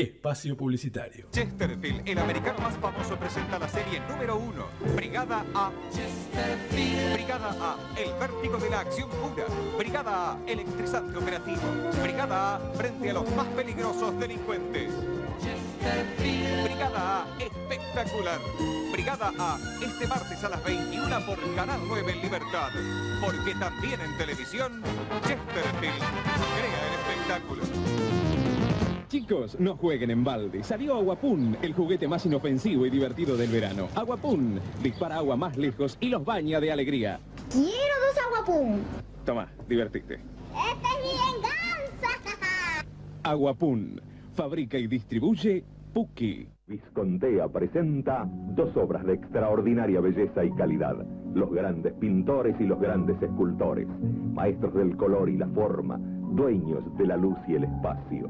[SPEAKER 5] Espacio Publicitario.
[SPEAKER 6] Chesterfield, el americano más famoso, presenta la serie número uno, Brigada A. Chesterfield. Brigada A, el vértigo de la acción pura. Brigada A, electrizante operativo. Brigada A, frente a los más peligrosos delincuentes. Chesterfield. Brigada A, espectacular. Brigada A, este martes a las 21 por Canal 9 en Libertad. Porque también en televisión, Chesterfield crea el espectáculo.
[SPEAKER 7] Chicos, no jueguen en balde. Salió Aguapun, el juguete más inofensivo y divertido del verano. Aguapun dispara agua más lejos y los baña de alegría.
[SPEAKER 8] Quiero dos aguapum.
[SPEAKER 7] Toma, divertite.
[SPEAKER 8] ¡Esta es mi venganza!
[SPEAKER 7] Aguapun, fabrica y distribuye Puki.
[SPEAKER 9] Viscontea presenta dos obras de extraordinaria belleza y calidad. Los grandes pintores y los grandes escultores, maestros del color y la forma, dueños de la luz y el espacio.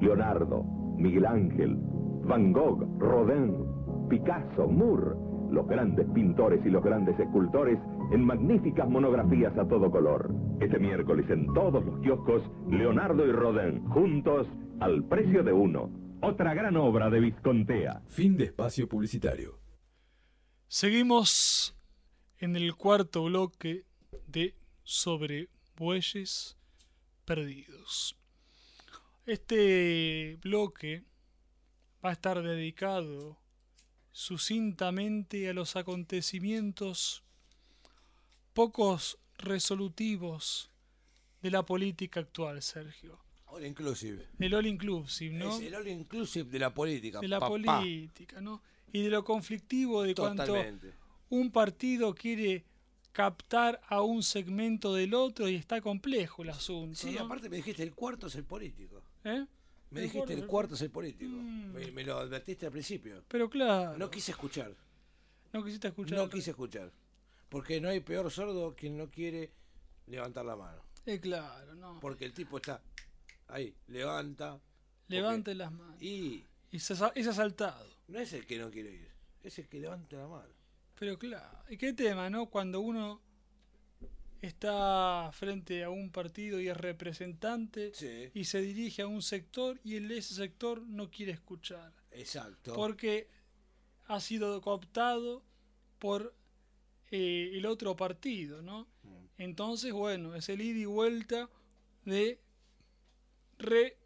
[SPEAKER 9] Leonardo, Miguel Ángel, Van Gogh, Rodin, Picasso, Moore, los grandes pintores y los grandes escultores en magníficas monografías a todo color. Este miércoles en todos los kioscos, Leonardo y Rodin, juntos al precio de uno. Otra gran obra de Viscontea.
[SPEAKER 5] Fin de espacio publicitario.
[SPEAKER 1] Seguimos en el cuarto bloque de Sobre Bueyes Perdidos. Este bloque va a estar dedicado sucintamente a los acontecimientos pocos resolutivos de la política actual, Sergio.
[SPEAKER 2] All inclusive.
[SPEAKER 1] El all inclusive, ¿no?
[SPEAKER 2] Es el all inclusive de la política.
[SPEAKER 1] de la
[SPEAKER 2] papá.
[SPEAKER 1] política, ¿no? Y de lo conflictivo de cuanto
[SPEAKER 2] Totalmente.
[SPEAKER 1] un partido quiere captar a un segmento del otro y está complejo el asunto.
[SPEAKER 2] Sí,
[SPEAKER 1] ¿no?
[SPEAKER 2] aparte me dijiste el cuarto es el político.
[SPEAKER 1] ¿Eh?
[SPEAKER 2] Me
[SPEAKER 1] El
[SPEAKER 2] dijiste
[SPEAKER 1] cuarto
[SPEAKER 2] el cuarto es el político.
[SPEAKER 1] Mm.
[SPEAKER 2] Me, me lo advertiste al principio.
[SPEAKER 1] Pero claro,
[SPEAKER 2] No quise escuchar.
[SPEAKER 1] no quisiste escuchar.
[SPEAKER 2] No quise escuchar. Porque no hay peor sordo quien no quiere levantar la mano.
[SPEAKER 1] Eh, claro, no.
[SPEAKER 2] Porque el tipo está ahí, levanta.
[SPEAKER 1] Levante las manos.
[SPEAKER 2] Y
[SPEAKER 1] Y es asaltado.
[SPEAKER 2] no es el que no quiere ir, es el que levanta la mano.
[SPEAKER 1] Pero claro, ¿y qué tema, no? Cuando uno está frente a un partido y es representante
[SPEAKER 2] Sí.
[SPEAKER 1] y se dirige a un sector y el ese sector no quiere escuchar.
[SPEAKER 2] Exacto.
[SPEAKER 1] Porque ha sido cooptado por eh, el otro partido, ¿no? Entonces, bueno, es el ida y vuelta de re,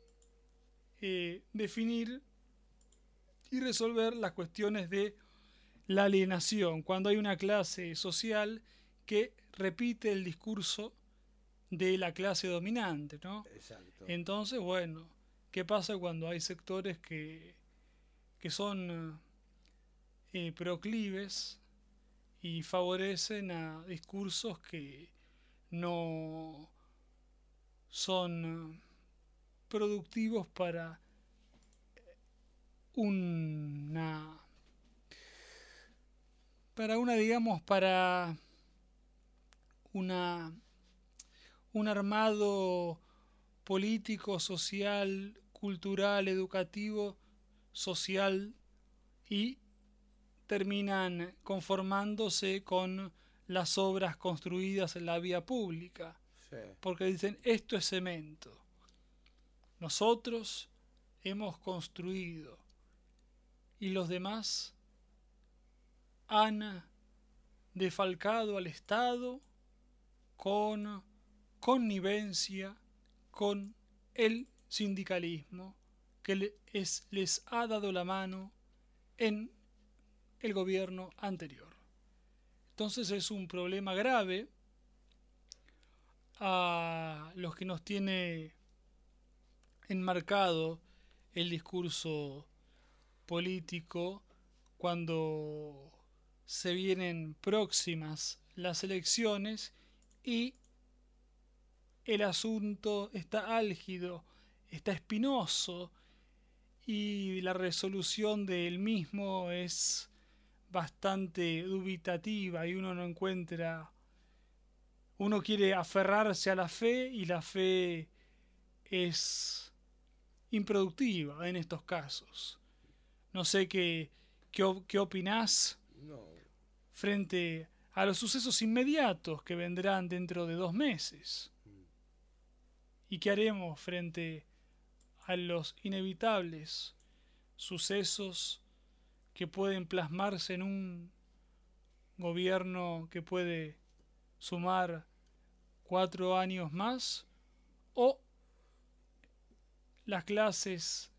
[SPEAKER 1] eh, definir y resolver las cuestiones de la alienación, cuando hay una clase social que repite el discurso de la clase dominante, ¿no?
[SPEAKER 2] Exacto.
[SPEAKER 1] Entonces, bueno, qué pasa cuando hay sectores que, que son eh, proclives y favorecen a discursos que no son productivos para una para una digamos para una un armado político, social, cultural, educativo, social y terminan conformándose con las obras construidas en la vía pública.
[SPEAKER 2] Sí.
[SPEAKER 1] Porque dicen, esto es cemento. Nosotros hemos construido y los demás han defalcado al Estado con connivencia con el sindicalismo que le- es- les ha dado la mano en el gobierno anterior. Entonces es un problema grave a los que nos tiene enmarcado el discurso político cuando se vienen próximas las elecciones y el asunto está álgido, está espinoso y la resolución del mismo es bastante dubitativa y uno no encuentra uno quiere aferrarse a la fe y la fe es improductiva en estos casos. No sé qué, qué, qué opinás
[SPEAKER 2] No.
[SPEAKER 1] Frente a los sucesos inmediatos que vendrán dentro de dos meses. ¿Y qué haremos frente a los inevitables sucesos que pueden plasmarse en un gobierno que puede sumar cuatro años más? ¿O las clases,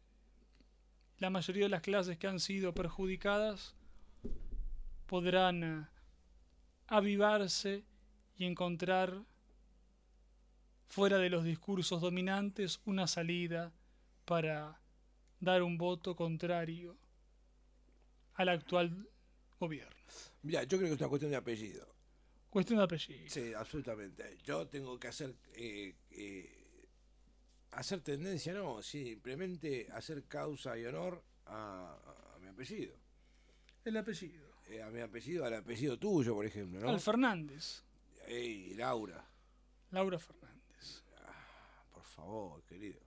[SPEAKER 1] la mayoría de las clases que han sido perjudicadas, podrán eh, avivarse y encontrar fuera de los discursos dominantes una salida para dar un voto contrario al actual gobierno.
[SPEAKER 2] Mira, yo creo que es una cuestión de apellido.
[SPEAKER 1] Cuestión de apellido.
[SPEAKER 2] Sí, absolutamente. Yo tengo que hacer eh, eh, hacer tendencia, no, simplemente hacer causa y honor a, a mi apellido.
[SPEAKER 1] El apellido.
[SPEAKER 2] Eh, a mi apellido, al apellido tuyo, por ejemplo, ¿no?
[SPEAKER 1] Al Fernández.
[SPEAKER 2] Ey, Laura,
[SPEAKER 1] Laura Fernández.
[SPEAKER 2] por favor, querido.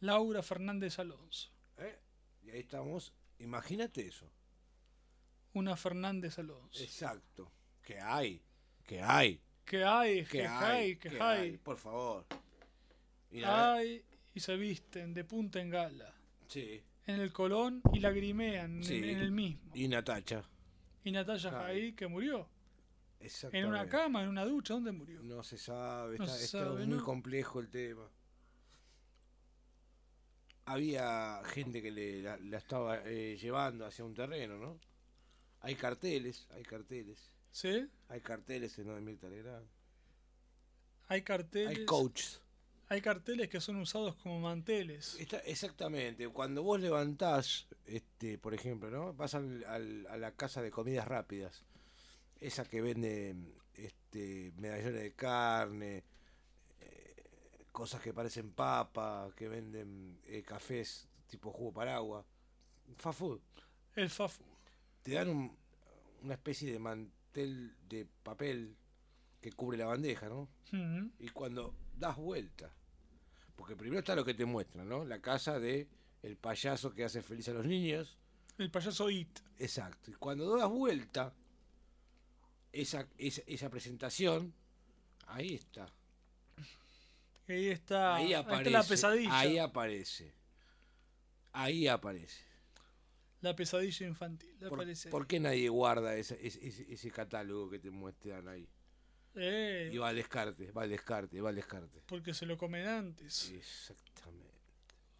[SPEAKER 1] Laura Fernández Alonso.
[SPEAKER 2] ¿Eh? Y ahí estamos. Imagínate eso.
[SPEAKER 1] Una Fernández Alonso.
[SPEAKER 2] Exacto. Que hay, que hay,
[SPEAKER 1] Que hay,
[SPEAKER 2] que
[SPEAKER 1] que
[SPEAKER 2] hay,
[SPEAKER 1] que
[SPEAKER 2] que
[SPEAKER 1] hay.
[SPEAKER 2] Por favor. Y
[SPEAKER 1] Hay y se visten de punta en gala.
[SPEAKER 2] Sí.
[SPEAKER 1] En el Colón y lagrimean
[SPEAKER 2] Sí.
[SPEAKER 1] en, en el mismo.
[SPEAKER 2] Y Natacha.
[SPEAKER 1] Y Natalia
[SPEAKER 2] Jai.
[SPEAKER 1] Jai que murió. En una cama, en una ducha, ¿dónde murió?
[SPEAKER 2] No se sabe,
[SPEAKER 1] No
[SPEAKER 2] está,
[SPEAKER 1] se
[SPEAKER 2] muy
[SPEAKER 1] ¿no?
[SPEAKER 2] complejo el tema. Había gente que le, la, la estaba eh, llevando hacia un terreno, ¿no? Hay carteles, hay carteles.
[SPEAKER 1] ¿Sí?
[SPEAKER 2] Hay carteles en Mirta Legrand.
[SPEAKER 1] Hay carteles.
[SPEAKER 2] Hay coaches.
[SPEAKER 1] Hay carteles que son usados como manteles.
[SPEAKER 2] Está, exactamente, cuando vos levantás, este, por ejemplo, ¿no? Vas al- al- a la casa de comidas rápidas, esa que vende este, medallones de carne, eh, cosas que parecen papa, que venden eh, cafés tipo jugo para agua, fast food,
[SPEAKER 1] El Fafu.
[SPEAKER 2] te dan un- una especie de mantel de papel que cubre la bandeja, ¿no? Y cuando das vuelta, porque primero está lo que te muestran, ¿no? La casa de el payaso que hace feliz a los niños.
[SPEAKER 1] El payaso It.
[SPEAKER 2] Exacto. Y cuando das vuelta, esa, esa, esa presentación, ahí está.
[SPEAKER 1] Ahí está.
[SPEAKER 2] ahí
[SPEAKER 1] ahí
[SPEAKER 2] aparece.
[SPEAKER 1] está la pesadilla.
[SPEAKER 2] Ahí aparece. Ahí aparece.
[SPEAKER 1] La pesadilla infantil.
[SPEAKER 2] ¿Por,
[SPEAKER 1] aparece ahí.
[SPEAKER 2] por qué nadie guarda ese, ese, ese- ese catálogo que te muestran ahí?
[SPEAKER 1] Eh,
[SPEAKER 2] Y va al descarte, va al descarte, va al descarte.
[SPEAKER 1] porque se lo comen antes.
[SPEAKER 2] Exactamente.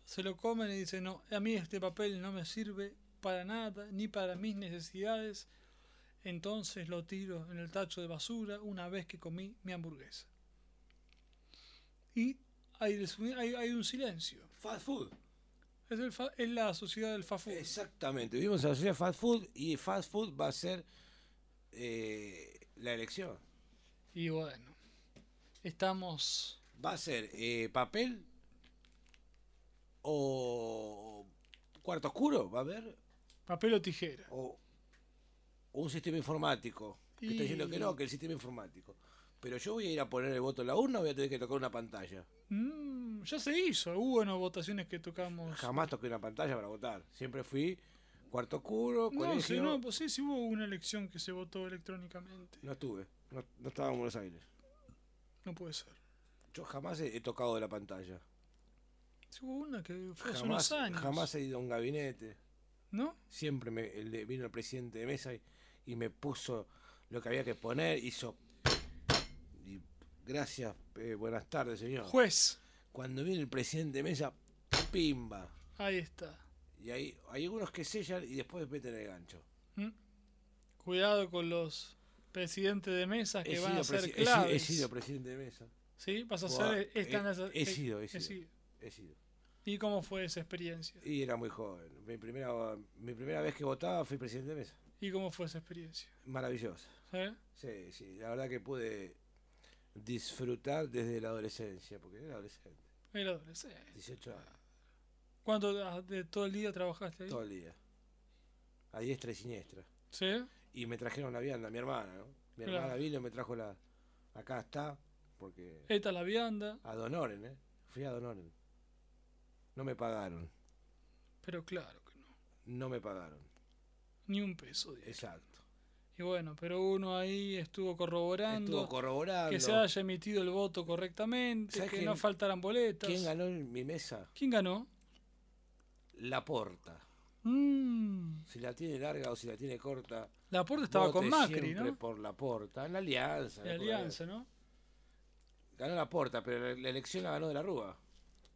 [SPEAKER 1] Se lo comen y dicen, no, a mí este papel no me sirve para nada, ni para mis necesidades. Entonces lo tiro en el tacho de basura una vez que comí mi hamburguesa. Y hay, hay, hay un silencio.
[SPEAKER 2] Fast food.
[SPEAKER 1] Es, el fa- es la sociedad del fast food.
[SPEAKER 2] Exactamente, vivimos en la sociedad fast food y fast food va a ser eh, la elección.
[SPEAKER 1] Y bueno, estamos...
[SPEAKER 2] Va a ser eh, papel o cuarto oscuro, va a haber,
[SPEAKER 1] Papel o tijera.
[SPEAKER 2] o, o un sistema informático. Que está diciendo que no, que el sistema informático. Pero yo voy a ir a poner el voto en la urna o voy a tener que tocar una pantalla.
[SPEAKER 1] Mm, ya se hizo. Hubo votaciones que tocamos.
[SPEAKER 2] Jamás toqué una pantalla para votar. Siempre fui cuarto oscuro,
[SPEAKER 1] No, sí, no, pues sí, sí hubo una elección que se votó electrónicamente.
[SPEAKER 2] No estuve, no, no estaba en Buenos Aires.
[SPEAKER 1] No puede ser.
[SPEAKER 2] Yo jamás he, he tocado de la pantalla.
[SPEAKER 1] Sí hubo una que fue hace
[SPEAKER 2] Jamás,
[SPEAKER 1] unos años.
[SPEAKER 2] jamás he ido a un gabinete.
[SPEAKER 1] ¿No?
[SPEAKER 2] Siempre me, el de- vino el presidente de mesa y, y me puso lo que había que poner, hizo... Y gracias, eh, buenas tardes, señor.
[SPEAKER 1] Juez.
[SPEAKER 2] Cuando viene el presidente de mesa, pimba.
[SPEAKER 1] Ahí está.
[SPEAKER 2] Y hay, hay algunos que sellan y después meten el gancho.
[SPEAKER 1] ¿Mm? Cuidado con los presidentes de mesa que
[SPEAKER 2] He
[SPEAKER 1] van a ser
[SPEAKER 2] he
[SPEAKER 1] claves.
[SPEAKER 2] He sido presidente de mesa.
[SPEAKER 1] ¿Sí? ¿Vas a ser esta en
[SPEAKER 2] he- he
[SPEAKER 1] eh,
[SPEAKER 2] sido, he
[SPEAKER 1] he
[SPEAKER 2] sido. He sido.
[SPEAKER 1] ¿Y cómo fue esa experiencia?
[SPEAKER 2] Y era muy joven. Mi primera, mi primera vez que votaba fui presidente de mesa.
[SPEAKER 1] ¿Y cómo fue esa experiencia?
[SPEAKER 2] Maravillosa.
[SPEAKER 1] ¿Sí?
[SPEAKER 2] Sí, sí. La verdad que pude disfrutar desde la adolescencia, porque era adolescente.
[SPEAKER 1] Era adolescente.
[SPEAKER 2] 18 años.
[SPEAKER 1] ¿Cuánto de todo el día trabajaste ahí?
[SPEAKER 2] Todo el día. A diestra y siniestra.
[SPEAKER 1] ¿Sí?
[SPEAKER 2] Y me trajeron la vianda, mi hermana, ¿no? Mi
[SPEAKER 1] Claro.
[SPEAKER 2] hermana vino y me trajo la... Acá está, porque...
[SPEAKER 1] Esta la vianda,
[SPEAKER 2] A Donoren, ¿eh? Fui a Donoren. No me pagaron.
[SPEAKER 1] pero claro que no.
[SPEAKER 2] No me pagaron.
[SPEAKER 1] Ni un peso. diario.
[SPEAKER 2] Exacto.
[SPEAKER 1] Y bueno, pero uno ahí estuvo corroborando
[SPEAKER 2] Estuvo corroborando.
[SPEAKER 1] que se haya emitido el voto correctamente, que
[SPEAKER 2] ¿Sabes quién-
[SPEAKER 1] no faltaran boletas.
[SPEAKER 2] ¿Quién ganó en mi mesa?
[SPEAKER 1] ¿Quién ganó?
[SPEAKER 2] La Porta.
[SPEAKER 1] Mm,
[SPEAKER 2] Si la tiene larga o si la tiene corta.
[SPEAKER 1] La Porta estaba con Macri,
[SPEAKER 2] siempre
[SPEAKER 1] ¿no?
[SPEAKER 2] por la Porta. En la alianza.
[SPEAKER 1] La alianza, ¿no?
[SPEAKER 2] Ganó la Porta, pero la, elección la ganó de la Rúa.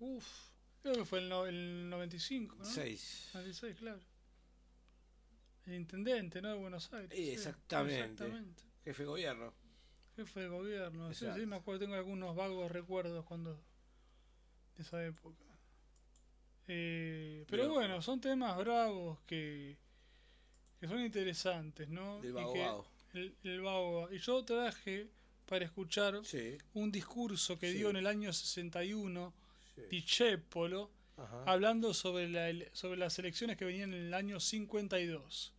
[SPEAKER 1] Uf, creo que fue el, no- el 95, ¿no?
[SPEAKER 2] Seis.
[SPEAKER 1] 96, claro. El intendente, ¿no? De Buenos Aires.
[SPEAKER 2] Sí, exactamente. Jefe de gobierno.
[SPEAKER 1] Jefe de gobierno. Sí, sí, me acuerdo, tengo algunos vagos recuerdos cuando de esa época. Eh, pero
[SPEAKER 2] Pero-
[SPEAKER 1] bueno, son temas bravos que, que son interesantes, ¿no?
[SPEAKER 2] Del
[SPEAKER 1] Y que-
[SPEAKER 2] vago.
[SPEAKER 1] El, el. Y yo traje para escuchar
[SPEAKER 2] Sí.
[SPEAKER 1] un discurso que
[SPEAKER 2] Sí.
[SPEAKER 1] dio en el año 61
[SPEAKER 2] Sí.
[SPEAKER 1] Hablando sobre, la, sobre las elecciones que venían en el año 52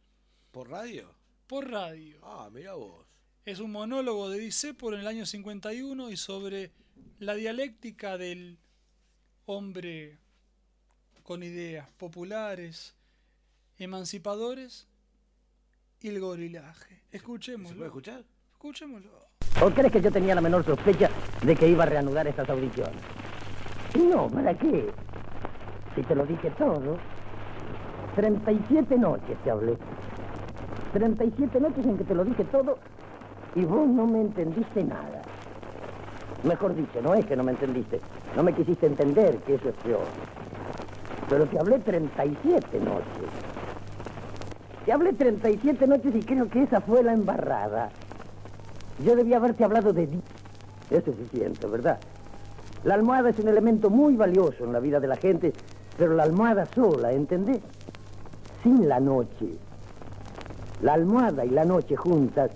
[SPEAKER 2] ¿Por radio?
[SPEAKER 1] por radio.
[SPEAKER 2] Ah, mira vos.
[SPEAKER 1] Es un monólogo de Discepolo en el año 51 y sobre la dialéctica del hombre con ideas populares, emancipadores y el gorilaje.
[SPEAKER 2] ¿Se
[SPEAKER 1] Escuchémoslo.
[SPEAKER 2] puede escuchar?
[SPEAKER 1] Escuchémoslo.
[SPEAKER 10] ¿O crees que yo tenía la menor sospecha de que iba a reanudar estas audiciones? No, ¿para qué? Si te lo dije todo. 37 noches te hablé. 37 noches en que te lo dije todo y vos no me entendiste nada. Mejor dicho, no es que no me entendiste, no me quisiste entender, que eso es peor. Pero te hablé 37 noches. Te hablé 37 noches y creo que esa fue la embarrada. Yo debía haberte hablado de. Es suficiente, ¿verdad? La almohada es un elemento muy valioso en la vida de la gente, pero la almohada sola, ¿entendés? Sin la noche. La almohada y la noche juntas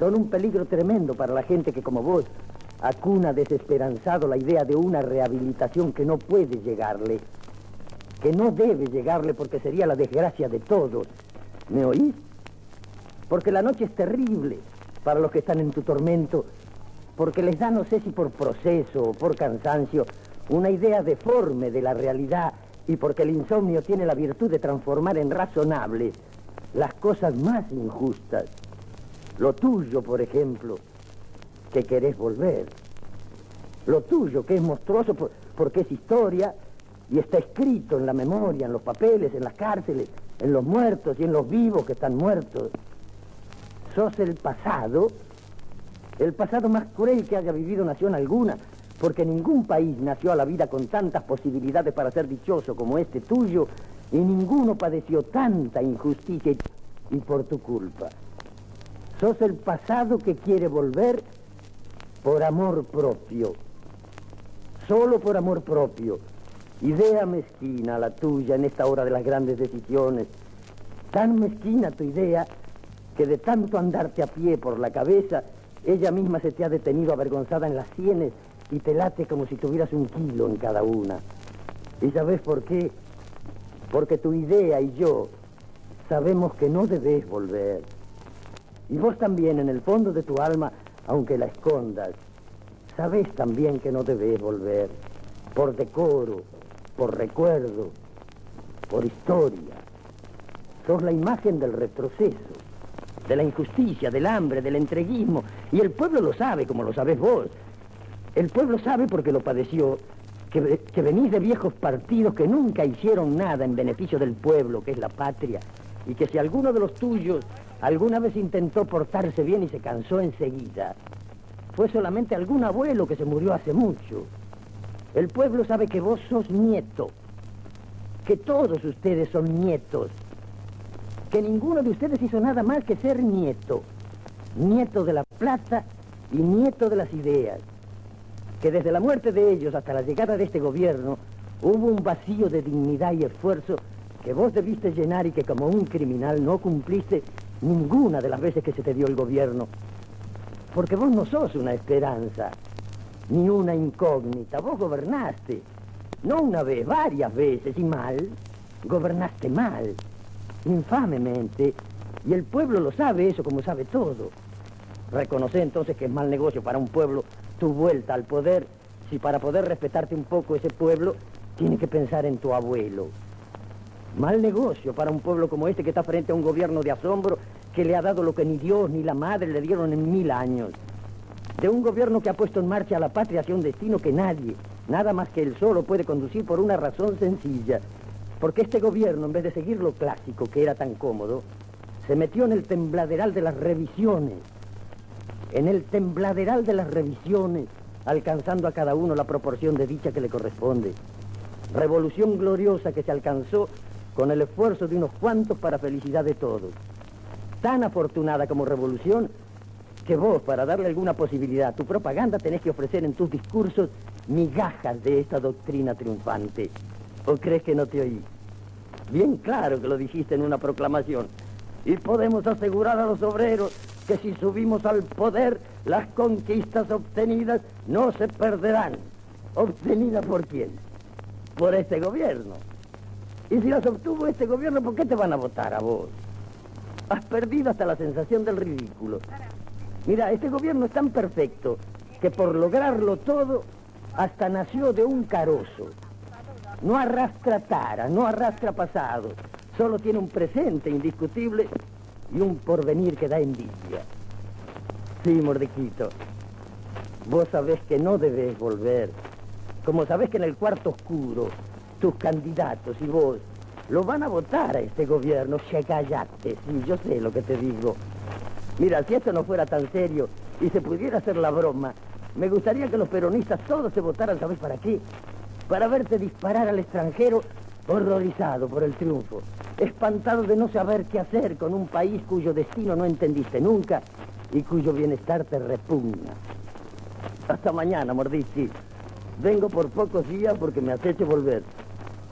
[SPEAKER 10] son un peligro tremendo para la gente que, como vos, acuna desesperanzado la idea de una rehabilitación que no puede llegarle, que no debe llegarle porque sería la desgracia de todos. ¿Me oís? Porque la noche es terrible para los que están en tu tormento, porque les da, no sé si por proceso o por cansancio, una idea deforme de la realidad y porque el insomnio tiene la virtud de transformar en razonables las cosas más injustas. Lo tuyo, por ejemplo, que querés volver. Lo tuyo, que es monstruoso por- porque es historia y está escrito en la memoria, en los papeles, en las cárceles, en los muertos y en los vivos que están muertos. Sos el pasado, el pasado más cruel que haya vivido nación alguna, porque ningún país nació a la vida con tantas posibilidades para ser dichoso como este tuyo, y ninguno padeció tanta injusticia y, por tu culpa. Sos el pasado que quiere volver por amor propio, solo por amor propio, Idea mezquina la tuya en esta hora de las grandes decisiones. Tan mezquina tu idea que de tanto andarte a pie por la cabeza, ella misma se te ha detenido avergonzada en las sienes y te late como si tuvieras un kilo en cada una. ¿Y sabes por qué? Porque tu idea y yo sabemos que no debes volver. Y vos también, en el fondo de tu alma, aunque la escondas, sabes también que no debes volver. Por decoro, por recuerdo, por historia. Sos la imagen del retroceso, de la injusticia, del hambre, del entreguismo. Y el pueblo lo sabe, como lo sabés vos. El pueblo sabe porque lo padeció, que, que venís de viejos partidos que nunca hicieron nada en beneficio del pueblo, que es la patria, y que si alguno de los tuyos alguna vez intentó portarse bien y se cansó enseguida, fue solamente algún abuelo que se murió hace mucho. El pueblo sabe que vos sos nieto, que todos ustedes son nietos, que ninguno de ustedes hizo nada más que ser nieto, nieto de la plata y nieto de las ideas, que desde la muerte de ellos hasta la llegada de este gobierno hubo un vacío de dignidad y esfuerzo que vos debiste llenar y que como un criminal no cumpliste ninguna de las veces que se te dio el gobierno. Porque vos no sos una esperanza, ni una incógnita. Vos gobernaste. No una vez, varias veces, y mal. Gobernaste mal, infamemente. Y el pueblo lo sabe eso como sabe todo. Reconoce entonces que es mal negocio para un pueblo tu vuelta al poder, si para poder respetarte un poco ese pueblo, tiene que pensar en tu abuelo. Mal negocio para un pueblo como este que está frente a un gobierno de asombro que le ha dado lo que ni Dios ni la madre le dieron en mil años. De un gobierno que ha puesto en marcha a la patria hacia un destino que nadie, nada más que él solo, puede conducir por una razón sencilla. Porque este gobierno, en vez de seguir lo clásico que era tan cómodo, se metió en el tembladeral de las revisiones. En el tembladeral de las revisiones, alcanzando a cada uno la proporción de dicha que le corresponde. Revolución gloriosa que se alcanzó con el esfuerzo de unos cuantos para felicidad de todos. Tan afortunada como revolución que vos, para darle alguna posibilidad a tu propaganda, tenés que ofrecer en tus discursos migajas de esta doctrina triunfante. ¿O crees que no te oí? Bien claro que lo dijiste en una proclamación. Y podemos asegurar a los obreros que si subimos al poder, las conquistas obtenidas no se perderán. ¿Obtenidas por quién? Por este gobierno. Y si las obtuvo este gobierno, ¿por qué te van a votar a vos? Has perdido hasta la sensación del ridículo. Mira, este gobierno es tan perfecto que por lograrlo todo hasta nació de un carozo. No arrastra tara, no arrastra pasado, solo tiene un presente indiscutible y un porvenir que da envidia. Sí, Mordequito, vos sabés que no debes volver, como sabés que en el cuarto oscuro tus candidatos y vos lo van a votar a este gobierno, che callate, sí, yo sé lo que te digo. Mira, si esto no fuera tan serio y se pudiera hacer la broma, me gustaría que los peronistas todos se votaran, ¿sabes para qué? Para verte disparar al extranjero horrorizado por el triunfo, espantado de no saber qué hacer con un país cuyo destino no entendiste nunca y cuyo bienestar te repugna. Hasta mañana, Mordici. Vengo por pocos días porque me aceche volver.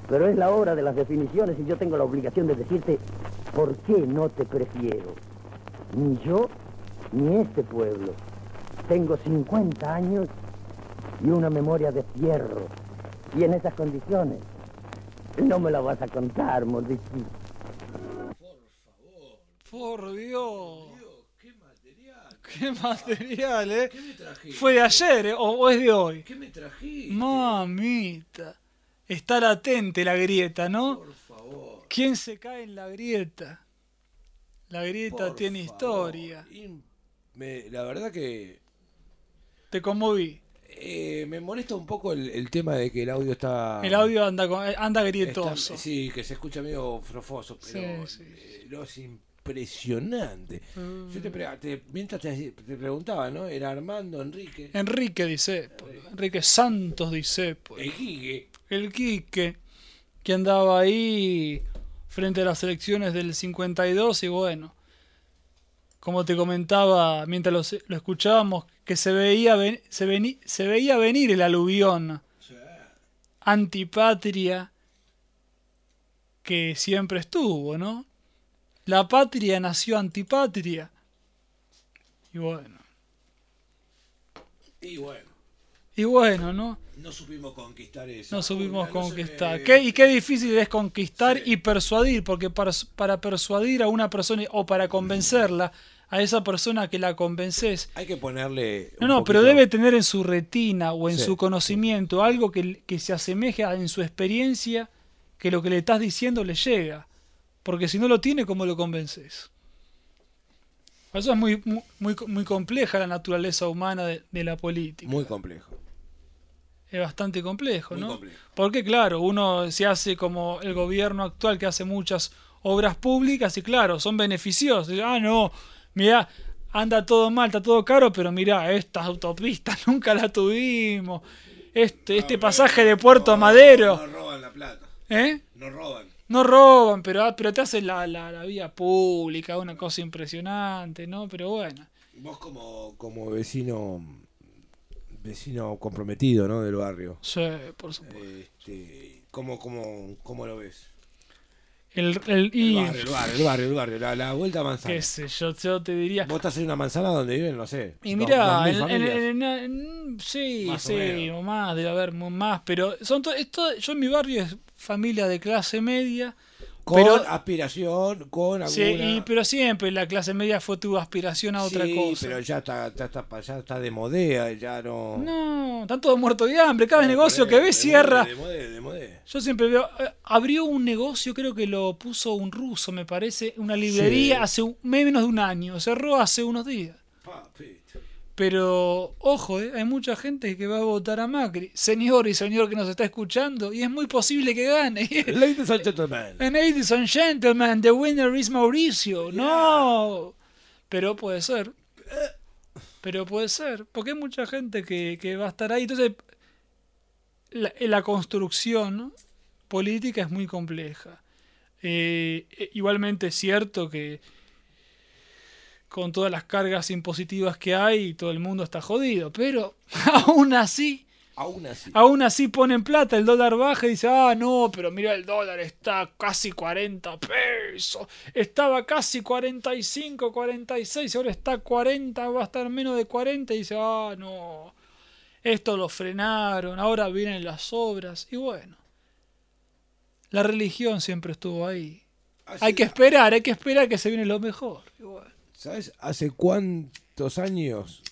[SPEAKER 10] Pero es la hora de las definiciones y yo tengo la obligación de decirte por qué no te prefiero. Ni yo, ni este pueblo. Tengo 50 años y una memoria de fierro. Y en esas condiciones, no me la vas a contar, Mordici.
[SPEAKER 1] Por Dios. Qué material, ¿eh? Fue de ayer, ¿eh? o, o es de hoy.
[SPEAKER 2] ¿Qué me trajiste?
[SPEAKER 1] Mamita. Estar atente la grieta, ¿no?
[SPEAKER 2] Por favor.
[SPEAKER 1] ¿Quién se cae en la grieta? La grieta
[SPEAKER 2] por
[SPEAKER 1] tiene
[SPEAKER 2] favor.
[SPEAKER 1] historia.
[SPEAKER 2] Y me- la verdad que
[SPEAKER 1] Te conmoví.
[SPEAKER 2] eh, me molesta un poco el, el tema de que el audio está...
[SPEAKER 1] El audio anda, con- eh, anda
[SPEAKER 2] está-
[SPEAKER 1] grietoso.
[SPEAKER 2] sí, que se escucha medio frofoso, pero
[SPEAKER 1] Sí, sí,
[SPEAKER 2] eh, no, es impresionante.
[SPEAKER 1] Mm.
[SPEAKER 2] Yo te, pre- te- mientras te, te preguntaba, ¿no? Era Armando, Enrique,
[SPEAKER 1] Enrique dice, Enrique Santos dice,
[SPEAKER 2] el Gigue.
[SPEAKER 1] el Quique, que andaba ahí frente a las elecciones del 52 y bueno, como te comentaba mientras lo, lo escuchábamos, que se veía, ven- se, veni- se veía venir el aluvión antipatria que siempre estuvo, ¿no? La patria nació antipatria. Y bueno.
[SPEAKER 2] Y bueno,
[SPEAKER 1] Y bueno, ¿no?
[SPEAKER 2] No supimos conquistar eso.
[SPEAKER 1] No supimos
[SPEAKER 2] Una, no se
[SPEAKER 1] conquistar. ¿Qué- y qué difícil es conquistar
[SPEAKER 2] Sí.
[SPEAKER 1] y persuadir, porque para, para persuadir a una persona o para convencerla a esa persona que la convences,
[SPEAKER 2] Hay que ponerle.
[SPEAKER 1] no, no, pero debe tener en su retina o en
[SPEAKER 2] Sí.
[SPEAKER 1] su conocimiento algo que, que se asemeje a- en su experiencia que lo que le estás diciendo le llega. Porque si no lo tiene, ¿cómo lo convences? Eso es muy, muy, muy, muy compleja la naturaleza humana de, de la política.
[SPEAKER 2] Muy complejo.
[SPEAKER 1] Es bastante complejo,
[SPEAKER 2] Muy
[SPEAKER 1] ¿no?
[SPEAKER 2] complejo.
[SPEAKER 1] Porque, claro, uno se hace como el gobierno actual que hace muchas obras públicas y, claro, son beneficiosos. Ah, no, mira, anda todo mal, está todo caro, pero mira, estas autopistas nunca las tuvimos. Este, este pasaje de Puerto
[SPEAKER 2] No,
[SPEAKER 1] Madero,
[SPEAKER 2] No roban la plata.
[SPEAKER 1] ¿eh?
[SPEAKER 2] No roban.
[SPEAKER 1] No roban, pero, ah, pero te hacen la, la, la vía pública, una cosa impresionante, ¿no? Pero bueno.
[SPEAKER 2] Vos como, como vecino vecino comprometido, ¿no? Del barrio.
[SPEAKER 1] Sí, por supuesto.
[SPEAKER 2] Este, ¿cómo, cómo, ¿Cómo lo ves?
[SPEAKER 1] El, el, y,
[SPEAKER 2] El barrio, el barrio, el barrio, el barrio, la, la vuelta a manzana.
[SPEAKER 1] qué sé yo, yo te diría...
[SPEAKER 2] Vos estás en una manzana donde viven, no sé.
[SPEAKER 1] Y mirá,
[SPEAKER 2] dos mil
[SPEAKER 1] en- en-
[SPEAKER 2] familias.
[SPEAKER 1] en- en- sí,
[SPEAKER 2] Más
[SPEAKER 1] sí, o más, debe haber más, pero son to- esto, yo en mi barrio es familia de clase media,
[SPEAKER 2] con
[SPEAKER 1] pero,
[SPEAKER 2] aspiración, con alguna...
[SPEAKER 1] sí, y- pero siempre la clase media fue tu aspiración a otra
[SPEAKER 2] Sí,
[SPEAKER 1] cosa.
[SPEAKER 2] pero ya está, ya está, ya está de modea, ya no...
[SPEAKER 1] No, están todos muertos de hambre, cada
[SPEAKER 2] No,
[SPEAKER 1] negocio que ves cierra.
[SPEAKER 2] De modé, de modé.
[SPEAKER 1] Yo siempre veo, eh, abrió un negocio, creo que lo puso un ruso, me parece, una librería
[SPEAKER 2] Sí.
[SPEAKER 1] hace un- menos de un año, cerró hace unos días.
[SPEAKER 2] Papito.
[SPEAKER 1] Pero, ojo, eh, hay mucha gente que va a votar a Macri. Señor y señor que nos está escuchando, y es muy posible que gane.
[SPEAKER 2] Ladies and gentlemen.
[SPEAKER 1] And ladies and gentlemen, the winner is Mauricio. No. Pero puede ser. Pero puede ser. Porque hay mucha gente que, que va a estar ahí. Entonces, la, la construcción política es muy compleja. Eh, eh, igualmente es cierto que con todas las cargas impositivas que hay, todo el mundo está jodido. Pero aún así,
[SPEAKER 2] Aún así.
[SPEAKER 1] Aún así ponen plata, el dólar baja y dice, ah, no, pero mira, el dólar está casi 40 pesos. Estaba casi 45, 46, ahora está 40, va a estar menos de 40 y dice, ah, no, esto lo frenaron, ahora vienen las obras. Y bueno, la religión siempre estuvo ahí. Hay que esperar, hay que esperar que se viene lo mejor. Y bueno,
[SPEAKER 2] ¿Sabes hace cuántos años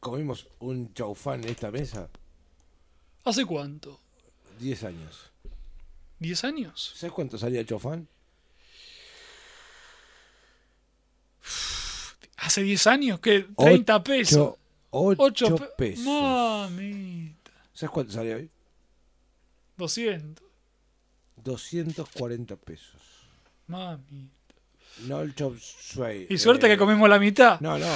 [SPEAKER 2] comimos un chaufán en esta mesa?
[SPEAKER 1] ¿Hace cuánto?
[SPEAKER 2] 10 años.
[SPEAKER 1] ¿10 años?
[SPEAKER 2] ¿Sabes cuánto salía el chaufán?
[SPEAKER 1] ¿Hace 10 años? ¿Qué? ¿30 pesos?
[SPEAKER 2] 8
[SPEAKER 1] 8 pe-
[SPEAKER 2] pesos.
[SPEAKER 1] Mamita.
[SPEAKER 2] ¿Sabes cuánto salía hoy?
[SPEAKER 1] 200.
[SPEAKER 2] 240 pesos.
[SPEAKER 1] Mami.
[SPEAKER 2] No el chop suey.
[SPEAKER 1] Y suerte
[SPEAKER 2] eh,
[SPEAKER 1] que comimos la mitad.
[SPEAKER 2] No, no.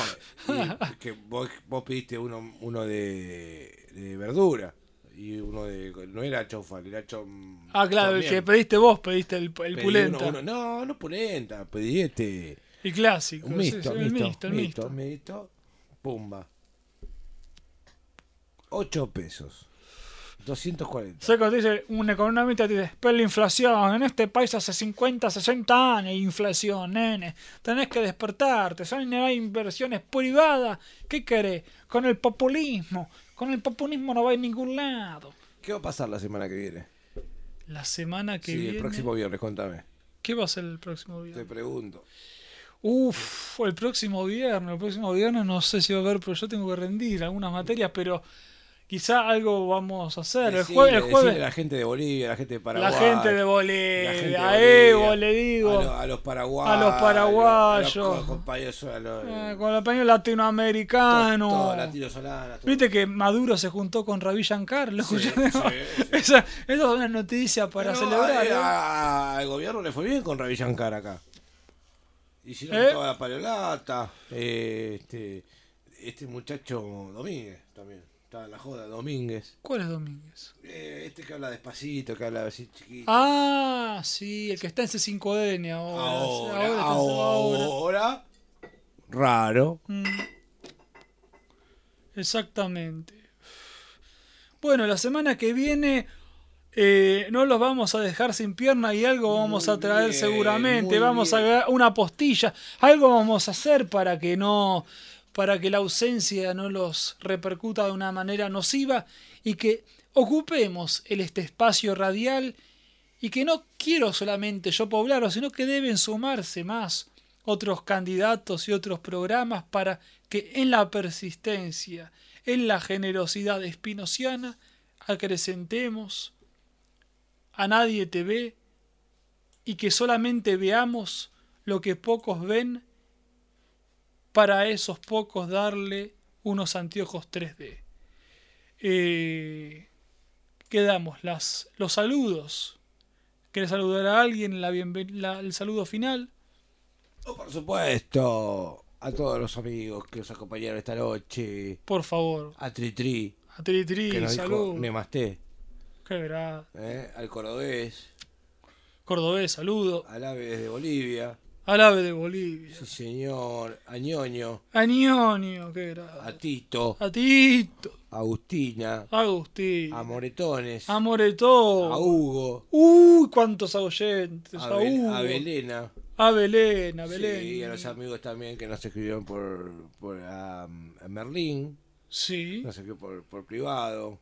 [SPEAKER 2] y que vos, vos pediste uno, uno de, de verdura. Y uno de. No era chaufán, era chop.
[SPEAKER 1] ah, claro, el que pediste vos, pediste el, el pulenta.
[SPEAKER 2] uno- uno- no, no pulenta. Pedí este.
[SPEAKER 1] El clásico.
[SPEAKER 2] Un
[SPEAKER 1] sí,
[SPEAKER 2] mixto,
[SPEAKER 1] sí, el
[SPEAKER 2] mixto,
[SPEAKER 1] mixto, el
[SPEAKER 2] mixto,
[SPEAKER 1] mixto.
[SPEAKER 2] mixto, Pumba. 8 pesos. 240.
[SPEAKER 1] ¿Sabes cuando te dice un economista? Te dice, pero la inflación, en este país hace 50, 60 años inflación, nene. Tenés que despertarte, son inversiones privadas. ¿Qué querés? Con el populismo. Con el populismo no va a ningún lado.
[SPEAKER 2] ¿Qué va a pasar la semana que viene?
[SPEAKER 1] La semana que
[SPEAKER 2] sí,
[SPEAKER 1] viene...
[SPEAKER 2] el próximo viernes, contame.
[SPEAKER 1] ¿Qué va a ser el próximo
[SPEAKER 2] Te
[SPEAKER 1] viernes?
[SPEAKER 2] pregunto.
[SPEAKER 1] Uf, el próximo viernes, el próximo viernes no sé si va a haber, pero yo tengo que rendir algunas materias, pero quizá algo vamos a hacer. El jueves, el jueves
[SPEAKER 2] a la gente de Bolivia, la gente de Paraguay.
[SPEAKER 1] la gente de Bolivia,
[SPEAKER 2] gente de
[SPEAKER 1] a Evo le digo,
[SPEAKER 2] A, lo- a los paraguayos.
[SPEAKER 1] a los paraguayos.
[SPEAKER 2] A los compañeros. Los,
[SPEAKER 1] eh, con el español latinoamericano.
[SPEAKER 2] todo, todo, todo.
[SPEAKER 1] Viste que Maduro se juntó con Ravi Shankar, ¿lo
[SPEAKER 2] Sí, sí, sí.
[SPEAKER 1] Esa, esa es una noticia para
[SPEAKER 2] Pero
[SPEAKER 1] celebrar. ¿eh?
[SPEAKER 2] a- Al gobierno le fue bien con Ravi Shankar acá. Hicieron
[SPEAKER 1] ¿Eh?
[SPEAKER 2] toda la paleolata. eh, este, este muchacho Domínguez también. Estaba en la joda, Domínguez.
[SPEAKER 1] ¿Cuál es Domínguez?
[SPEAKER 2] Eh, este que habla despacito, que habla así chiquito.
[SPEAKER 1] Ah, sí, el que está en C5N ahora.
[SPEAKER 2] ahora,
[SPEAKER 1] ahora, está- ahora.
[SPEAKER 2] ahora. Raro.
[SPEAKER 1] Mm. Exactamente. Bueno, la semana que viene Eh, no los vamos a dejar sin pierna y algo vamos a traer
[SPEAKER 2] bien,
[SPEAKER 1] seguramente. Vamos a
[SPEAKER 2] bien.
[SPEAKER 1] dar una postilla. Algo vamos a hacer para que no. Para que la ausencia no los repercuta de una manera nociva y que ocupemos este espacio radial y que no quiero solamente yo poblarlo, sino que deben sumarse más otros candidatos y otros programas para que en la persistencia, en la generosidad espinociana, acrecentemos. A nadie te ve y que solamente veamos lo que pocos ven para esos pocos darle unos anteojos 3D. Eh, quedamos las, los saludos. ¿Quieres saludar a alguien? La la- el saludo final.
[SPEAKER 2] Oh, por supuesto, a todos los amigos que nos acompañaron esta noche.
[SPEAKER 1] Por favor.
[SPEAKER 2] A Tritri,
[SPEAKER 1] A Tri Tri,
[SPEAKER 2] que nos
[SPEAKER 1] salud.
[SPEAKER 2] dijo Nemasté.
[SPEAKER 1] Qué grado.
[SPEAKER 2] ¿eh? Al cordobés,
[SPEAKER 1] Cordobés, saludo.
[SPEAKER 2] al ave desde Bolivia.
[SPEAKER 1] Al ave de Bolivia.
[SPEAKER 2] Sí, señor. A Ñoño,
[SPEAKER 1] A Ñoño, qué grado.
[SPEAKER 2] a Tito,
[SPEAKER 1] A Tito.
[SPEAKER 2] a Agustina,
[SPEAKER 1] Agustín.
[SPEAKER 2] a Moretones,
[SPEAKER 1] A Moretón.
[SPEAKER 2] a Hugo,
[SPEAKER 1] Uy, cuántos oyentes.
[SPEAKER 2] a,
[SPEAKER 1] A,
[SPEAKER 2] Bel-
[SPEAKER 1] Hugo.
[SPEAKER 2] a Belena.
[SPEAKER 1] A Belén, a Belén.
[SPEAKER 2] Sí, y a los amigos también que nos escribieron por, por a, a Merlín,
[SPEAKER 1] Sí.
[SPEAKER 2] nos escribió por, por privado.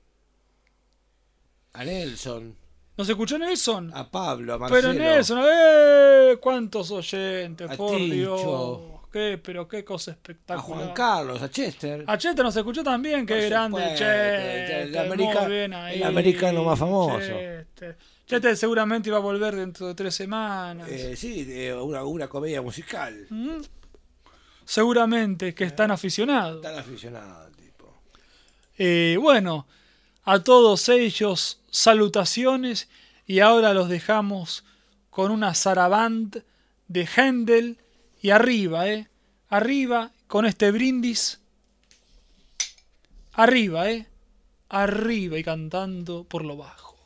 [SPEAKER 2] A Nelson,
[SPEAKER 1] ¿Nos escuchó Nelson?
[SPEAKER 2] a Pablo, a Marcelo.
[SPEAKER 1] Pero Nelson, ¡eh! ¿Cuántos oyentes?
[SPEAKER 2] A
[SPEAKER 1] por. Dios. Qué, pero qué cosa
[SPEAKER 2] a
[SPEAKER 1] espectacular.
[SPEAKER 2] Juan Carlos, a Chester.
[SPEAKER 1] A Chete nos escuchó también, qué
[SPEAKER 2] Por
[SPEAKER 1] grande Chete.
[SPEAKER 2] el america-
[SPEAKER 1] muy bien ahí,
[SPEAKER 2] el americano más famoso.
[SPEAKER 1] Chete seguramente iba a volver dentro de tres semanas.
[SPEAKER 2] Eh, sí, de una, una comedia musical.
[SPEAKER 1] Mm. Seguramente que están aficionados.
[SPEAKER 2] Tan aficionado, tipo.
[SPEAKER 1] Eh, bueno, a todos ellos salutaciones y ahora los dejamos con una zaraband de Händel y arriba, eh, arriba con este brindis, arriba, eh, arriba y cantando por lo bajo.